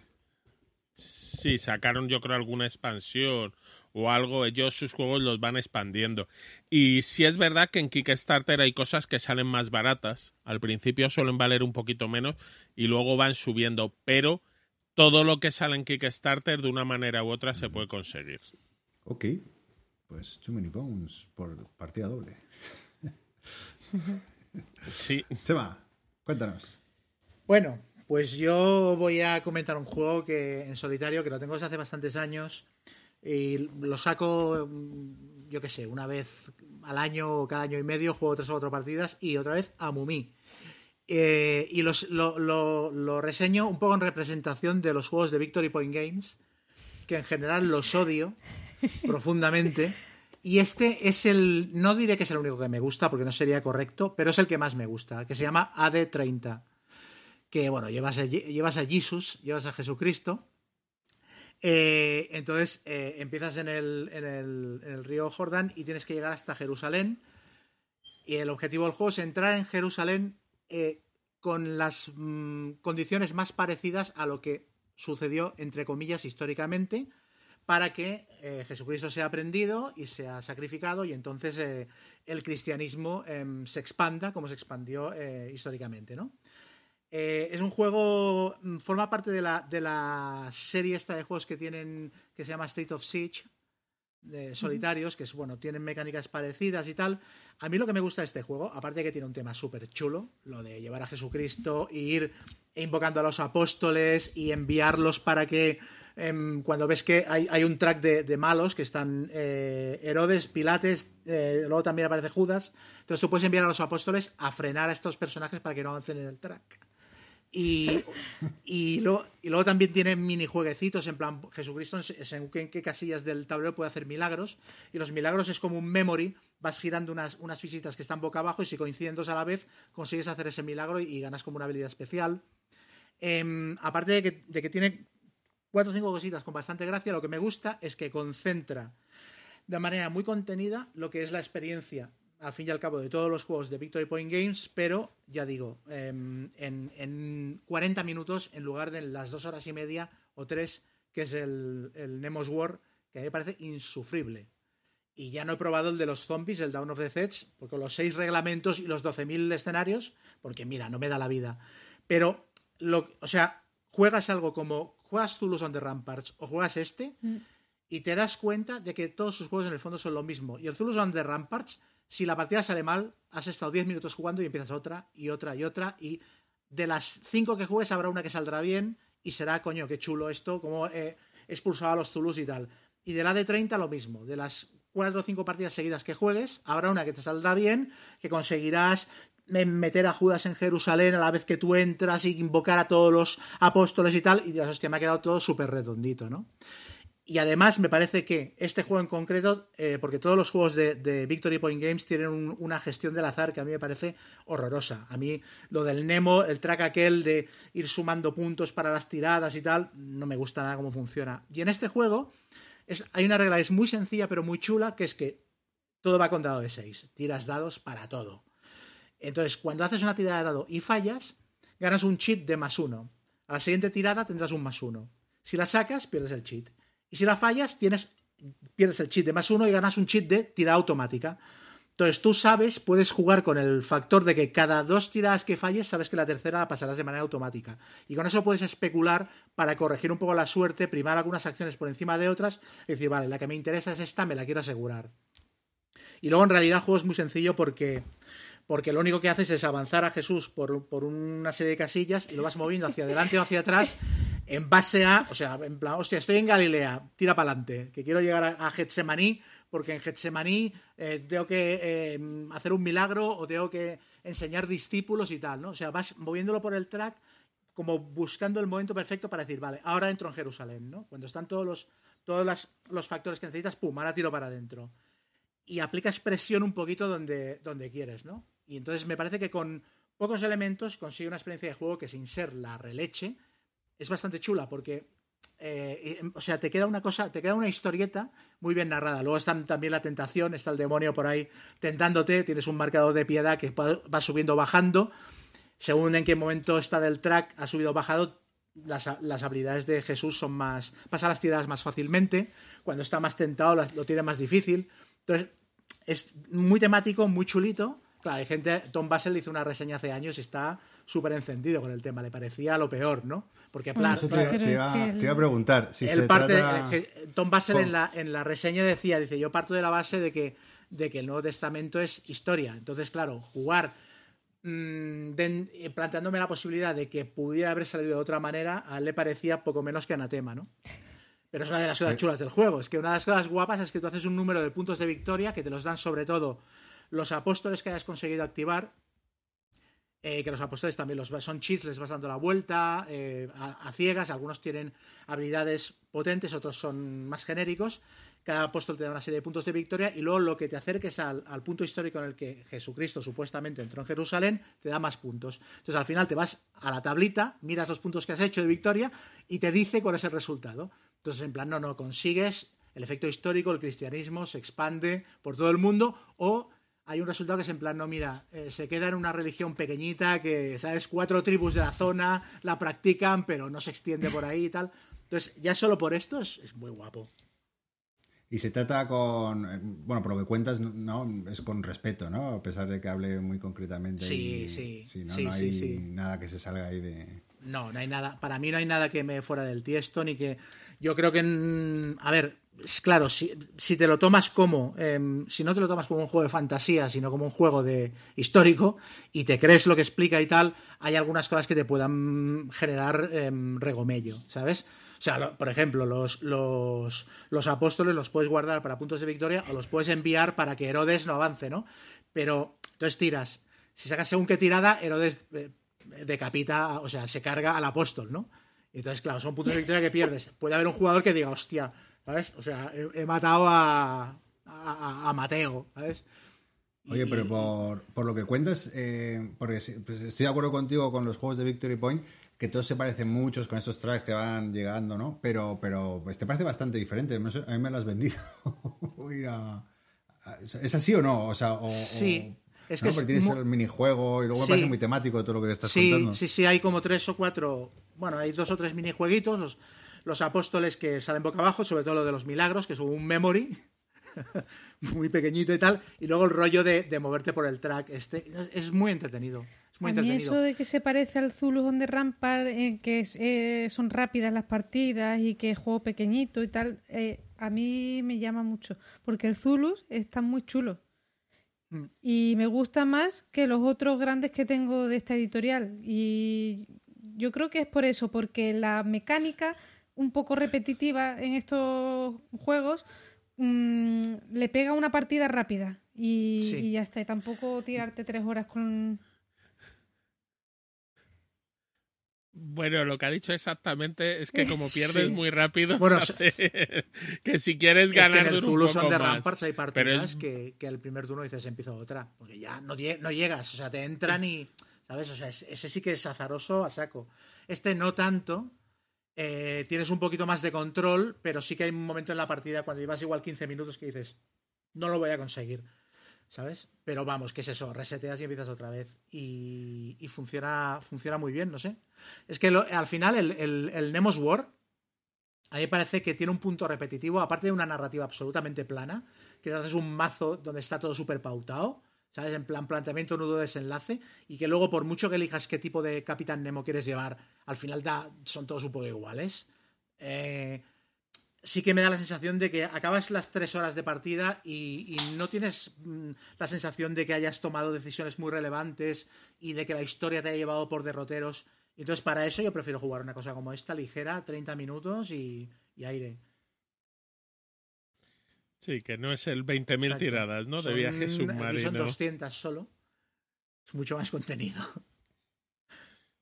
Sí, sacaron yo creo alguna expansión o algo, ellos sus juegos los van expandiendo. Y sí es verdad que en Kickstarter hay cosas que salen más baratas. Al principio suelen valer un poquito menos y luego van subiendo, pero todo lo que sale en Kickstarter de una manera u otra se puede conseguir. Ok, pues Too Many Bones por partida doble. Sí. Chema, cuéntanos. Bueno, pues yo voy a comentar un juego que en solitario, que lo tengo desde hace bastantes años, y lo saco, mm, yo qué sé, una vez al año o cada año y medio, juego tres o cuatro partidas y otra vez a Mumi. Eh, y los- lo, lo- lo reseño un poco en representación de los juegos de Victory Point Games, que en general los odio profundamente. Y este es el, no diré que es el único que me gusta, porque no sería correcto, pero es el que más me gusta, que se llama AD30 que bueno, llevas a, llevas a Jesus, llevas a Jesucristo. Eh, entonces eh, empiezas en el, en, el, en el río Jordán y tienes que llegar hasta Jerusalén. Y el objetivo del juego es entrar en Jerusalén eh, con las mm, condiciones más parecidas a lo que sucedió, entre comillas, históricamente, para que eh, Jesucristo sea aprendido y sea sacrificado y entonces eh, el cristianismo em, se expanda como se expandió históricamente, ¿no? Es un juego, mm, forma parte de la, de la serie esta de juegos que tienen, que se llama State of Siege, solitarios, que es, bueno, tienen mecánicas parecidas y tal. A mí lo que me gusta de este juego, aparte de que tiene un tema súper chulo, lo de llevar a Jesucristo e ir invocando a los apóstoles y enviarlos para que em, cuando ves que hay, hay un track de, de malos que están eh, Herodes, Pilates, eh, luego también aparece Judas, entonces tú puedes enviar a los apóstoles a frenar a estos personajes para que no avancen en el track. Y, y, luego, y luego también tiene minijueguecitos, en plan, Jesucristo, en- en qué casillas del tablero puede hacer milagros. Y los milagros es como un memory, vas girando unas, unas fichitas que están boca abajo y si coinciden dos a la vez, consigues hacer ese milagro y, y ganas como una habilidad especial. Em, aparte de que, de que tiene cuatro o cinco cositas con bastante gracia, lo que me gusta es que concentra de manera muy contenida lo que es la experiencia, al fin y al cabo, de todos los juegos de Victory Point Games, pero ya digo, em, en, en 40 minutos en lugar de las dos horas y media o tres que es el, el Nemos War, que a mí me parece insufrible. Y ya no he probado el de los zombies, el Down of the Sets, porque los seis reglamentos y los 12.000 escenarios, porque mira, no me da la vida. Pero, lo, o sea, juegas algo como, juegas Toulouse on the Ramparts o juegas este, y te das cuenta de que todos sus juegos en el fondo son lo mismo. Y el Toulouse on the Ramparts, si la partida sale mal, has estado 10 minutos jugando y empiezas otra y otra y otra, y de las 5 que juegues habrá una que saldrá bien y será, coño, qué chulo esto, como eh, expulsaba a los Toulouse y tal. Y de la de 30 lo mismo, de las 4 o 5 partidas seguidas que juegues, habrá una que te saldrá bien, que conseguirás meter a Judas en Jerusalén a la vez que tú entras y invocar a todos los apóstoles y tal, y dirás, hostia, me ha quedado todo súper redondito, ¿no? Y además me parece que este juego en concreto, eh, porque todos los juegos de, Victory Point Games tienen un- una gestión del azar que a mí me parece horrorosa. A mí lo del Nemo, el track aquel de ir sumando puntos para las tiradas y tal, no me gusta nada cómo funciona. Y en este juego hay una regla es muy sencilla pero muy chula, que es que todo va con dado de 6. Tiras dados para todo. Entonces, cuando haces una tirada de dado y fallas, ganas un cheat de más uno. A la siguiente tirada tendrás un más uno. Si la sacas, pierdes el cheat. Y si la fallas, tienes, pierdes el cheat de más uno y ganas un cheat de tirada automática. Entonces tú sabes, puedes jugar con el factor de que cada dos tiradas que falles, sabes que la tercera la pasarás de manera automática. Y con eso puedes especular para corregir un poco la suerte, primar algunas acciones por encima de otras y decir, vale, la que me interesa es esta, me la quiero asegurar. Y luego en realidad el juego es muy sencillo porque, porque lo único que haces es avanzar a Jesús por, por una serie de casillas y lo vas moviendo hacia adelante o hacia atrás en base a, o sea, en plan, hostia, estoy en Galilea, tira para adelante, que quiero llegar a, Getsemaní porque en Getsemaní eh, tengo que eh, hacer un milagro o tengo que enseñar discípulos y tal, ¿no? O sea, vas moviéndolo por el track como buscando el momento perfecto para decir, vale, ahora entro en Jerusalén, ¿no? Cuando están todos los, todos las- los factores que necesitas, pum, ahora tiro para adentro. Y aplicas presión un poquito donde, donde quieres, ¿no? Y entonces me parece que con pocos elementos consigue una experiencia de juego que sin ser la releche es bastante chula porque eh, o sea, te queda una cosa, te queda una historieta muy bien narrada. Luego está también la tentación, está el demonio por ahí tentándote, tienes un marcador de piedad que va subiendo, bajando, según en qué momento está del track, ha subido o bajado, las, las habilidades de Jesús son más. pasa las tiradas más fácilmente. Cuando está más tentado, lo tiene más difícil. Entonces, es muy temático, muy chulito. Claro, hay gente. Tom Basel hizo una reseña hace años y está súper encendido con el tema. Le parecía lo peor, ¿no? Porque, plan, te, te iba, te a preguntar. Si el se parte, trata- Tom Basel en la, en la reseña decía, dice, yo parto de la base de que, de que el Nuevo Testamento es historia. Entonces, claro, jugar mm, de- eh, planteándome la posibilidad de que pudiera haber salido de otra manera, a él le parecía poco menos que anatema, ¿no? Pero es una de las cosas chulas del juego. Es que una de las cosas guapas es que tú haces un número de puntos de victoria que te los dan sobre todo los apóstoles que hayas conseguido activar. Eh, que los apóstoles también los son cheats, les vas dando la vuelta eh, a, ciegas. Algunos tienen habilidades potentes, otros son más genéricos. Cada apóstol te da una serie de puntos de victoria y luego lo que te acerques al, al punto histórico en el que Jesucristo supuestamente entró en Jerusalén te da más puntos. Entonces al final te vas a la tablita, miras los puntos que has hecho de victoria y te dice cuál es el resultado. Entonces en plan, no, no, consigues el efecto histórico, el cristianismo se expande por todo el mundo o hay un resultado que es en plan, no, mira, eh, se queda en una religión pequeñita que, ¿sabes? Cuatro tribus de la zona la practican, pero no se extiende por ahí y tal. Entonces, ya solo por esto es, es muy guapo. Y se trata con. eh, Bueno, por lo que cuentas, no es con respeto, ¿no? A pesar de que hable muy concretamente. Sí, y- sí, ¿no? sí, no sí, hay sí. nada que se salga ahí de. No, no hay nada. Para mí no hay nada que me fuera del tiesto, ni que. Yo creo que. A ver, claro, si, si te lo tomas como. em, si no te lo tomas como un juego de fantasía, sino como un juego de histórico, y te crees lo que explica y tal, hay algunas cosas que te puedan generar em, regomello, ¿sabes? O sea, por ejemplo, los, los, los apóstoles los puedes guardar para puntos de victoria o los puedes enviar para que Herodes no avance, ¿no? Pero entonces tiras. Si sacas según qué tirada, Herodes eh, decapita, o sea, se carga al apóstol, ¿no? Entonces, claro, son puntos de victoria que pierdes. Puede haber un jugador que diga, hostia, ¿sabes? O sea, he, he matado a, a, Mateo, ¿sabes? Oye, pero por, por lo que cuentas, eh, porque pues estoy de acuerdo contigo con los juegos de Victory Point, que todos se parecen muchos con estos tracks que van llegando, ¿no? Pero, pero este parece bastante diferente. No sé, a mí me lo has vendido. ¿Es así o no? O sea, o, Sí, o- es ¿no? que Porque es tienes el minijuego y luego me parece muy temático todo lo que te estás Sí, contando. sí, sí, hay como tres o cuatro, bueno, hay dos o tres minijueguitos, los, los apóstoles que salen boca abajo, sobre todo lo de los milagros, que es un memory, muy pequeñito y tal, y luego el rollo de, de moverte por el track, este, es, muy entretenido, es muy a mí entretenido. eso de que se parece al Zulu on the Rampart, en que es, eh, son rápidas las partidas y que es juego pequeñito y tal, eh, a mí me llama mucho, porque el Zulu está muy chulo. Mm. Y me gusta más que los otros grandes que tengo de esta editorial. Y yo creo que es por eso, porque la mecánica un poco repetitiva en estos juegos mm, le pega una partida rápida y, Sí. y ya está. Y tampoco tirarte tres horas con... Bueno, lo que ha dicho exactamente es que como pierdes Sí. muy rápido, Bueno, sabe que si quieres Es que ganar en el un poco son de. Ramparts hay partidas es- que, que el primer turno dices empiezo otra, porque ya no, no llegas, o sea, te entran y, ¿sabes? O sea, es- ese sí que es azaroso a saco. Este no tanto, eh, tienes un poquito más de control, pero sí que hay un momento en la partida cuando llevas igual 15 minutos que dices, no lo voy a conseguir, ¿sabes? Pero vamos, ¿qué es eso? Reseteas y empiezas otra vez y, funciona, funciona muy bien, no sé. Es que al final el, el, Nemos War a mí me parece que tiene un punto repetitivo, aparte de una narrativa absolutamente plana, que haces un mazo donde está todo súper pautado, ¿sabes? En plan planteamiento, nudo, desenlace, y que luego, por mucho que elijas qué tipo de Capitán Nemo quieres llevar, al final son todos un poco iguales. Eh, sí que me da la sensación de que acabas las tres horas de partida y, no tienes mm, la sensación de que hayas tomado decisiones muy relevantes y de que la historia te haya llevado por derroteros. Entonces, para eso yo prefiero jugar una cosa como esta, ligera, 30 minutos y aire. Sí, que no es el 20.000 Exacto. tiradas, ¿no? De Son- viaje aquí submarino. son 200 solo. Es mucho más contenido.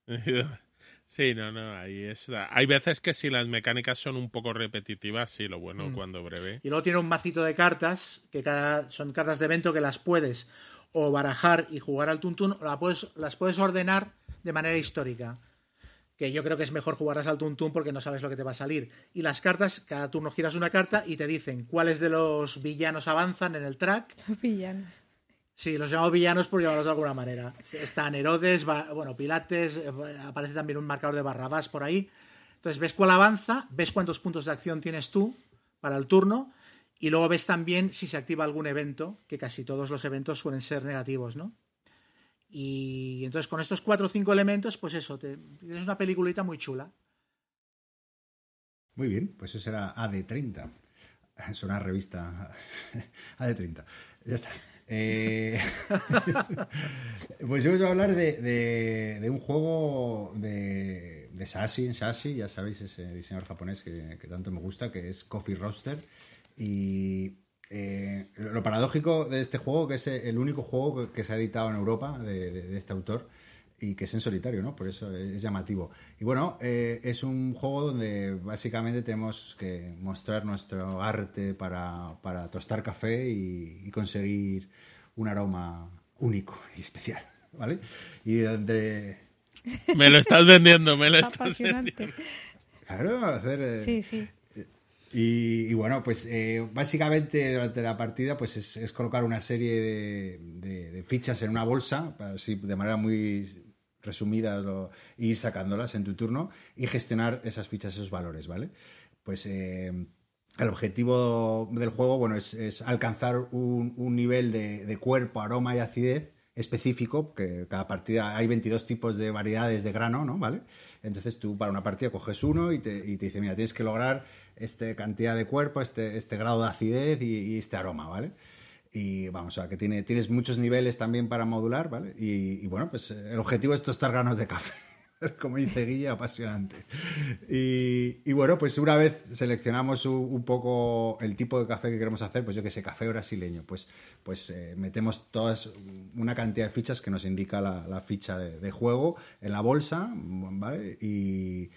Sí, no, no, ahí es. Hay veces que si las mecánicas son un poco repetitivas, sí, lo bueno Mm. cuando breve. Y luego tiene un macito de cartas, que cada, son cartas de evento que las puedes o barajar y jugar al tuntún, o la puedes, las puedes ordenar de manera histórica. Que yo creo que es mejor jugarlas al tuntún porque no sabes lo que te va a salir. Y las cartas, cada turno giras una carta y te dicen cuáles de los villanos avanzan en el track Los villanos. Sí, los llamamos villanos por llamarlos de alguna manera. Están Herodes, bueno, Pilates, eh, aparece también un marcador de Barrabás por ahí. Entonces ves cuál avanza, ves cuántos puntos de acción tienes tú para el turno y luego ves también si se activa algún evento, que casi todos los eventos suelen ser negativos, ¿no? Y entonces con estos cuatro o cinco elementos, pues eso, te, tienes una peliculita muy chula. Muy bien, pues eso será AD30. Es una revista AD30. Ya está. Eh, pues yo voy a hablar de, de- un juego de, de Sashi, Sashi, ya sabéis, ese diseñador japonés que, que tanto me gusta, que es Coffee Roaster. Y eh, lo paradójico de este juego, que es el único juego que, se ha editado en Europa de, de- de este autor y que es en solitario, ¿no? Por eso es llamativo. Y bueno, eh, es un juego donde básicamente tenemos que mostrar nuestro arte para, para tostar café y, y conseguir un aroma único y especial, ¿vale? Y entre... Me lo estás vendiendo, me lo estás vendiendo. Claro, hacer... eh, Sí, sí. Y, y bueno, pues eh, básicamente durante la partida pues es, colocar una serie de, fichas en una bolsa, así de manera muy resumida, o- e ir sacándolas en tu turno y gestionar esas fichas, esos valores, ¿vale? Pues eh, el objetivo del juego, bueno, es, es alcanzar un, nivel de cuerpo, aroma y acidez específico, que cada partida hay 22 tipos de variedades de grano, ¿no? ¿Vale? Entonces tú para una partida coges uno y te, y te dice, mira, tienes que lograr esta cantidad de cuerpo, este, este grado de acidez y, este aroma, ¿vale? Y vamos, a que tiene, tienes muchos niveles también para modular, ¿vale? Y, y bueno, pues el objetivo es tostar granos de café. Como dice Guille, apasionante. Y, bueno, pues una vez seleccionamos un, poco el tipo de café que queremos hacer, pues yo que sé, café brasileño, pues, pues eh, metemos todas una cantidad de fichas que nos indica la, ficha de, juego en la bolsa, ¿vale? Y,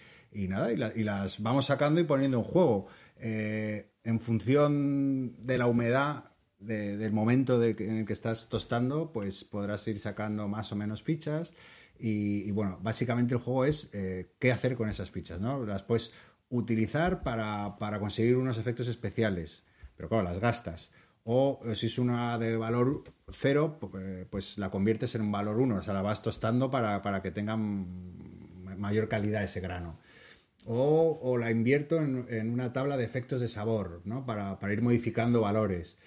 nada, y, la- y las vamos sacando y poniendo en juego. Eh, en función de la humedad de- del momento en el que estás tostando, pues podrás ir sacando más o menos fichas. Y, bueno, básicamente el juego es eh, qué hacer con esas fichas, ¿no? Las puedes utilizar para, para conseguir unos efectos especiales, pero claro, las gastas. O eh, si es una de valor cero, eh, pues la conviertes en un valor 1, o sea, la vas tostando para, para que tengan ma- mayor calidad ese grano. O, o la invierto en, en una tabla de efectos de sabor, ¿no? Para ir modificando valores.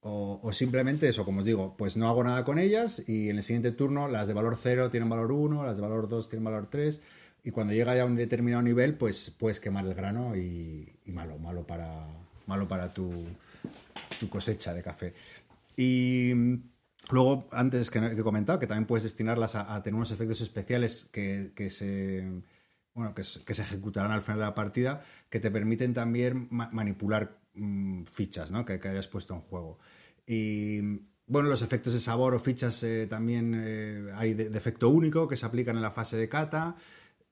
O, simplemente eso, como os digo, pues no hago nada con ellas y en el siguiente turno las de valor 0 tienen valor 1, las de valor 2 tienen valor 3 y cuando llega ya a un determinado nivel pues puedes quemar el grano y, y malo, malo para, malo para tu, tu cosecha de café. Y luego, antes que, he comentado, que también puedes destinarlas a, tener unos efectos especiales que, que se bueno, que se ejecutarán al final de la partida, que te permiten también ma- manipular mm, fichas ¿no? que, que hayas puesto en juego. Y bueno, los efectos de sabor o fichas eh, también eh, hay de, efecto único que se aplican en la fase de cata.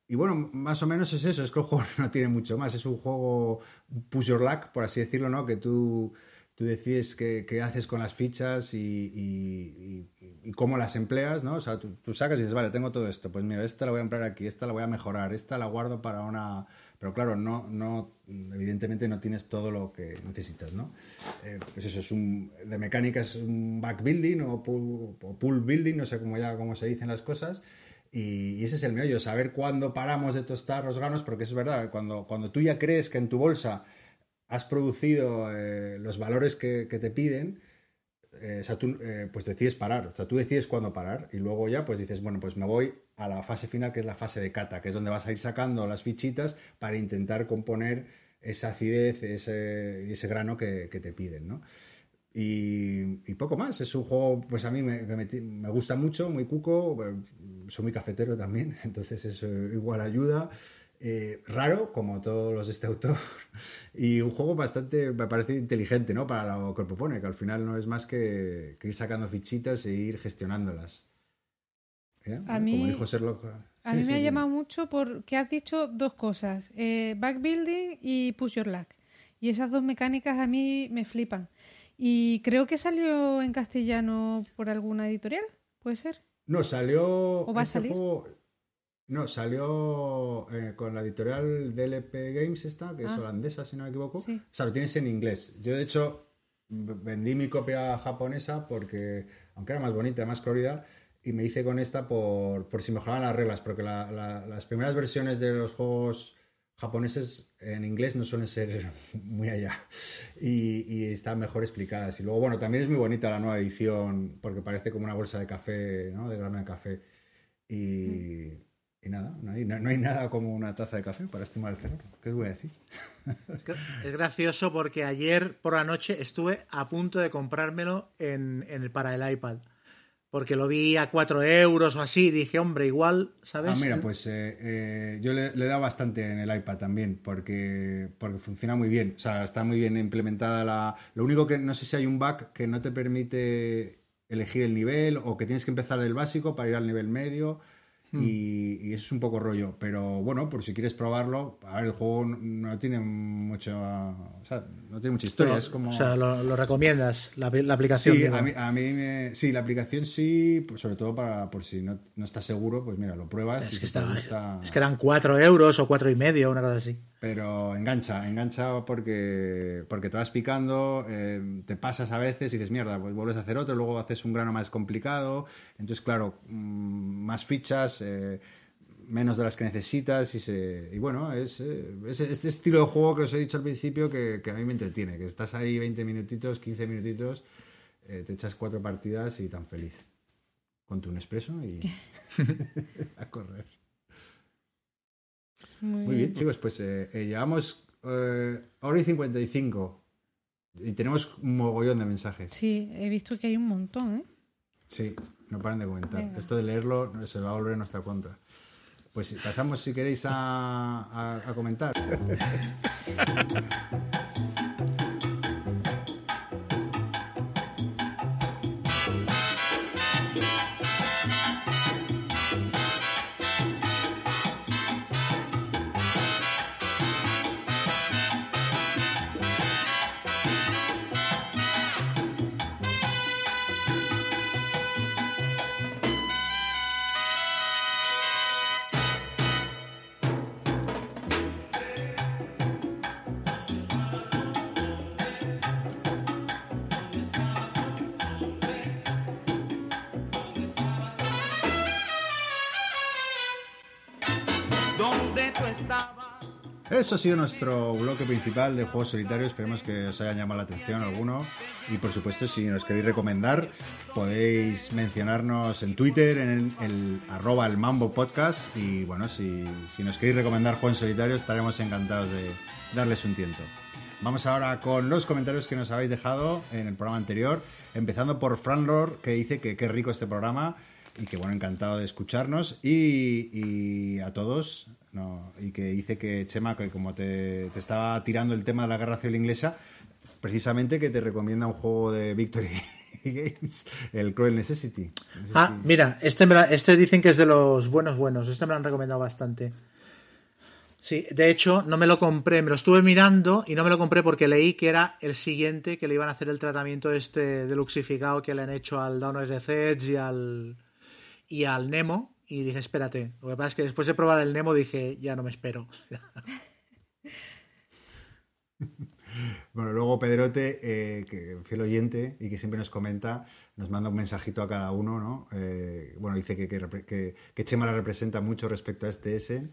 Y bueno, más o menos es eso, es que el juego no tiene mucho más, es un juego push your luck, por así decirlo, ¿no? Que tú, tú decides qué, haces con las fichas y cómo las empleas, ¿no? O sea, tú, tú sacas y dices, vale, tengo todo esto, pues mira, esta la voy a emplear aquí, esta la voy a mejorar, esta la guardo para una... Pero claro, no, no, evidentemente no tienes todo lo que necesitas, ¿no? Eh, pues eso es un... De mecánica es un back building o pool, o pool building, no sé cómo ya cómo se dicen las cosas. Y, y ese es el meollo, saber cuándo paramos de tostar los granos, porque es verdad, cuando, cuando tú ya crees que en tu bolsa has producido eh, los valores que, que te piden, eh, o sea, tú, eh, pues decides parar, o sea, tú decides cuándo parar y luego ya pues dices, bueno, pues me voy a la fase final que es la fase de cata, que es donde vas a ir sacando las fichitas para intentar componer esa acidez, ese, ese grano que, te piden, ¿no? Y, poco más, es un juego, pues a mí me, me me gusta mucho, muy cuco, eh, soy muy cafetero también, entonces eso igual ayuda. Eh, raro, como todos los de este autor, y un juego bastante, me parece inteligente, ¿no? Para lo que propone, que al final no es más que, que ir sacando fichitas e ir gestionándolas. ¿Ya? A Como mí- dijo Sherlock. A Sí, mí sí, me ha llamado mucho porque has dicho dos cosas, eh, backbuilding y push your luck. Y esas dos mecánicas a mí me flipan. Y creo que salió en castellano por alguna editorial, ¿puede ser? No, salió. ¿O va a este salir? juego- no, salió eh, con la editorial DLP Games, esta, que es Ah. holandesa, si no me equivoco. Sí. O sea, lo tienes en inglés. Yo, de hecho, vendí mi copia japonesa porque, aunque era más bonita, más colorida, y me hice con esta por, por si mejoraban las reglas, porque la- la- las primeras versiones de los juegos japoneses en inglés no suelen ser muy allá y, y están mejor explicadas. Y luego, bueno, también es muy bonita la nueva edición porque parece como una bolsa de café, ¿no? De grano de café. Y, y nada, no hay, no- no hay nada como una taza de café para estimar el cerebro. ¿Qué os voy a decir? Es gracioso porque ayer por la noche estuve a punto de comprármelo en, en el- para el iPad. Porque lo vi a 4 euros o así. y Dije, hombre, igual, ¿sabes? Ah, mira, pues eh, eh, yo le, le he dado bastante en el iPad también, porque, porque funciona muy bien. O sea, está muy bien implementada la. Lo único que no sé si hay un bug que no te permite elegir el nivel o que tienes que empezar del básico para ir al nivel medio. Y, y eso es un poco rollo. Pero bueno, por si quieres probarlo, a ver, el juego no, tiene mucho. O sea, no tiene mucha historia. es como. O sea, lo, lo recomiendas, la, la aplicación. Sí, a mí, a mí me- sí, la aplicación sí, pues sobre todo para por si no, no estás seguro, pues mira, lo pruebas. y es, que te estaba- gusta- es que eran 4 euros o cuatro y medio, una cosa así. Pero engancha, engancha porque, porque te vas picando, eh, te pasas a veces y dices, mierda, pues vuelves a hacer otro, luego haces un grano más complicado. Entonces, claro, mm, más fichas, eh, menos de las que necesitas y, se, y bueno, es, eh, es este estilo de juego que os he dicho al principio que, que a mí me entretiene, que estás ahí 20 minutitos, 15 minutitos, eh, te echas cuatro partidas y tan feliz. Con tu Nespresso y a correr. Muy bien, chicos, pues eh, eh, llevamos eh, hora y 55 y tenemos un mogollón de mensajes. Sí, he visto que hay un montón, ¿eh? Sí, no paran de comentar. Venga. Esto de leerlo se va a volver en nuestra contra. Pues pasamos, si queréis, a, a- a comentar. donde tú estabas. Eso ha sido nuestro bloque principal de juegos solitarios. Esperemos que os haya llamado la atención alguno. Y por supuesto, si nos queréis recomendar, podéis mencionarnos en Twitter, en el, el arroba el Mambo Podcast. Y bueno, si, si nos queréis recomendar juegos solitarios, estaremos encantados de darles un tiento. Vamos ahora con los comentarios que nos habéis dejado en el programa anterior. Empezando por Fran Lor, que dice que qué rico este programa y que bueno, encantado de escucharnos. Y, y a todos, no, y que dice que Chema, que como te, te estaba tirando el tema de la guerra civil inglesa, precisamente que te recomienda un juego de Victory Games, el Cruel Necessity. No sé Ah, si- mira, este, me la- este dicen que es de los buenos buenos. Este me lo han recomendado bastante. Sí, de hecho, no me lo compré, me lo estuve mirando y no me lo compré porque leí que era el siguiente que le iban a hacer el tratamiento este deluxificado que le han hecho al Dawn of the y al, y al Nemo. Y dije, espérate. Lo que pasa es que después de probar el Nemo dije, ya no me espero. Bueno, luego Pedrote, eh, que fiel oyente y que siempre nos comenta, nos manda un mensajito a cada uno, ¿no? Eh, bueno, dice que, que, que- Chema la representa mucho respecto a este S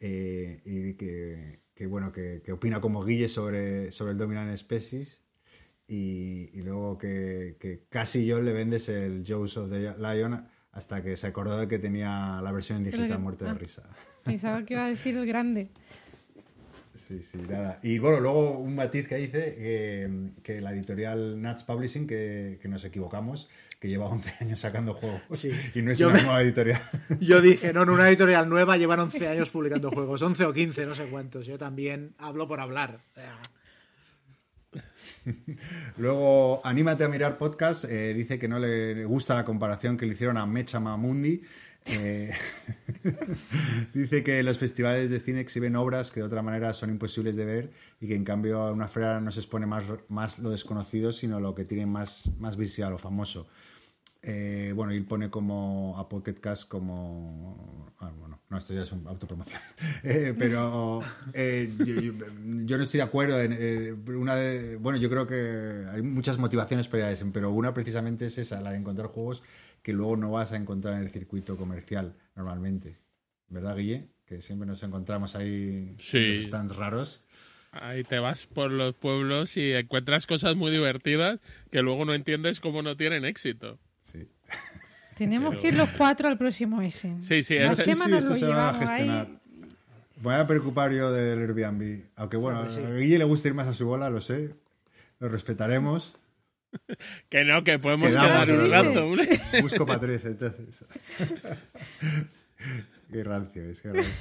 eh, y que, que, bueno, que, opina como Guille sobre, sobre el Dominant Species y, y luego que casi yo le vendes el Jaws of the Lion hasta que se acordó de que tenía la versión en digital que- muerta de ah. risa. Pensaba que iba a decir el grande. Sí, sí, nada. Y bueno, luego un matiz que dice que, que la editorial Nuts Publishing, que, que nos equivocamos, que lleva 11 años sacando juegos Sí. y no es Yo una me- nueva editorial. Yo dije, no, en una editorial nueva llevan 11 años publicando juegos. 11 o 15, no sé cuántos. Yo también hablo por hablar. Luego, Anímate a mirar podcast, eh, dice que no le gusta la comparación que le hicieron a Mecha Mamundi. Eh, dice que los festivales de cine exhiben obras que de otra manera son imposibles de ver y que en cambio a una feria no se expone más, más lo desconocido, sino lo que tiene más, más visible o famoso. Eh, bueno, y él pone como a Pocket Cast como... ah, bueno, no, esto ya es una autopromoción. Eh, pero eh, yo, yo- yo no estoy de acuerdo en... eh, una de, bueno, yo creo que hay muchas motivaciones para ir a Essen, pero una precisamente es esa, la de encontrar juegos que luego no vas a encontrar en el circuito comercial normalmente. ¿Verdad, Guille? Que siempre nos encontramos ahí Sí. en los stands raros. Ahí te vas por los pueblos y encuentras cosas muy divertidas que luego no entiendes cómo no tienen éxito. Sí. Tenemos que ir los cuatro al próximo ese. Sí, sí, La ese- Chema nos esto lo se va a llevamos gestionar. ahí. Voy a preocupar yo del Airbnb. Aunque bueno, a Guille le gusta ir más a su bola, lo sé. Lo respetaremos. Que no, que podemos quedar un rato. hombre. Busco para tres, entonces. qué rancio es, qué rancio.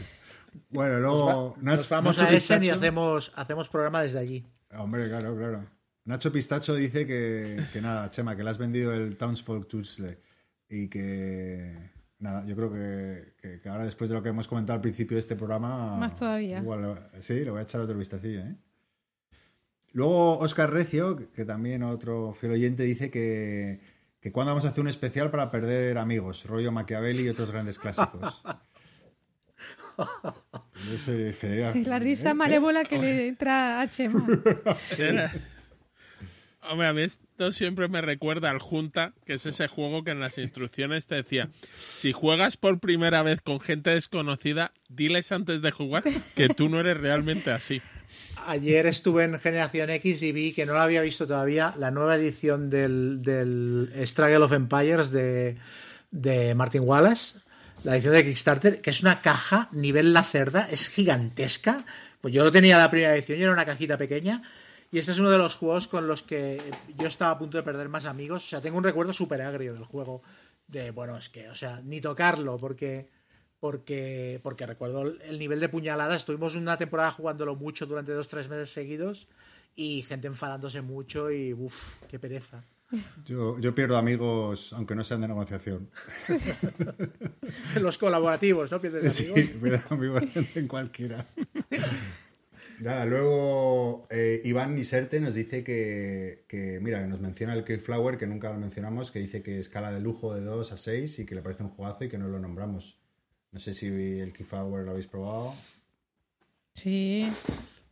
Bueno, luego. Nach- Nos vamos Nacho a Essen y hacemos, hacemos programa desde allí. Hombre, claro, claro. Nacho Pistacho dice que, que nada, Chema, que le has vendido el Townsfolk Tuesday y que. Nada, yo creo que, que- que ahora después de lo que hemos comentado al principio de este programa. Más todavía. Igual, sí, le voy a echar otro vistacillo, ¿eh? Luego Oscar Recio, que- que también otro fiel oyente, dice que, que cuando vamos a hacer un especial para perder amigos, rollo Machiavelli y otros grandes clásicos. Yo soy la risa ¿Eh? malévola que le entra a Chema. Hombre, a mí esto siempre me recuerda al Junta, que es ese juego que en las instrucciones te decía, si juegas por primera vez con gente desconocida, diles antes de jugar que tú no eres realmente así. Ayer estuve en Generación X y vi que no la había visto todavía la nueva edición del, del Struggle of Empires de, de Martin Wallace, la edición de Kickstarter, que es una caja nivel la cerda, es gigantesca. Pues yo lo tenía la primera edición y era una cajita pequeña. Y este es uno de los juegos con los que yo estaba a punto de perder más amigos. O sea, tengo un recuerdo súper agrio del juego. De, bueno, es que, o sea, ni tocarlo, porque porque, porque recuerdo el- el nivel de puñaladas. Estuvimos una temporada jugándolo mucho durante dos, tres meses seguidos y gente enfadándose mucho y uff, qué pereza. Yo, yo pierdo amigos, aunque no sean de negociación. Los colaborativos, ¿no? Pierdes Sí, amigos. pierdo amigos en cualquiera. Nada, luego eh, Iván Niserte nos dice que, que, mira, que nos menciona el Killflower, que nunca lo mencionamos, que dice que escala de lujo de 2 a 6 y que le parece un jugazo y que no lo nombramos. No sé si el Killflower lo habéis probado. Sí,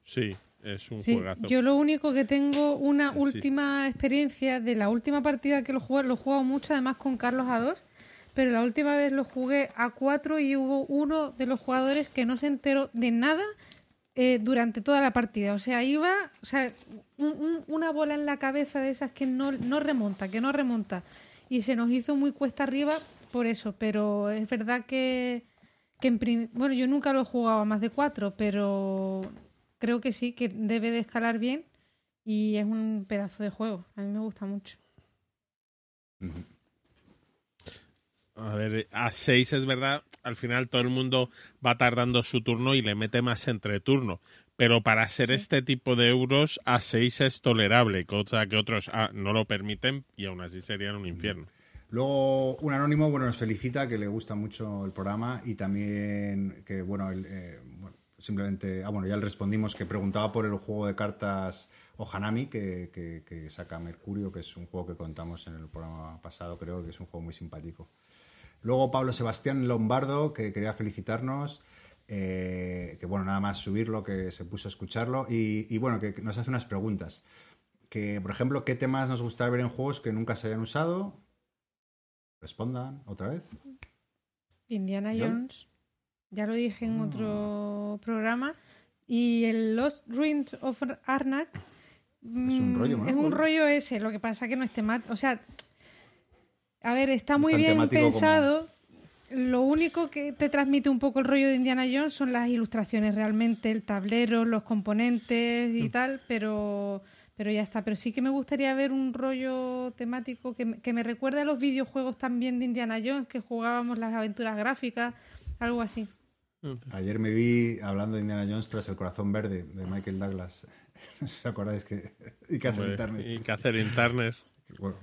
Sí, es un sí. juegazo. Yo lo único que tengo una Sí. última experiencia de la última partida que lo jugué, lo he jugado mucho además con Carlos A2, pero la última vez lo jugué a 4 y hubo uno de los jugadores que no se enteró de nada eh, durante toda la partida. O sea, iba, o sea, un- un- una bola en la cabeza de esas que no, no remonta, que no remonta. Y se nos hizo muy cuesta arriba por eso, pero es verdad que, que en bueno, yo nunca lo he jugado a más de cuatro, pero creo que sí, que debe de escalar bien y es un pedazo de juego. A mí me gusta mucho. A ver, a 6 es verdad, al final todo el mundo va tardando su turno y le mete más entre turno. Pero para ser este tipo de euros, a 6 es tolerable, cosa que otros ah, no lo permiten y aún así serían un infierno. Luego, un anónimo, bueno, nos felicita, que le gusta mucho el programa y también que, bueno, eh, bueno, simplemente, ah, bueno, ya le respondimos que preguntaba por el juego de cartas Ohanami, que, que, que saca Mercurio, que es un juego que contamos en el programa pasado, creo que es un juego muy simpático. Luego Pablo Sebastián Lombardo, que quería felicitarnos, eh, que bueno, nada más subirlo, que se puso a escucharlo y, y bueno, que nos hace unas preguntas. Que, por ejemplo, ¿qué temas nos gustaría ver en juegos que nunca se hayan usado? Respondan otra vez. Indiana Jones, ya lo dije en otro programa, y el Lost Ruins of Arnak un mm, rollo, ¿no? es un rollo ese, lo que pasa que no es temático, o sea, a ver, está muy bien como- pensado. Lo único que te transmite un poco el rollo de Indiana Jones son las ilustraciones realmente, el tablero, los componentes Mm. y tal, pero pero ya está. Pero sí que me gustaría ver un rollo temático que, me- que me recuerde a los videojuegos también de Indiana Jones, que jugábamos las aventuras gráficas, algo así. Ayer me vi hablando de Indiana Jones tras El Corazón Verde de Michael Douglas. ¿No os acordáis que.? Y Catherine Turner, y sí, sí. Catherine Turner. Bueno,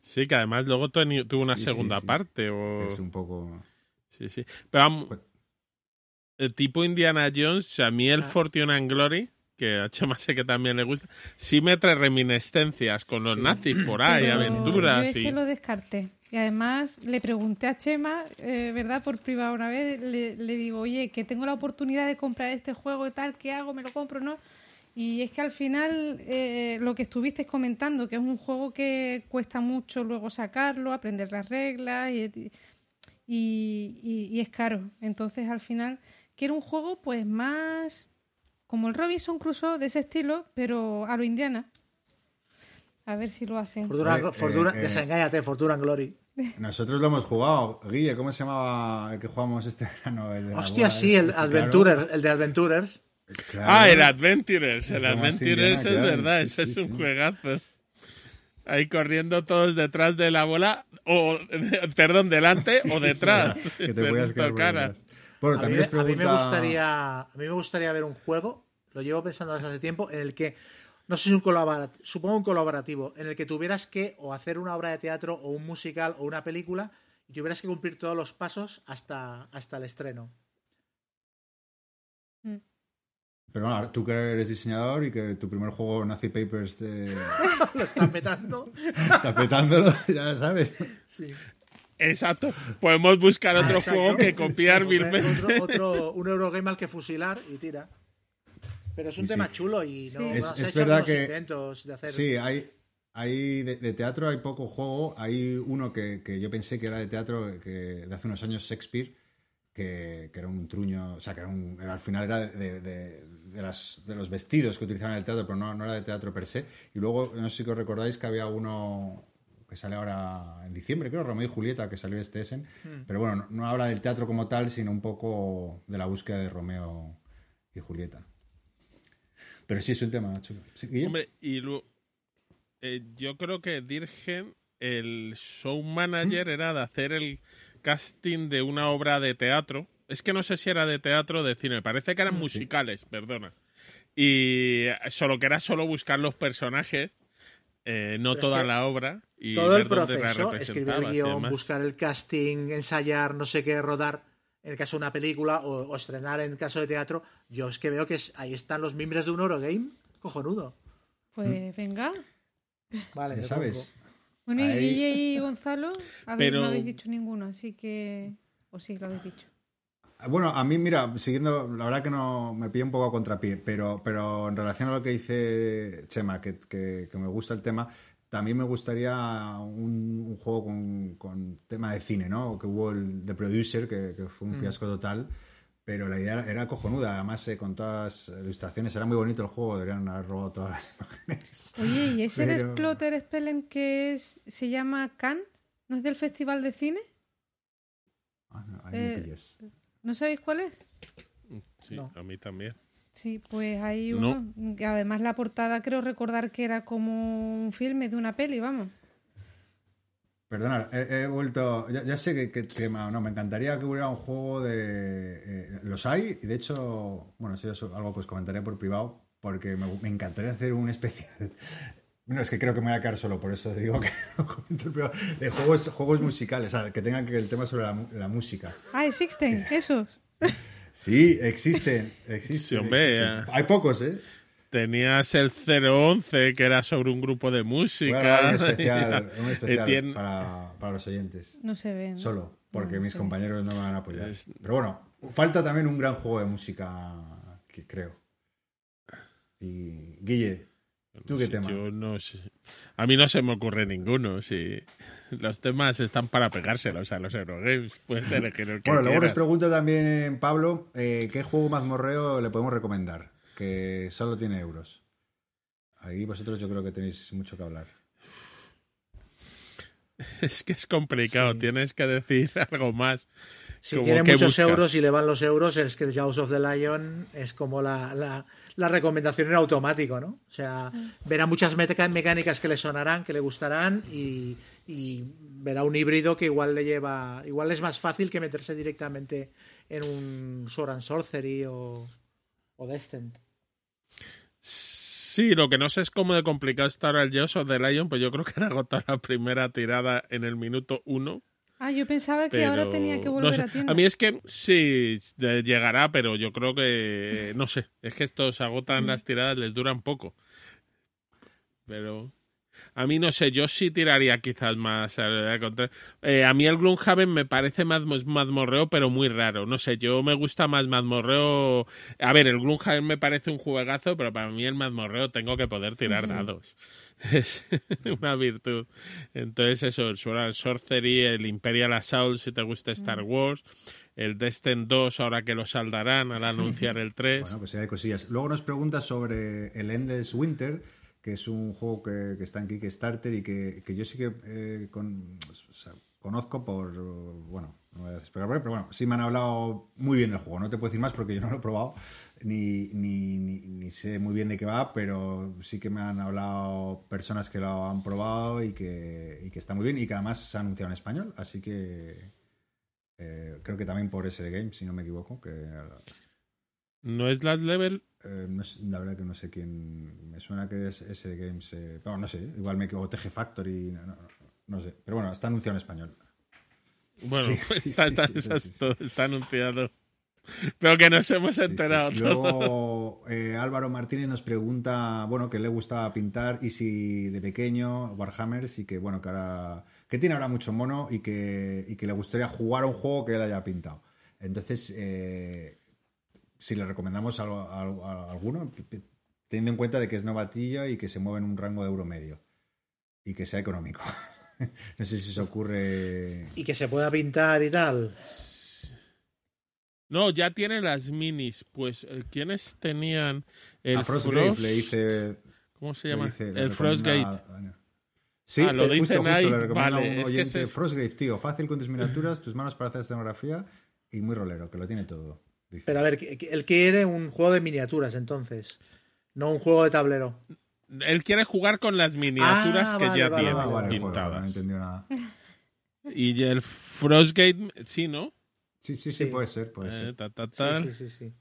Sí, que además luego tuvo una Sí, segunda sí. parte. O... es un poco. Sí, sí. Pero vamos, Pues- el tipo Indiana Jones, a mí el Ah. Fortune and Glory, que a Chema sé que también le gusta, sí me trae reminiscencias con los nazis por ahí, Pero aventuras. Yo ese y... lo descarté. Y además le pregunté a Chema, eh, ¿verdad? Por privado una vez, le, le digo, oye, que tengo la oportunidad de comprar este juego y tal, ¿qué hago? ¿Me lo compro o no? Y es que al final eh, lo que estuviste comentando, que es un juego que cuesta mucho luego sacarlo, aprender las reglas y, y, y- y es caro. Entonces al final quiero un juego pues más como el Robinson Crusoe de ese estilo, pero a lo Indiana. A ver si lo hacen. Fortuna, Eh, Fortuna- eh, eh. desengáñate, Fortuna Glory. Nosotros lo hemos jugado. Guille, ¿cómo se llamaba el que jugamos este verano? El de Hostia, bola sí, el este, Adventurer, el de Adventurers. Claro. Ah, el Adventurers. El Indiana, es verdad, Sí, ese sí, es un sí. juegazo. Ahí corriendo todos detrás de la bola, o perdón, delante o detrás. que te por tocara. detrás. Bueno, A mí, también os a mí me pregunta... gustaría, a mí me gustaría ver un juego, lo llevo pensando desde hace tiempo, en el que, no sé si un colaborativo, supongo un colaborativo, en el que tuvieras que o hacer una obra de teatro o un musical o una película y tuvieras que cumplir todos los pasos hasta, hasta el estreno. Pero bueno, tú que eres diseñador y que tu primer juego Nazi Papers eh, Lo están petando. está petándolo, ya sabes. Sí. Exacto. Podemos buscar otro Exacto. juego que copiar Sí, vilmente. Otro, otro- un Eurogame al que fusilar y tira. Pero es un tema sí. chulo y no, Es- has es hecho verdad que- intentos de hacer. Sí, hay, hay de, de teatro hay poco juego. Hay uno que, que yo pensé que era de teatro que de hace unos años Shakespeare, que, que era un truño, o sea, que era un, al final era de, de- de las, de los vestidos que utilizaban en el teatro, pero no, no era de teatro per se. Y luego, no sé si os recordáis que había uno que sale ahora en diciembre, creo, Romeo y Julieta, que salió este Essen. Pero bueno, no, no habla del teatro como tal, sino un poco de la búsqueda de Romeo y Julieta. Pero sí es un tema chulo. Sí. Hombre, y eh, yo creo que Dirgen, el show manager era de hacer el casting de una obra de teatro. Es que no sé si era de teatro o de cine, parece que eran musicales, perdona. Y solo que era solo buscar los personajes, eh, no Pero es toda que la obra. Y todo el ver dónde la proceso, escribir el guion, buscar el casting, ensayar, no sé qué, rodar, en el caso de una película, o, o estrenar en el caso de teatro, yo es que veo que es- ahí están los miembros de un Eurogame, cojonudo. Pues venga. Vale, Ya sabes. pongo. Bueno, y Ahí- Guille y Gonzalo, a ver, Pero- no habéis dicho ninguno, así que. O sí, lo habéis dicho. Bueno, a mí, mira, siguiendo, la verdad que no me pilla un poco a contrapié, pero, pero en relación a lo que dice Chema, que, que- que me gusta el tema, también me gustaría un, un juego con, con tema de cine, ¿no? Que hubo el The Producer, que, que fue un fiasco total, pero la idea era cojonuda, además eh, con todas las ilustraciones, era muy bonito el juego, deberían haber robado todas las imágenes. Oye, ¿y ese de Pero- Exploter Spellen que es, se llama Cannes? ¿No es del Festival de Cine? Ah, no, ahí me Eh, pillas. ¿No sabéis cuál es? Sí, No. a mí también. Sí, pues hay No. uno. que además la portada creo recordar que era como un filme de una peli, vamos. Perdona, he, he vuelto. Ya, ya sé que, que tema. No, me encantaría que hubiera un juego de. eh, los hay, y de hecho, bueno, eso es algo que os comentaré por privado, porque me, me encantaría hacer un especial. Bueno, es que creo que me voy a quedar solo, por eso digo que lo comento en privado, de juegos, juegos musicales, o sea, que tengan que el tema sobre la, música. Ah, existen, esos. Sí, existen, existen. Sí, hombre, existen. ya. Hay pocos, ¿eh? Tenías el 011, que era sobre un grupo de música. un especial, un especial Eh, tien- para, para los oyentes. No se ven. ¿no? Solo, porque No, mis compañeros no me van a apoyar. Es- Pero bueno, falta también un gran juego de música, que creo. Y Guille, ¿tú No qué tema? yo no sé. A mí no se me ocurre ninguno. Si los temas están para pegárselos a los Eurogames. Puedes elegir el que Bueno, luego nos pregunta también Pablo, eh, ¿qué juego mazmorreo le podemos recomendar? Que solo tiene euros. Ahí vosotros yo creo que tenéis mucho que hablar. Es que es complicado. Tienes que decir algo más. Si Como, tiene ¿qué muchos buscas? euros y le van los euros, es que el Jaws of the Lion es como la, la, la recomendación en automático, ¿no? O sea, verá muchas mecánicas que le sonarán, que le gustarán y, y verá un híbrido que igual le lleva. Igual es más fácil que meterse directamente en un Sword and Sorcery o, o Descent. Sí, lo que no sé es cómo de complicado está ahora el of the Lion, pues yo creo que han agotado la primera tirada en el minuto uno. Ah, yo pensaba que Pero, ahora tenía que no volver sé. a tienda. A mí es que sí, de- llegará, pero yo creo que, no sé, es que estos agotan las tiradas, les duran poco. Pero a mí no sé, yo sí tiraría quizás más. Eh, a mí el Gloomhaven me parece más mazmorreo, pero muy raro. No sé, yo me gusta más mazmorreo. A ver, el Gloomhaven me parece un juegazo, pero para mí el mazmorreo tengo que poder tirar dados. Es una virtud. Entonces, eso, el Sword and Sorcery, el Imperial Assault, si te gusta Star Wars, el Destin 2, ahora que lo saldarán al anunciar el 3. Bueno, pues sí, hay cosillas. Luego nos pregunta sobre el Endless Winter, que es un juego que, que está en Kickstarter y que, que yo sí que eh, con- o sea, conozco por, bueno, no voy a qué, pero bueno, sí me han hablado muy bien del juego. No te puedo decir más porque yo no lo he probado, ni, ni, ni, sé muy bien de qué va, pero sí que me han hablado personas que lo han probado y que, y que está muy bien y que además se ha anunciado en español, así que eh, creo que también por SD Games, si no me equivoco, que ¿No es Last Level? eh, no sé, la verdad que no sé quién. Me suena que es SD Games. Eh, pero no sé, igual me equivoco. TG Factory. No, no, no, no sé. Pero bueno, está anunciado en español. Bueno, Sí, pues sí, está, sí, está- sí, sí, está- sí. está anunciado. Pero que nos hemos Sí, sí. enterado. Luego eh, Álvaro Martínez nos pregunta, bueno, que le gustaba pintar y si de pequeño, Warhammers, y que bueno, que ahora. que tiene ahora mucho mono y que, y que le gustaría jugar a un juego que él haya pintado. Entonces, eh, si le recomendamos algo, algo- a alguno, teniendo en cuenta de que es novatillo y que se mueve en un rango de euro medio y que sea económico. no sé si se ocurre. Y que se pueda pintar y tal. No, ya tiene las minis. Pues, eh, ¿quiénes tenían el a Frostgrave Frost? le hice. ¿Cómo se le llama? el Frostgate. a Daniel. Sí, Ah, lo eh, justo, justo, le recomienda Vale, a un es que oyente es- Frostgrave, tío, fácil con tus miniaturas, tus manos para hacer escenografía y muy rolero, que lo tiene todo. dice. Pero a ver, él quiere un juego de miniaturas entonces. No un juego de tablero. Él quiere jugar con las miniaturas Ah, que vale, ya vale, tiene Ah, vale, joder, no he pintadas. entendido nada. y el Frostgate, sí, ¿no? Sí, sí, sí, Sí. puede ser, puede Eh, ser. ta, ta, Sí, sí, sí, sí.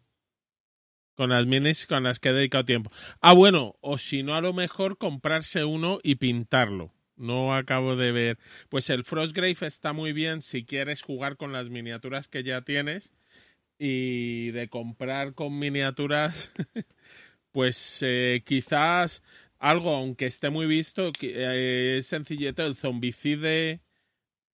Con las minis con las que he dedicado tiempo. Ah, bueno, o si no, a lo mejor comprarse uno y pintarlo. No acabo de ver. Pues el Frostgrave está muy bien si quieres jugar con las miniaturas que ya tienes. Y de comprar con miniaturas, pues eh, quizás algo, aunque esté muy visto, que, eh, es sencillito. El zombicide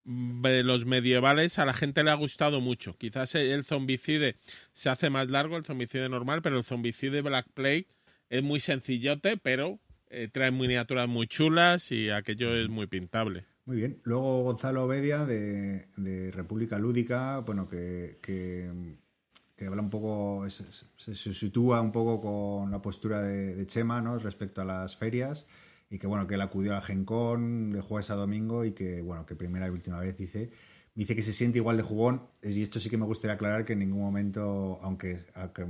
de los medievales a la gente le ha gustado mucho. Quizás el zombicide se hace más largo, el zombicide normal, pero el zombicide Black Plague es muy sencillote, pero eh, trae miniaturas muy chulas y aquello es muy pintable. Muy bien. Luego Gonzalo Obedia de, de República Lúdica, bueno, que, que, habla un poco, se sitúa un poco con la postura de, de Chema, ¿no? Respecto a las ferias y que, bueno, que él acudió a Gen Con de jueves a domingo y que, bueno, que primera y última vez dice, dice que se siente igual de jugón y esto sí que me gustaría aclarar que en ningún momento, aunque, aunque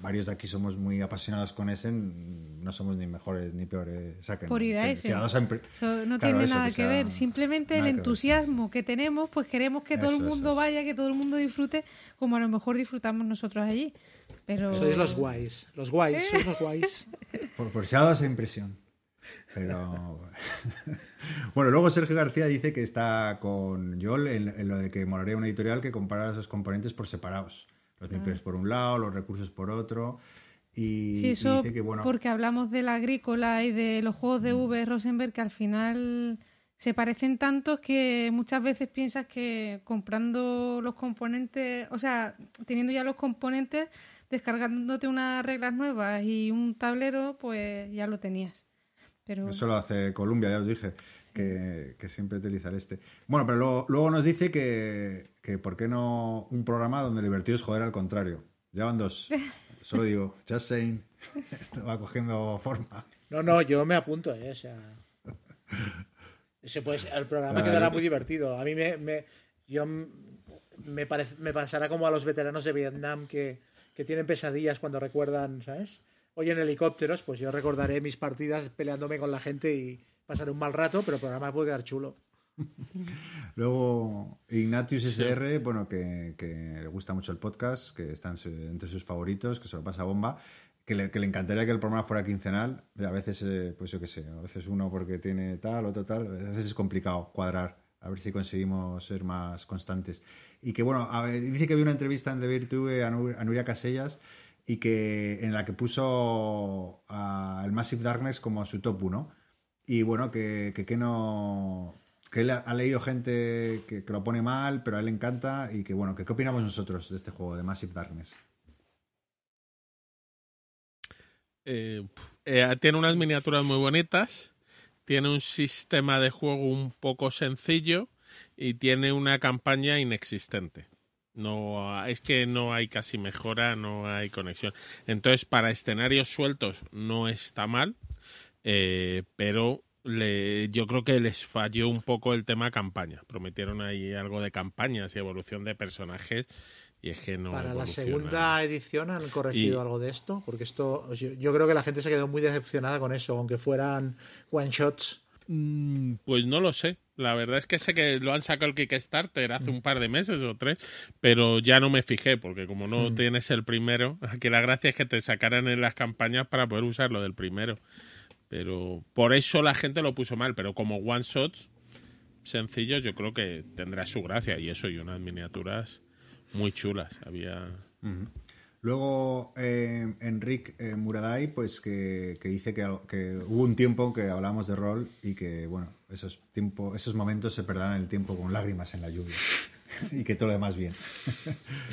varios de aquí somos muy apasionados con Essen, no somos ni mejores ni peores. O sea, que- Por ir a Eso no Claro, tiene eso, nada que que, sea- ver. Simplemente el nada que ver. entusiasmo que tenemos, pues queremos que todo Eso, el eso, mundo eso. vaya, que todo el mundo disfrute, como a lo mejor disfrutamos nosotros allí. Pero Sois los guays. Los guays, sois los guays. Por, por si ha dado esa impresión. Pero. bueno, luego Sergio García dice que está con Yol en, en lo de que molaría una editorial que comparara esos componentes por separados. Los mipers por un lado, los recursos por otro. Y, Sí, y dice que, bueno. porque hablamos de la agrícola y de los juegos de V. Rosenberg que al final se parecen tantos que muchas veces piensas que comprando los componentes, o sea, teniendo ya los componentes, descargándote unas reglas nuevas y un tablero, pues ya lo tenías. Pero Eso lo hace Columbia, ya os dije, que, que siempre utilizar este. Bueno, pero luego, luego nos dice que, que por qué no un programa donde lo divertido es joder al contrario. Ya van dos. Solo digo, just saying. Esto va cogiendo forma. No, no, yo me apunto, ¿eh? O sea. Ese, pues, el programa Claro. quedará muy divertido. A mí me. me yo me, parece, me pasará como a los veteranos de Vietnam que, que tienen pesadillas cuando recuerdan, ¿sabes? Hoy en helicópteros, pues yo recordaré mis partidas peleándome con la gente y pasaré un mal rato, pero el programa puede quedar chulo. Luego, Ignatius SR, bueno, que, que le gusta mucho el podcast, que está entre sus favoritos, que se lo pasa bomba, que le, que le encantaría que el programa fuera quincenal. A veces, eh, pues yo qué sé, a veces uno porque tiene tal, otro tal, a veces es complicado cuadrar A ver si conseguimos ser más constantes. Y que bueno, a dice que había una entrevista en The Virtue a Nuria Casellas y que en la que puso a el Massive Darkness como su top 1. Y bueno, que, que, no. Que él ha, leído gente que, lo pone mal, pero a él le encanta. Y que bueno, que qué opinamos nosotros de este juego, de Massive Darkness. Eh, eh, tiene unas miniaturas muy bonitas, tiene un sistema de juego un poco sencillo y tiene una campaña inexistente. No, es que no hay casi mejora, no hay conexión. Entonces, para escenarios sueltos no está mal, eh, pero le, yo creo que les falló un poco el tema campaña. Prometieron ahí algo de campañas y evolución de personajes y es que no. Para la segunda edición han corregido Y- algo de esto, porque esto yo, yo creo que la gente se quedó muy decepcionada con eso, aunque fueran one shots. Mm, Pues no lo sé. La verdad es que sé que lo han sacado el Kickstarter hace un par de meses o tres, pero ya no me fijé, porque como no tienes el primero, aquí la gracia es que te sacaran en las campañas para poder usarlo del primero. Pero por eso la gente lo puso mal, pero como one shots sencillos, yo creo que tendrá su gracia y eso y unas miniaturas muy chulas. Había Luego, eh, Enric eh, Muraday, pues que, que dice que, hubo un tiempo que hablamos de rol y que, bueno, esos, tiempo, esos momentos se perderán el tiempo con lágrimas en la lluvia. y que todo lo demás bien.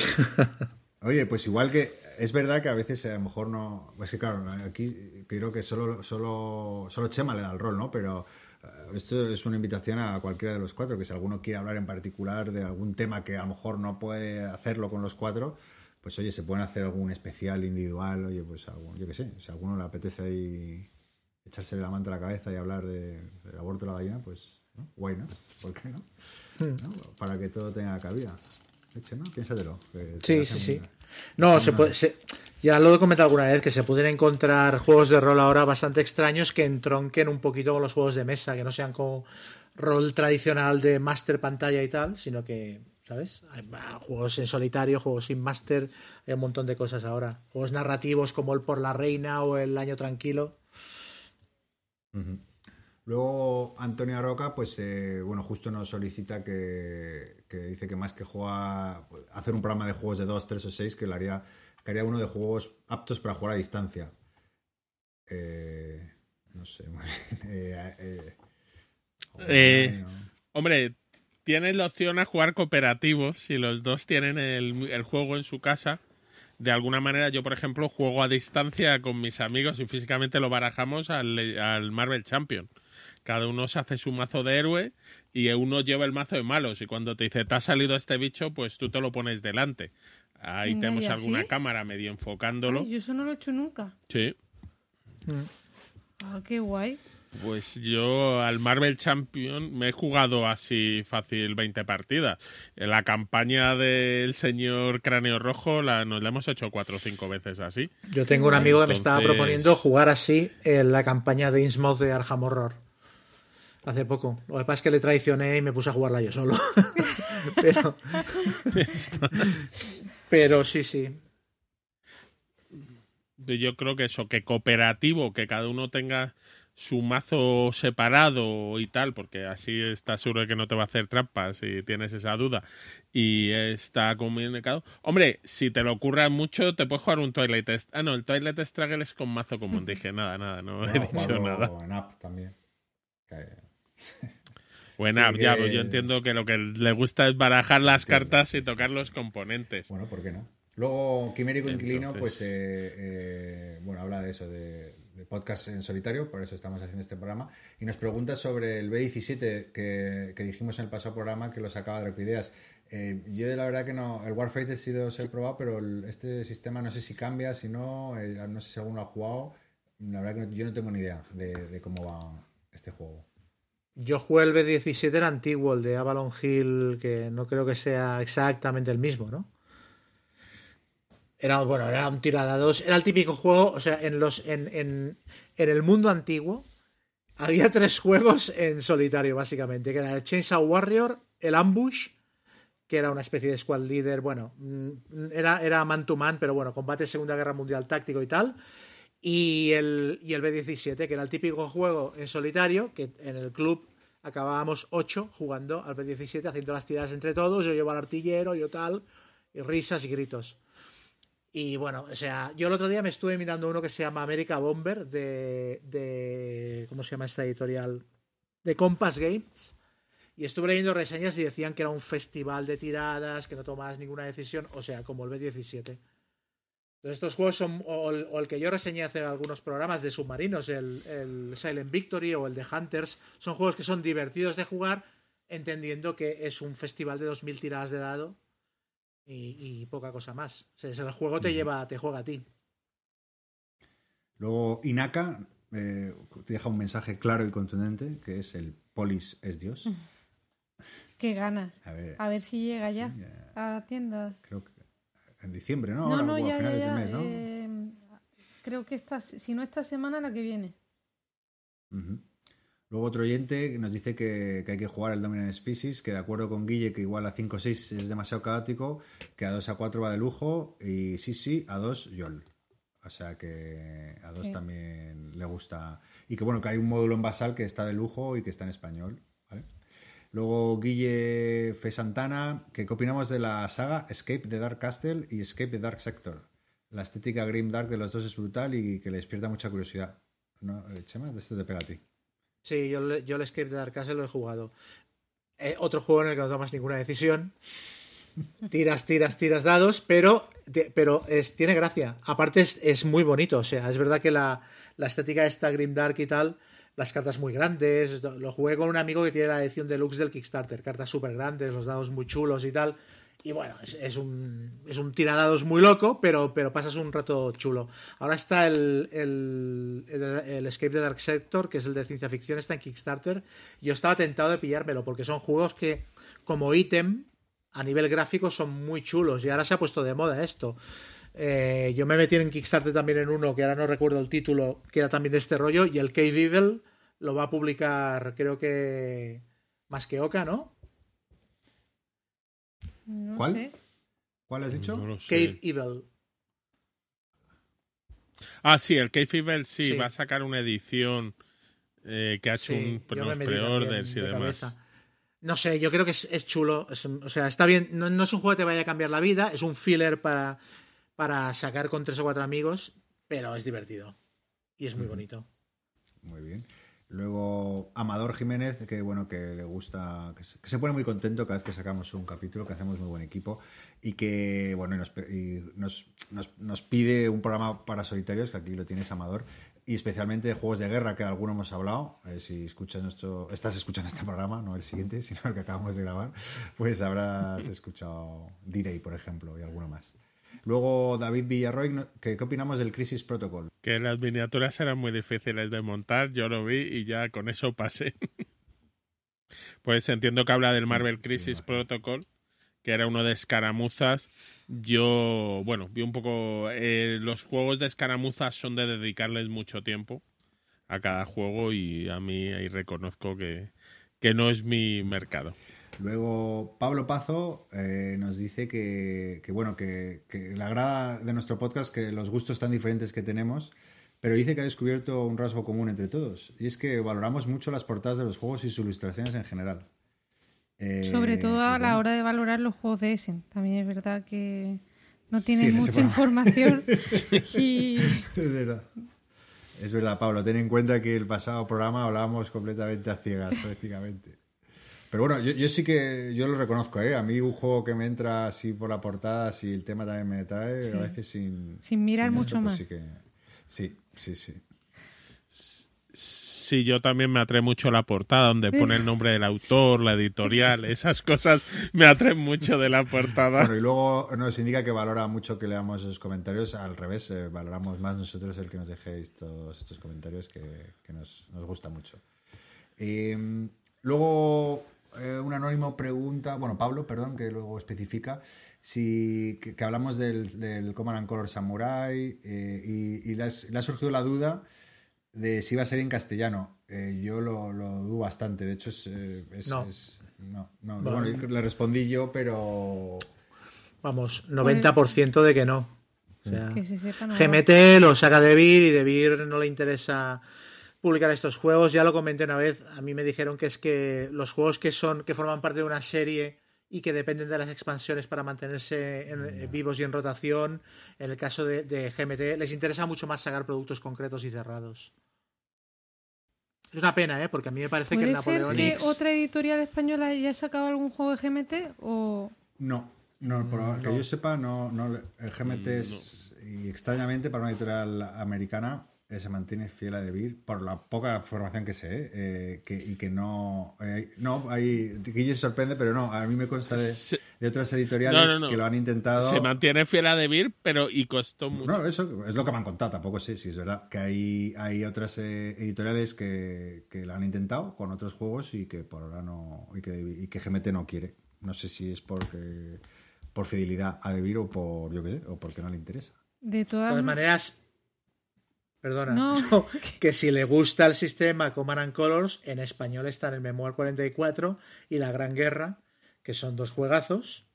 Oye, pues igual que es verdad que a veces a lo mejor no. Pues que claro, aquí creo que solo, solo, solo Chema le da el rol, ¿no? Pero eh, esto es una invitación a cualquiera de los cuatro, que si alguno quiere hablar en particular de algún tema que a lo mejor no puede hacerlo con los cuatro, pues oye, se pueden hacer algún especial individual, oye, pues algún, yo qué sé, si a alguno le apetece ahí echarse la manta a la cabeza y hablar de, del aborto de la gallina, pues, ¿no? guay, ¿no? ¿Por qué no? ¿No? Para que todo tenga cabida. Eche, ¿no? Piénsatelo. Sí, sí, sí. No, se puede, se- ya lo he comentado alguna vez, que se pueden encontrar juegos de rol ahora bastante extraños que entronquen un poquito con los juegos de mesa, que no sean como rol tradicional de master pantalla y tal, sino que, ¿sabes? Hay juegos en solitario, juegos sin master, hay un montón de cosas ahora. Juegos narrativos como el Por la Reina o el Año Tranquilo. Luego Antonio Roca, pues eh, bueno, justo nos solicita que, que dice que más que jugar, hacer un programa de juegos de 2, 3 o 6, que le haría, que haría uno de juegos aptos para jugar a distancia. Eh, no sé, muy bien. Eh, eh, Eh. Hombre, tienes la opción a jugar cooperativos si los dos tienen el, el juego en su casa. De alguna manera, yo, por ejemplo, juego a distancia con mis amigos y físicamente lo barajamos al, al Marvel Champion. Cada uno se hace su mazo de héroe y uno lleva el mazo de malos. Y cuando te dice, te ha salido este bicho, pues tú te lo pones delante. Ahí Venga, tenemos ¿y alguna cámara medio enfocándolo. Ay, yo eso no lo he hecho nunca. Sí. Ah, qué guay. Pues yo al Marvel Champion me he jugado así fácil 20 partidas. En la campaña del señor Cráneo Rojo la, nos la hemos hecho cuatro o cinco veces así. Yo tengo un amigo que me estaba proponiendo jugar así en la campaña de Innsmouth de Arkham Horror. Hace poco. Lo que pasa es que le traicioné y me puse a jugarla yo solo. pero, pero sí, sí. Yo creo que eso, que cooperativo, que cada uno tenga su mazo separado y tal, porque así estás seguro de que no te va a hacer trampas si tienes esa duda. Y está comunicado. Hombre, si te lo ocurra mucho, te puedes jugar un Twilight Test. Ah, no, el Twilight Struggle es con mazo común. Dije, nada, nada, no he No, dicho jugarlo nada. en app también. Buena, Sí, ya, que- pues yo entiendo que lo que le gusta es barajar las cartas y tocar los componentes. Bueno, ¿por qué no? Luego, Quimérico Inquilino, Entonces- pues, eh, eh, bueno, habla de eso, de, de podcast en solitario, por eso estamos haciendo este programa, y nos pregunta sobre el B17 que, que dijimos en el pasado programa que lo sacaba de Ideas. Eh, yo la verdad que no, el he sido se he probado, pero este sistema no sé si cambia, si no, eh, no sé si alguno ha jugado. La verdad que yo no tengo ni idea de, de cómo va este juego. Yo jugué el B17 el antiguo, el de Avalon Hill, que no creo que sea exactamente el mismo, ¿no? Era, bueno, era un tiradados. Era el típico juego, o sea, en los en, en, en el mundo antiguo había tres juegos en solitario, básicamente, que era el Chainsaw Warrior, el Ambush, que era una especie de squad leader, bueno, mm, era, era man to man, pero bueno, combate Segunda Guerra Mundial táctico y tal. Y el, y el B-17, que era el típico juego en solitario, que en el club acabábamos 8 jugando al B17, haciendo las tiradas entre todos, yo llevo al artillero, yo tal, y risas y gritos. Y bueno, o sea, yo el otro día me estuve mirando uno que se llama America Bomber de, de ¿cómo se llama esta editorial? De Compass Games. Y estuve leyendo reseñas y decían que era un festival de tiradas, que no tomabas ninguna decisión, o sea, como el B17. Entonces estos juegos son, o el, que yo reseñé hace algunos programas de submarinos, el, el Silent Victory o el de Hunters, son juegos que son divertidos de jugar, entendiendo que es un festival de 2.000 tiradas de dado y, y poca cosa más. O sea, el juego te lleva, te juega a ti. Luego, Inaka eh, te deja un mensaje claro y contundente, que es el polis es Dios. Qué ganas. A ver, A ver si llega Sí, ya ya. a tiendas. creo que en diciembre, ¿no? No, Ahora, no, o a ya, ya, finales ya. del mes, ¿no? eh, creo que esta, si no esta semana, la que viene. Ujú. Luego otro oyente nos dice que, que hay que jugar el Dominant Species, que de acuerdo con Guille que igual a 5 o 6 es demasiado caótico, que a 2 a 4 va de lujo y sí, sí, a 2 YOL. O sea que a 2 Sí. también le gusta. Y que bueno, que hay un módulo en Basal que está de lujo y que está en español. ¿vale? Luego Guille Fe Santana, que ¿qué opinamos de la saga Escape the Dark Castle y Escape the Dark Sector? La estética Grim Dark de los dos es brutal y que le despierta mucha curiosidad. ¿No, eh, Chema? De esto te pega a ti. Sí, yo, yo el Escape de Dark Castle lo he jugado. Eh, otro juego en el que no tomas ninguna decisión. Tiras, tiras, tiras dados, pero, pero es, tiene gracia. Aparte es, es muy bonito. O sea, es verdad que la, la estética esta Grimdark y tal, las cartas muy grandes. Lo jugué con un amigo que tiene la edición deluxe del Kickstarter. Cartas súper grandes, los dados muy chulos y tal. Y bueno, es, un, es un tiradados muy loco, pero, pero pasas un rato chulo. Ahora está el, el, el, Escape the Dark Sector, que es el de ciencia ficción, está en Kickstarter. Yo estaba tentado de pillármelo, porque son juegos que, como ítem, a nivel gráfico, son muy chulos. Y ahora se ha puesto de moda esto. Eh, yo me metí en Kickstarter también en uno, que ahora no recuerdo el título, que era también de este rollo, y el Cave Evil lo va a publicar, creo que más que Oca, ¿no? No ¿Cuál? sé. ¿Cuál has dicho? No. Cave Evil. Ah, sí, el Cave Fever sí, Sí. va a sacar una edición eh, que ha hecho Sí, un, unos pre-orders y de demás. cabeza. No sé, yo creo que es, es chulo. es- o sea, está bien. No, no es un juego que te vaya a cambiar la vida, es un filler para, para sacar con tres o cuatro amigos, pero es divertido. Y es muy bonito. Muy bien. Luego Amador Jiménez, que bueno, que le gusta, que se, que se pone muy contento cada vez que sacamos un capítulo, que hacemos muy buen equipo y que bueno, y nos, y nos, nos- nos pide un programa para solitarios, que aquí lo tienes Amador, y especialmente juegos de guerra, que de alguno hemos hablado. Eh, si escuchas nuestro, estás escuchando este programa, no el siguiente, sino el que acabamos de grabar, pues habrás escuchado D-Day, por ejemplo, y alguno más. Luego David Villarroy, ¿qué opinamos del Crisis Protocol? Que las miniaturas eran muy difíciles de montar, yo lo vi y ya con eso pasé. pues entiendo que habla del Sí, Marvel Crisis. Protocol, que era uno de escaramuzas. Yo, bueno, vi un poco... eh, los juegos de escaramuzas son de dedicarles mucho tiempo a cada juego y a mí ahí reconozco que, que no es mi mercado. Luego Pablo Pazo eh, nos dice que, que, bueno, que, que le agrada de nuestro podcast que los gustos tan diferentes que tenemos, pero dice que ha descubierto un rasgo común entre todos, y es que valoramos mucho las portadas de los juegos y sus ilustraciones en general. Eh, Sobre todo a la hora de valorar los juegos de Essen. También es verdad que no Sí, ese mucha información. y Es verdad. Es verdad, Pablo, ten en cuenta que el pasado programa hablábamos completamente a ciegas, prácticamente. Pero bueno, yo, yo sí que yo lo reconozco, ¿eh? A mí un juego que me entra así por la portada, si el tema también me trae, Sí. a veces sin... Sin mirar mucho pues más. Sí, que- sí, sí, sí. Sí, yo también me atrae mucho la portada, donde pone el nombre del autor, la editorial, esas cosas me atraen mucho de la portada. Bueno, y luego nos indica que valora mucho que leamos esos comentarios. Al revés, eh, valoramos más nosotros el que nos dejéis todos estos comentarios que, que nos, nos gusta mucho. Eh, luego, eh, un anónimo pregunta, bueno, Pablo, perdón, que luego especifica, si, que, que hablamos del, del Command and Color Samurai eh, y, y le, has- le ha surgido la duda de si iba a ser en castellano. Eh, yo lo, lo dudo bastante, de hecho es... eh, es- No. es- no, no, Bueno. bueno, le respondí yo, pero Vamos, 90% de que no. O sea, que se sepa no. GMT lo saca de Vir y de Vir no le interesa publicar estos juegos. Ya lo comenté una vez. A mí me dijeron que es que los juegos que son que forman parte de una serie y que dependen de las expansiones para mantenerse en- eh, vivos y en rotación. En el caso de, de GMT, les interesa mucho más sacar productos concretos y cerrados. Es una pena, ¿eh? Porque a mí me parece que el ¿Puede ser Napoleón que otra editorial española haya sacado algún juego de GMT? O... No, no, por Mm, que yo sepa, no, no, el GMT es, y extrañamente para una editorial americana eh, se mantiene fiel a Debir por la poca información que sé eh, que, y que no eh, no hay Guille se sorprende pero no a mí me consta de, Se- de otras editoriales No, no, no. que lo han intentado Se mantiene fiel a Debir, pero y costó mucho. no, eso es lo que me han contado, tampoco sé si es verdad. Que hay, hay otras eh, editoriales que, que la han intentado con otros juegos y que por ahora no. y que, y que GMT no quiere. No sé si es porque por fidelidad a Debir o por yo qué sé, o porque no le interesa. De De todas todas ma- maneras, perdona, No. no, que si le gusta el sistema Command and Colors, en español están el Memoir 44 y La Gran Guerra, que son dos juegazos.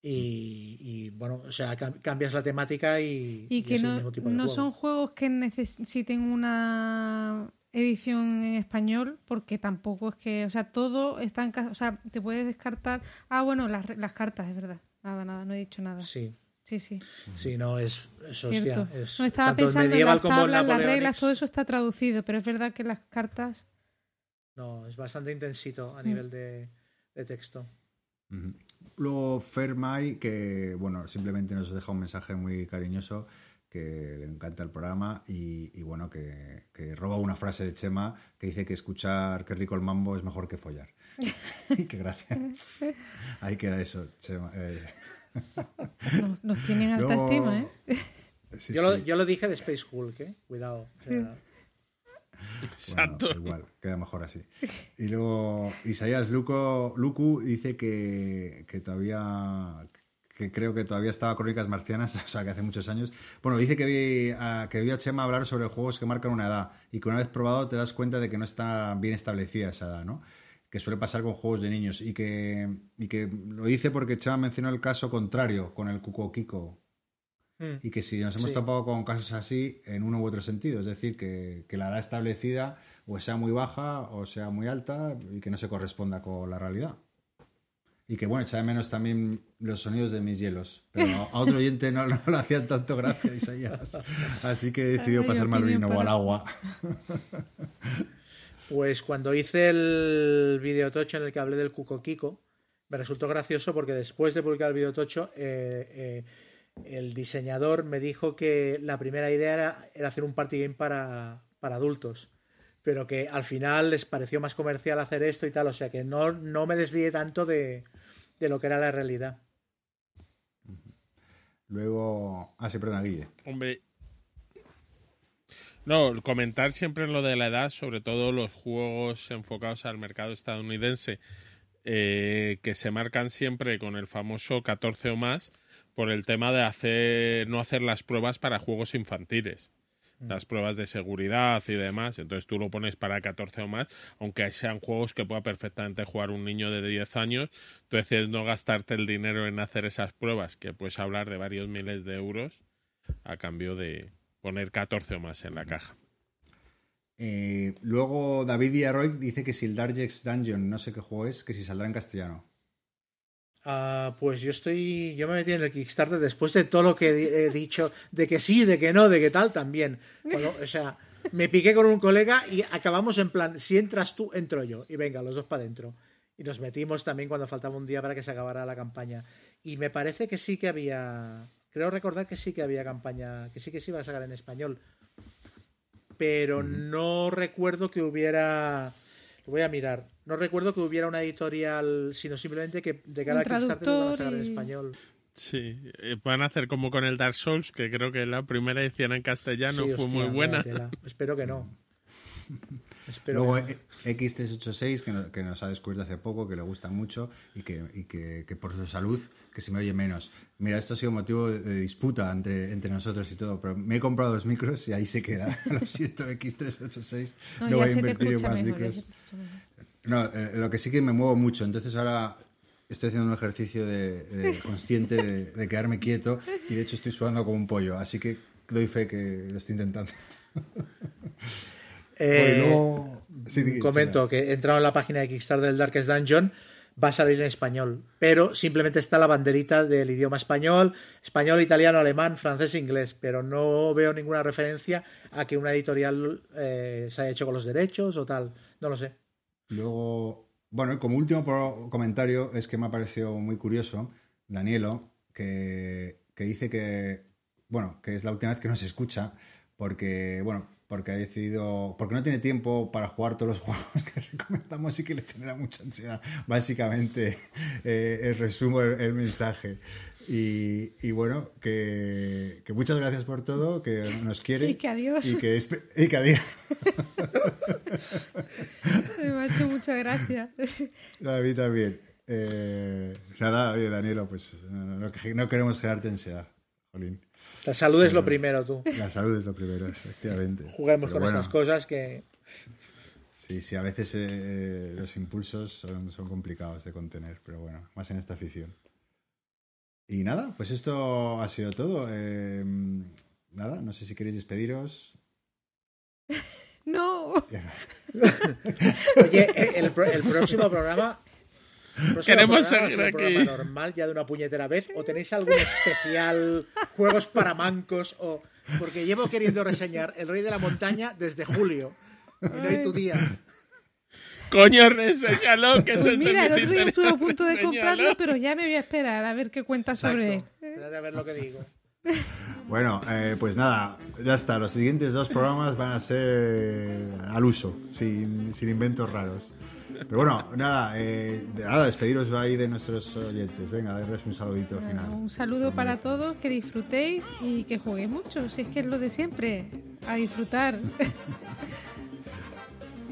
Y, y, bueno, o sea, cam- cambias la temática y, Y que es el no, mismo tipo de no juego. son juegos que necesiten una edición en español, porque tampoco es que, o sea, todo está en casa, o sea, te puedes descartar. Ah, bueno, las, las cartas, es verdad. Nada, nada, no he dicho nada. Sí, Sí, sí. sí, no, es, es hostia. Es, no estaba pensando en medieval las tablas, las reglas, todo eso está traducido, pero es verdad que las cartas. No, es bastante intensito Mm. a nivel de, de texto. Luego Fermay, que bueno, simplemente nos deja un mensaje muy cariñoso, que le encanta el programa y, y, bueno, que, que roba una frase de Chema que dice que escuchar qué rico el mambo es mejor que follar. y que gracias. Ahí queda eso, Chema. Eh, Nos, nos tienen alta Luego- estima, ¿eh? sí, Yo, lo, sí. yo lo dije de Space Hulk, ¿eh? Cuidado. Exacto. Bueno, igual, queda mejor así. Y luego Isaías Luco, Lucu dice que, que todavía que creo que todavía estaba Crónicas Marcianas, o sea, que hace muchos años. Bueno, dice que vi a, que vio a Chema hablar sobre juegos que marcan una edad y que una vez probado te das cuenta de que no está bien establecida esa edad, ¿no? Que suele pasar con juegos de niños y que, y que lo dice porque Chema mencionó el caso contrario con el Cuco Kiko, mm. y que si nos hemos Sí. topado con casos así en uno u otro sentido, es decir, que, que la edad establecida o sea muy baja o sea muy alta y que no se corresponda con la realidad. Y que bueno, echa de menos también los sonidos de mis hielos. Pero a otro oyente no, no le hacían tanto gracia, Isaías. Así que decidió pasarme al vino o al agua. Pues cuando hice el videotocho en el que hablé del Cuco Kiko, me resultó gracioso porque después de publicar el videotocho, eh, eh, el diseñador me dijo que la primera idea era, era hacer un party game para, para adultos, pero que al final les pareció más comercial hacer esto y tal, o sea que no, no me desvié tanto de, de lo que era la realidad. Luego. Ah, sí, perdona, Guille. Hombre. No, comentar siempre en lo de la edad, sobre todo los juegos enfocados al mercado estadounidense, eh, que se marcan siempre con el famoso 14 o más, por el tema de hacer no hacer las pruebas para juegos infantiles. Las pruebas de seguridad y demás. Entonces tú lo pones para 14 o más, aunque sean juegos que pueda perfectamente jugar un niño de 10 años. Tú decides no gastarte el dinero en hacer esas pruebas, que puedes hablar de varios miles de euros, a cambio de poner 14 o más en la caja. Eh, luego David Villarroy dice que si el Darjex Dungeon, no sé qué juego es, que si saldrá en castellano. Ah, pues yo estoy. Yo me metí en el Kickstarter después de todo lo que he dicho, de que sí, de que no, de que tal también. Cuando- o sea, me piqué con un colega y acabamos en plan: si entras tú, entro yo. Y venga, los dos para adentro. Y nos metimos también cuando faltaba un día para que se acabara la campaña. Y me parece que sí que había. Creo recordar que sí que había campaña, que sí que se iba a sacar en español. Pero no recuerdo que hubiera. Lo voy a mirar. No recuerdo que hubiera una editorial, sino simplemente que de cara al Kickstarter lo iban a sacar en español. Sí, eh, van a hacer como con el Dark Souls, que creo que la primera edición en castellano Sí, fue hostia, muy buena. Espero que no. Espero Luego que eh, X386, que, no- que nos ha descubierto hace poco, que le gusta mucho y que, y que, que por su salud, que se me oye menos. Mira, esto ha sido motivo de, de disputa entre, entre nosotros y todo, pero me he comprado dos micros y ahí se queda. Lo siento, X386. No, No, voy a invertir en más mejor. micros. No, eh, lo que sí que me muevo mucho, entonces ahora estoy haciendo un ejercicio de, de consciente de, de quedarme quieto y de hecho estoy sudando como un pollo, así que doy fe que lo estoy intentando. Eh, sí, di- comento que he entrado en la página de Kickstarter del Darkest Dungeon, va a salir en español, pero simplemente está la banderita del idioma español, español, italiano, alemán, francés e inglés, pero no veo ninguna referencia a que una editorial eh, se haya hecho con los derechos o tal, no lo sé. Luego, bueno, como último comentario es que me ha parecido muy curioso, Danielo, que, que dice que, bueno, que es la última vez que nos escucha, porque, bueno, porque ha decidido, porque no tiene tiempo para jugar todos los juegos que recomendamos y que le genera mucha ansiedad. Básicamente, eh, eh, resumo el, el mensaje. Y, y bueno, que, que muchas gracias por todo, que nos quiere. Y que adiós. Y que, espe- y que adiós. Me ha hecho mucha gracia. A mí también. Eh, nada, oye, Danielo, pues no, no- no queremos generarte ansiedad, Jolín. La salud es lo primero, tú. La salud es lo primero, efectivamente. Juguemos Pero con bueno, estas cosas que Sí, sí, a veces eh, los impulsos son, son complicados de contener, pero bueno, más en esta afición. Y nada, pues esto ha sido todo. Eh, nada, no sé si queréis despediros. No. Oye, el próximo programa. Próximo Queremos un aquí. programa normal ya de una puñetera vez o tenéis algún especial juegos para mancos o porque llevo queriendo reseñar El Rey de la Montaña desde julio y no hay tu día. Coño, reseñalo, que eso Pues es mira, el de otro día estuve a punto de comprarlo, pero ya me voy a esperar a ver qué cuenta sobre él. Espérate a ver lo que digo. Bueno, eh, pues nada, ya está. Los siguientes dos programas van a ser al uso, sin, sin inventos raros. Pero bueno, nada, eh, nada, despediros ahí de nuestros oyentes. Venga, darles un saludito final. Un saludo para todos, que disfrutéis y que juguéis mucho, si es que es lo de siempre, a disfrutar.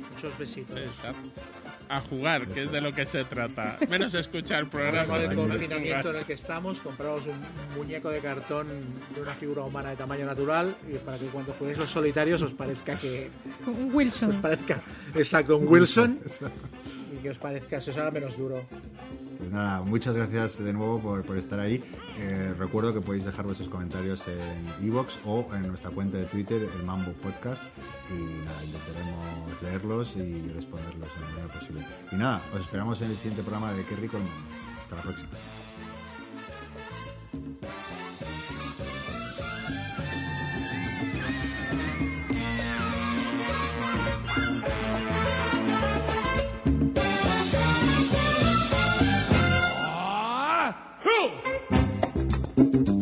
Muchos besitos. Exacto. A jugar, que es de lo que se trata. Menos escuchar programas. Eso, confinamiento en el que estamos, compraros un muñeco de cartón de una figura humana de tamaño natural y para que cuando juguéis los solitarios os parezca que Un os Wilson. parezca exacto un Wilson y que os parezca se os haga menos duro. Pues nada, muchas gracias de nuevo por, por estar ahí. Eh, recuerdo que podéis dejar vuestros comentarios en iVoox o en nuestra cuenta de Twitter, el Mambo Podcast. Y nada, intentaremos leerlos y responderlos en la medida posible. Y nada, os esperamos en el siguiente programa de Qué Rico el. Hasta la próxima. Who? thank you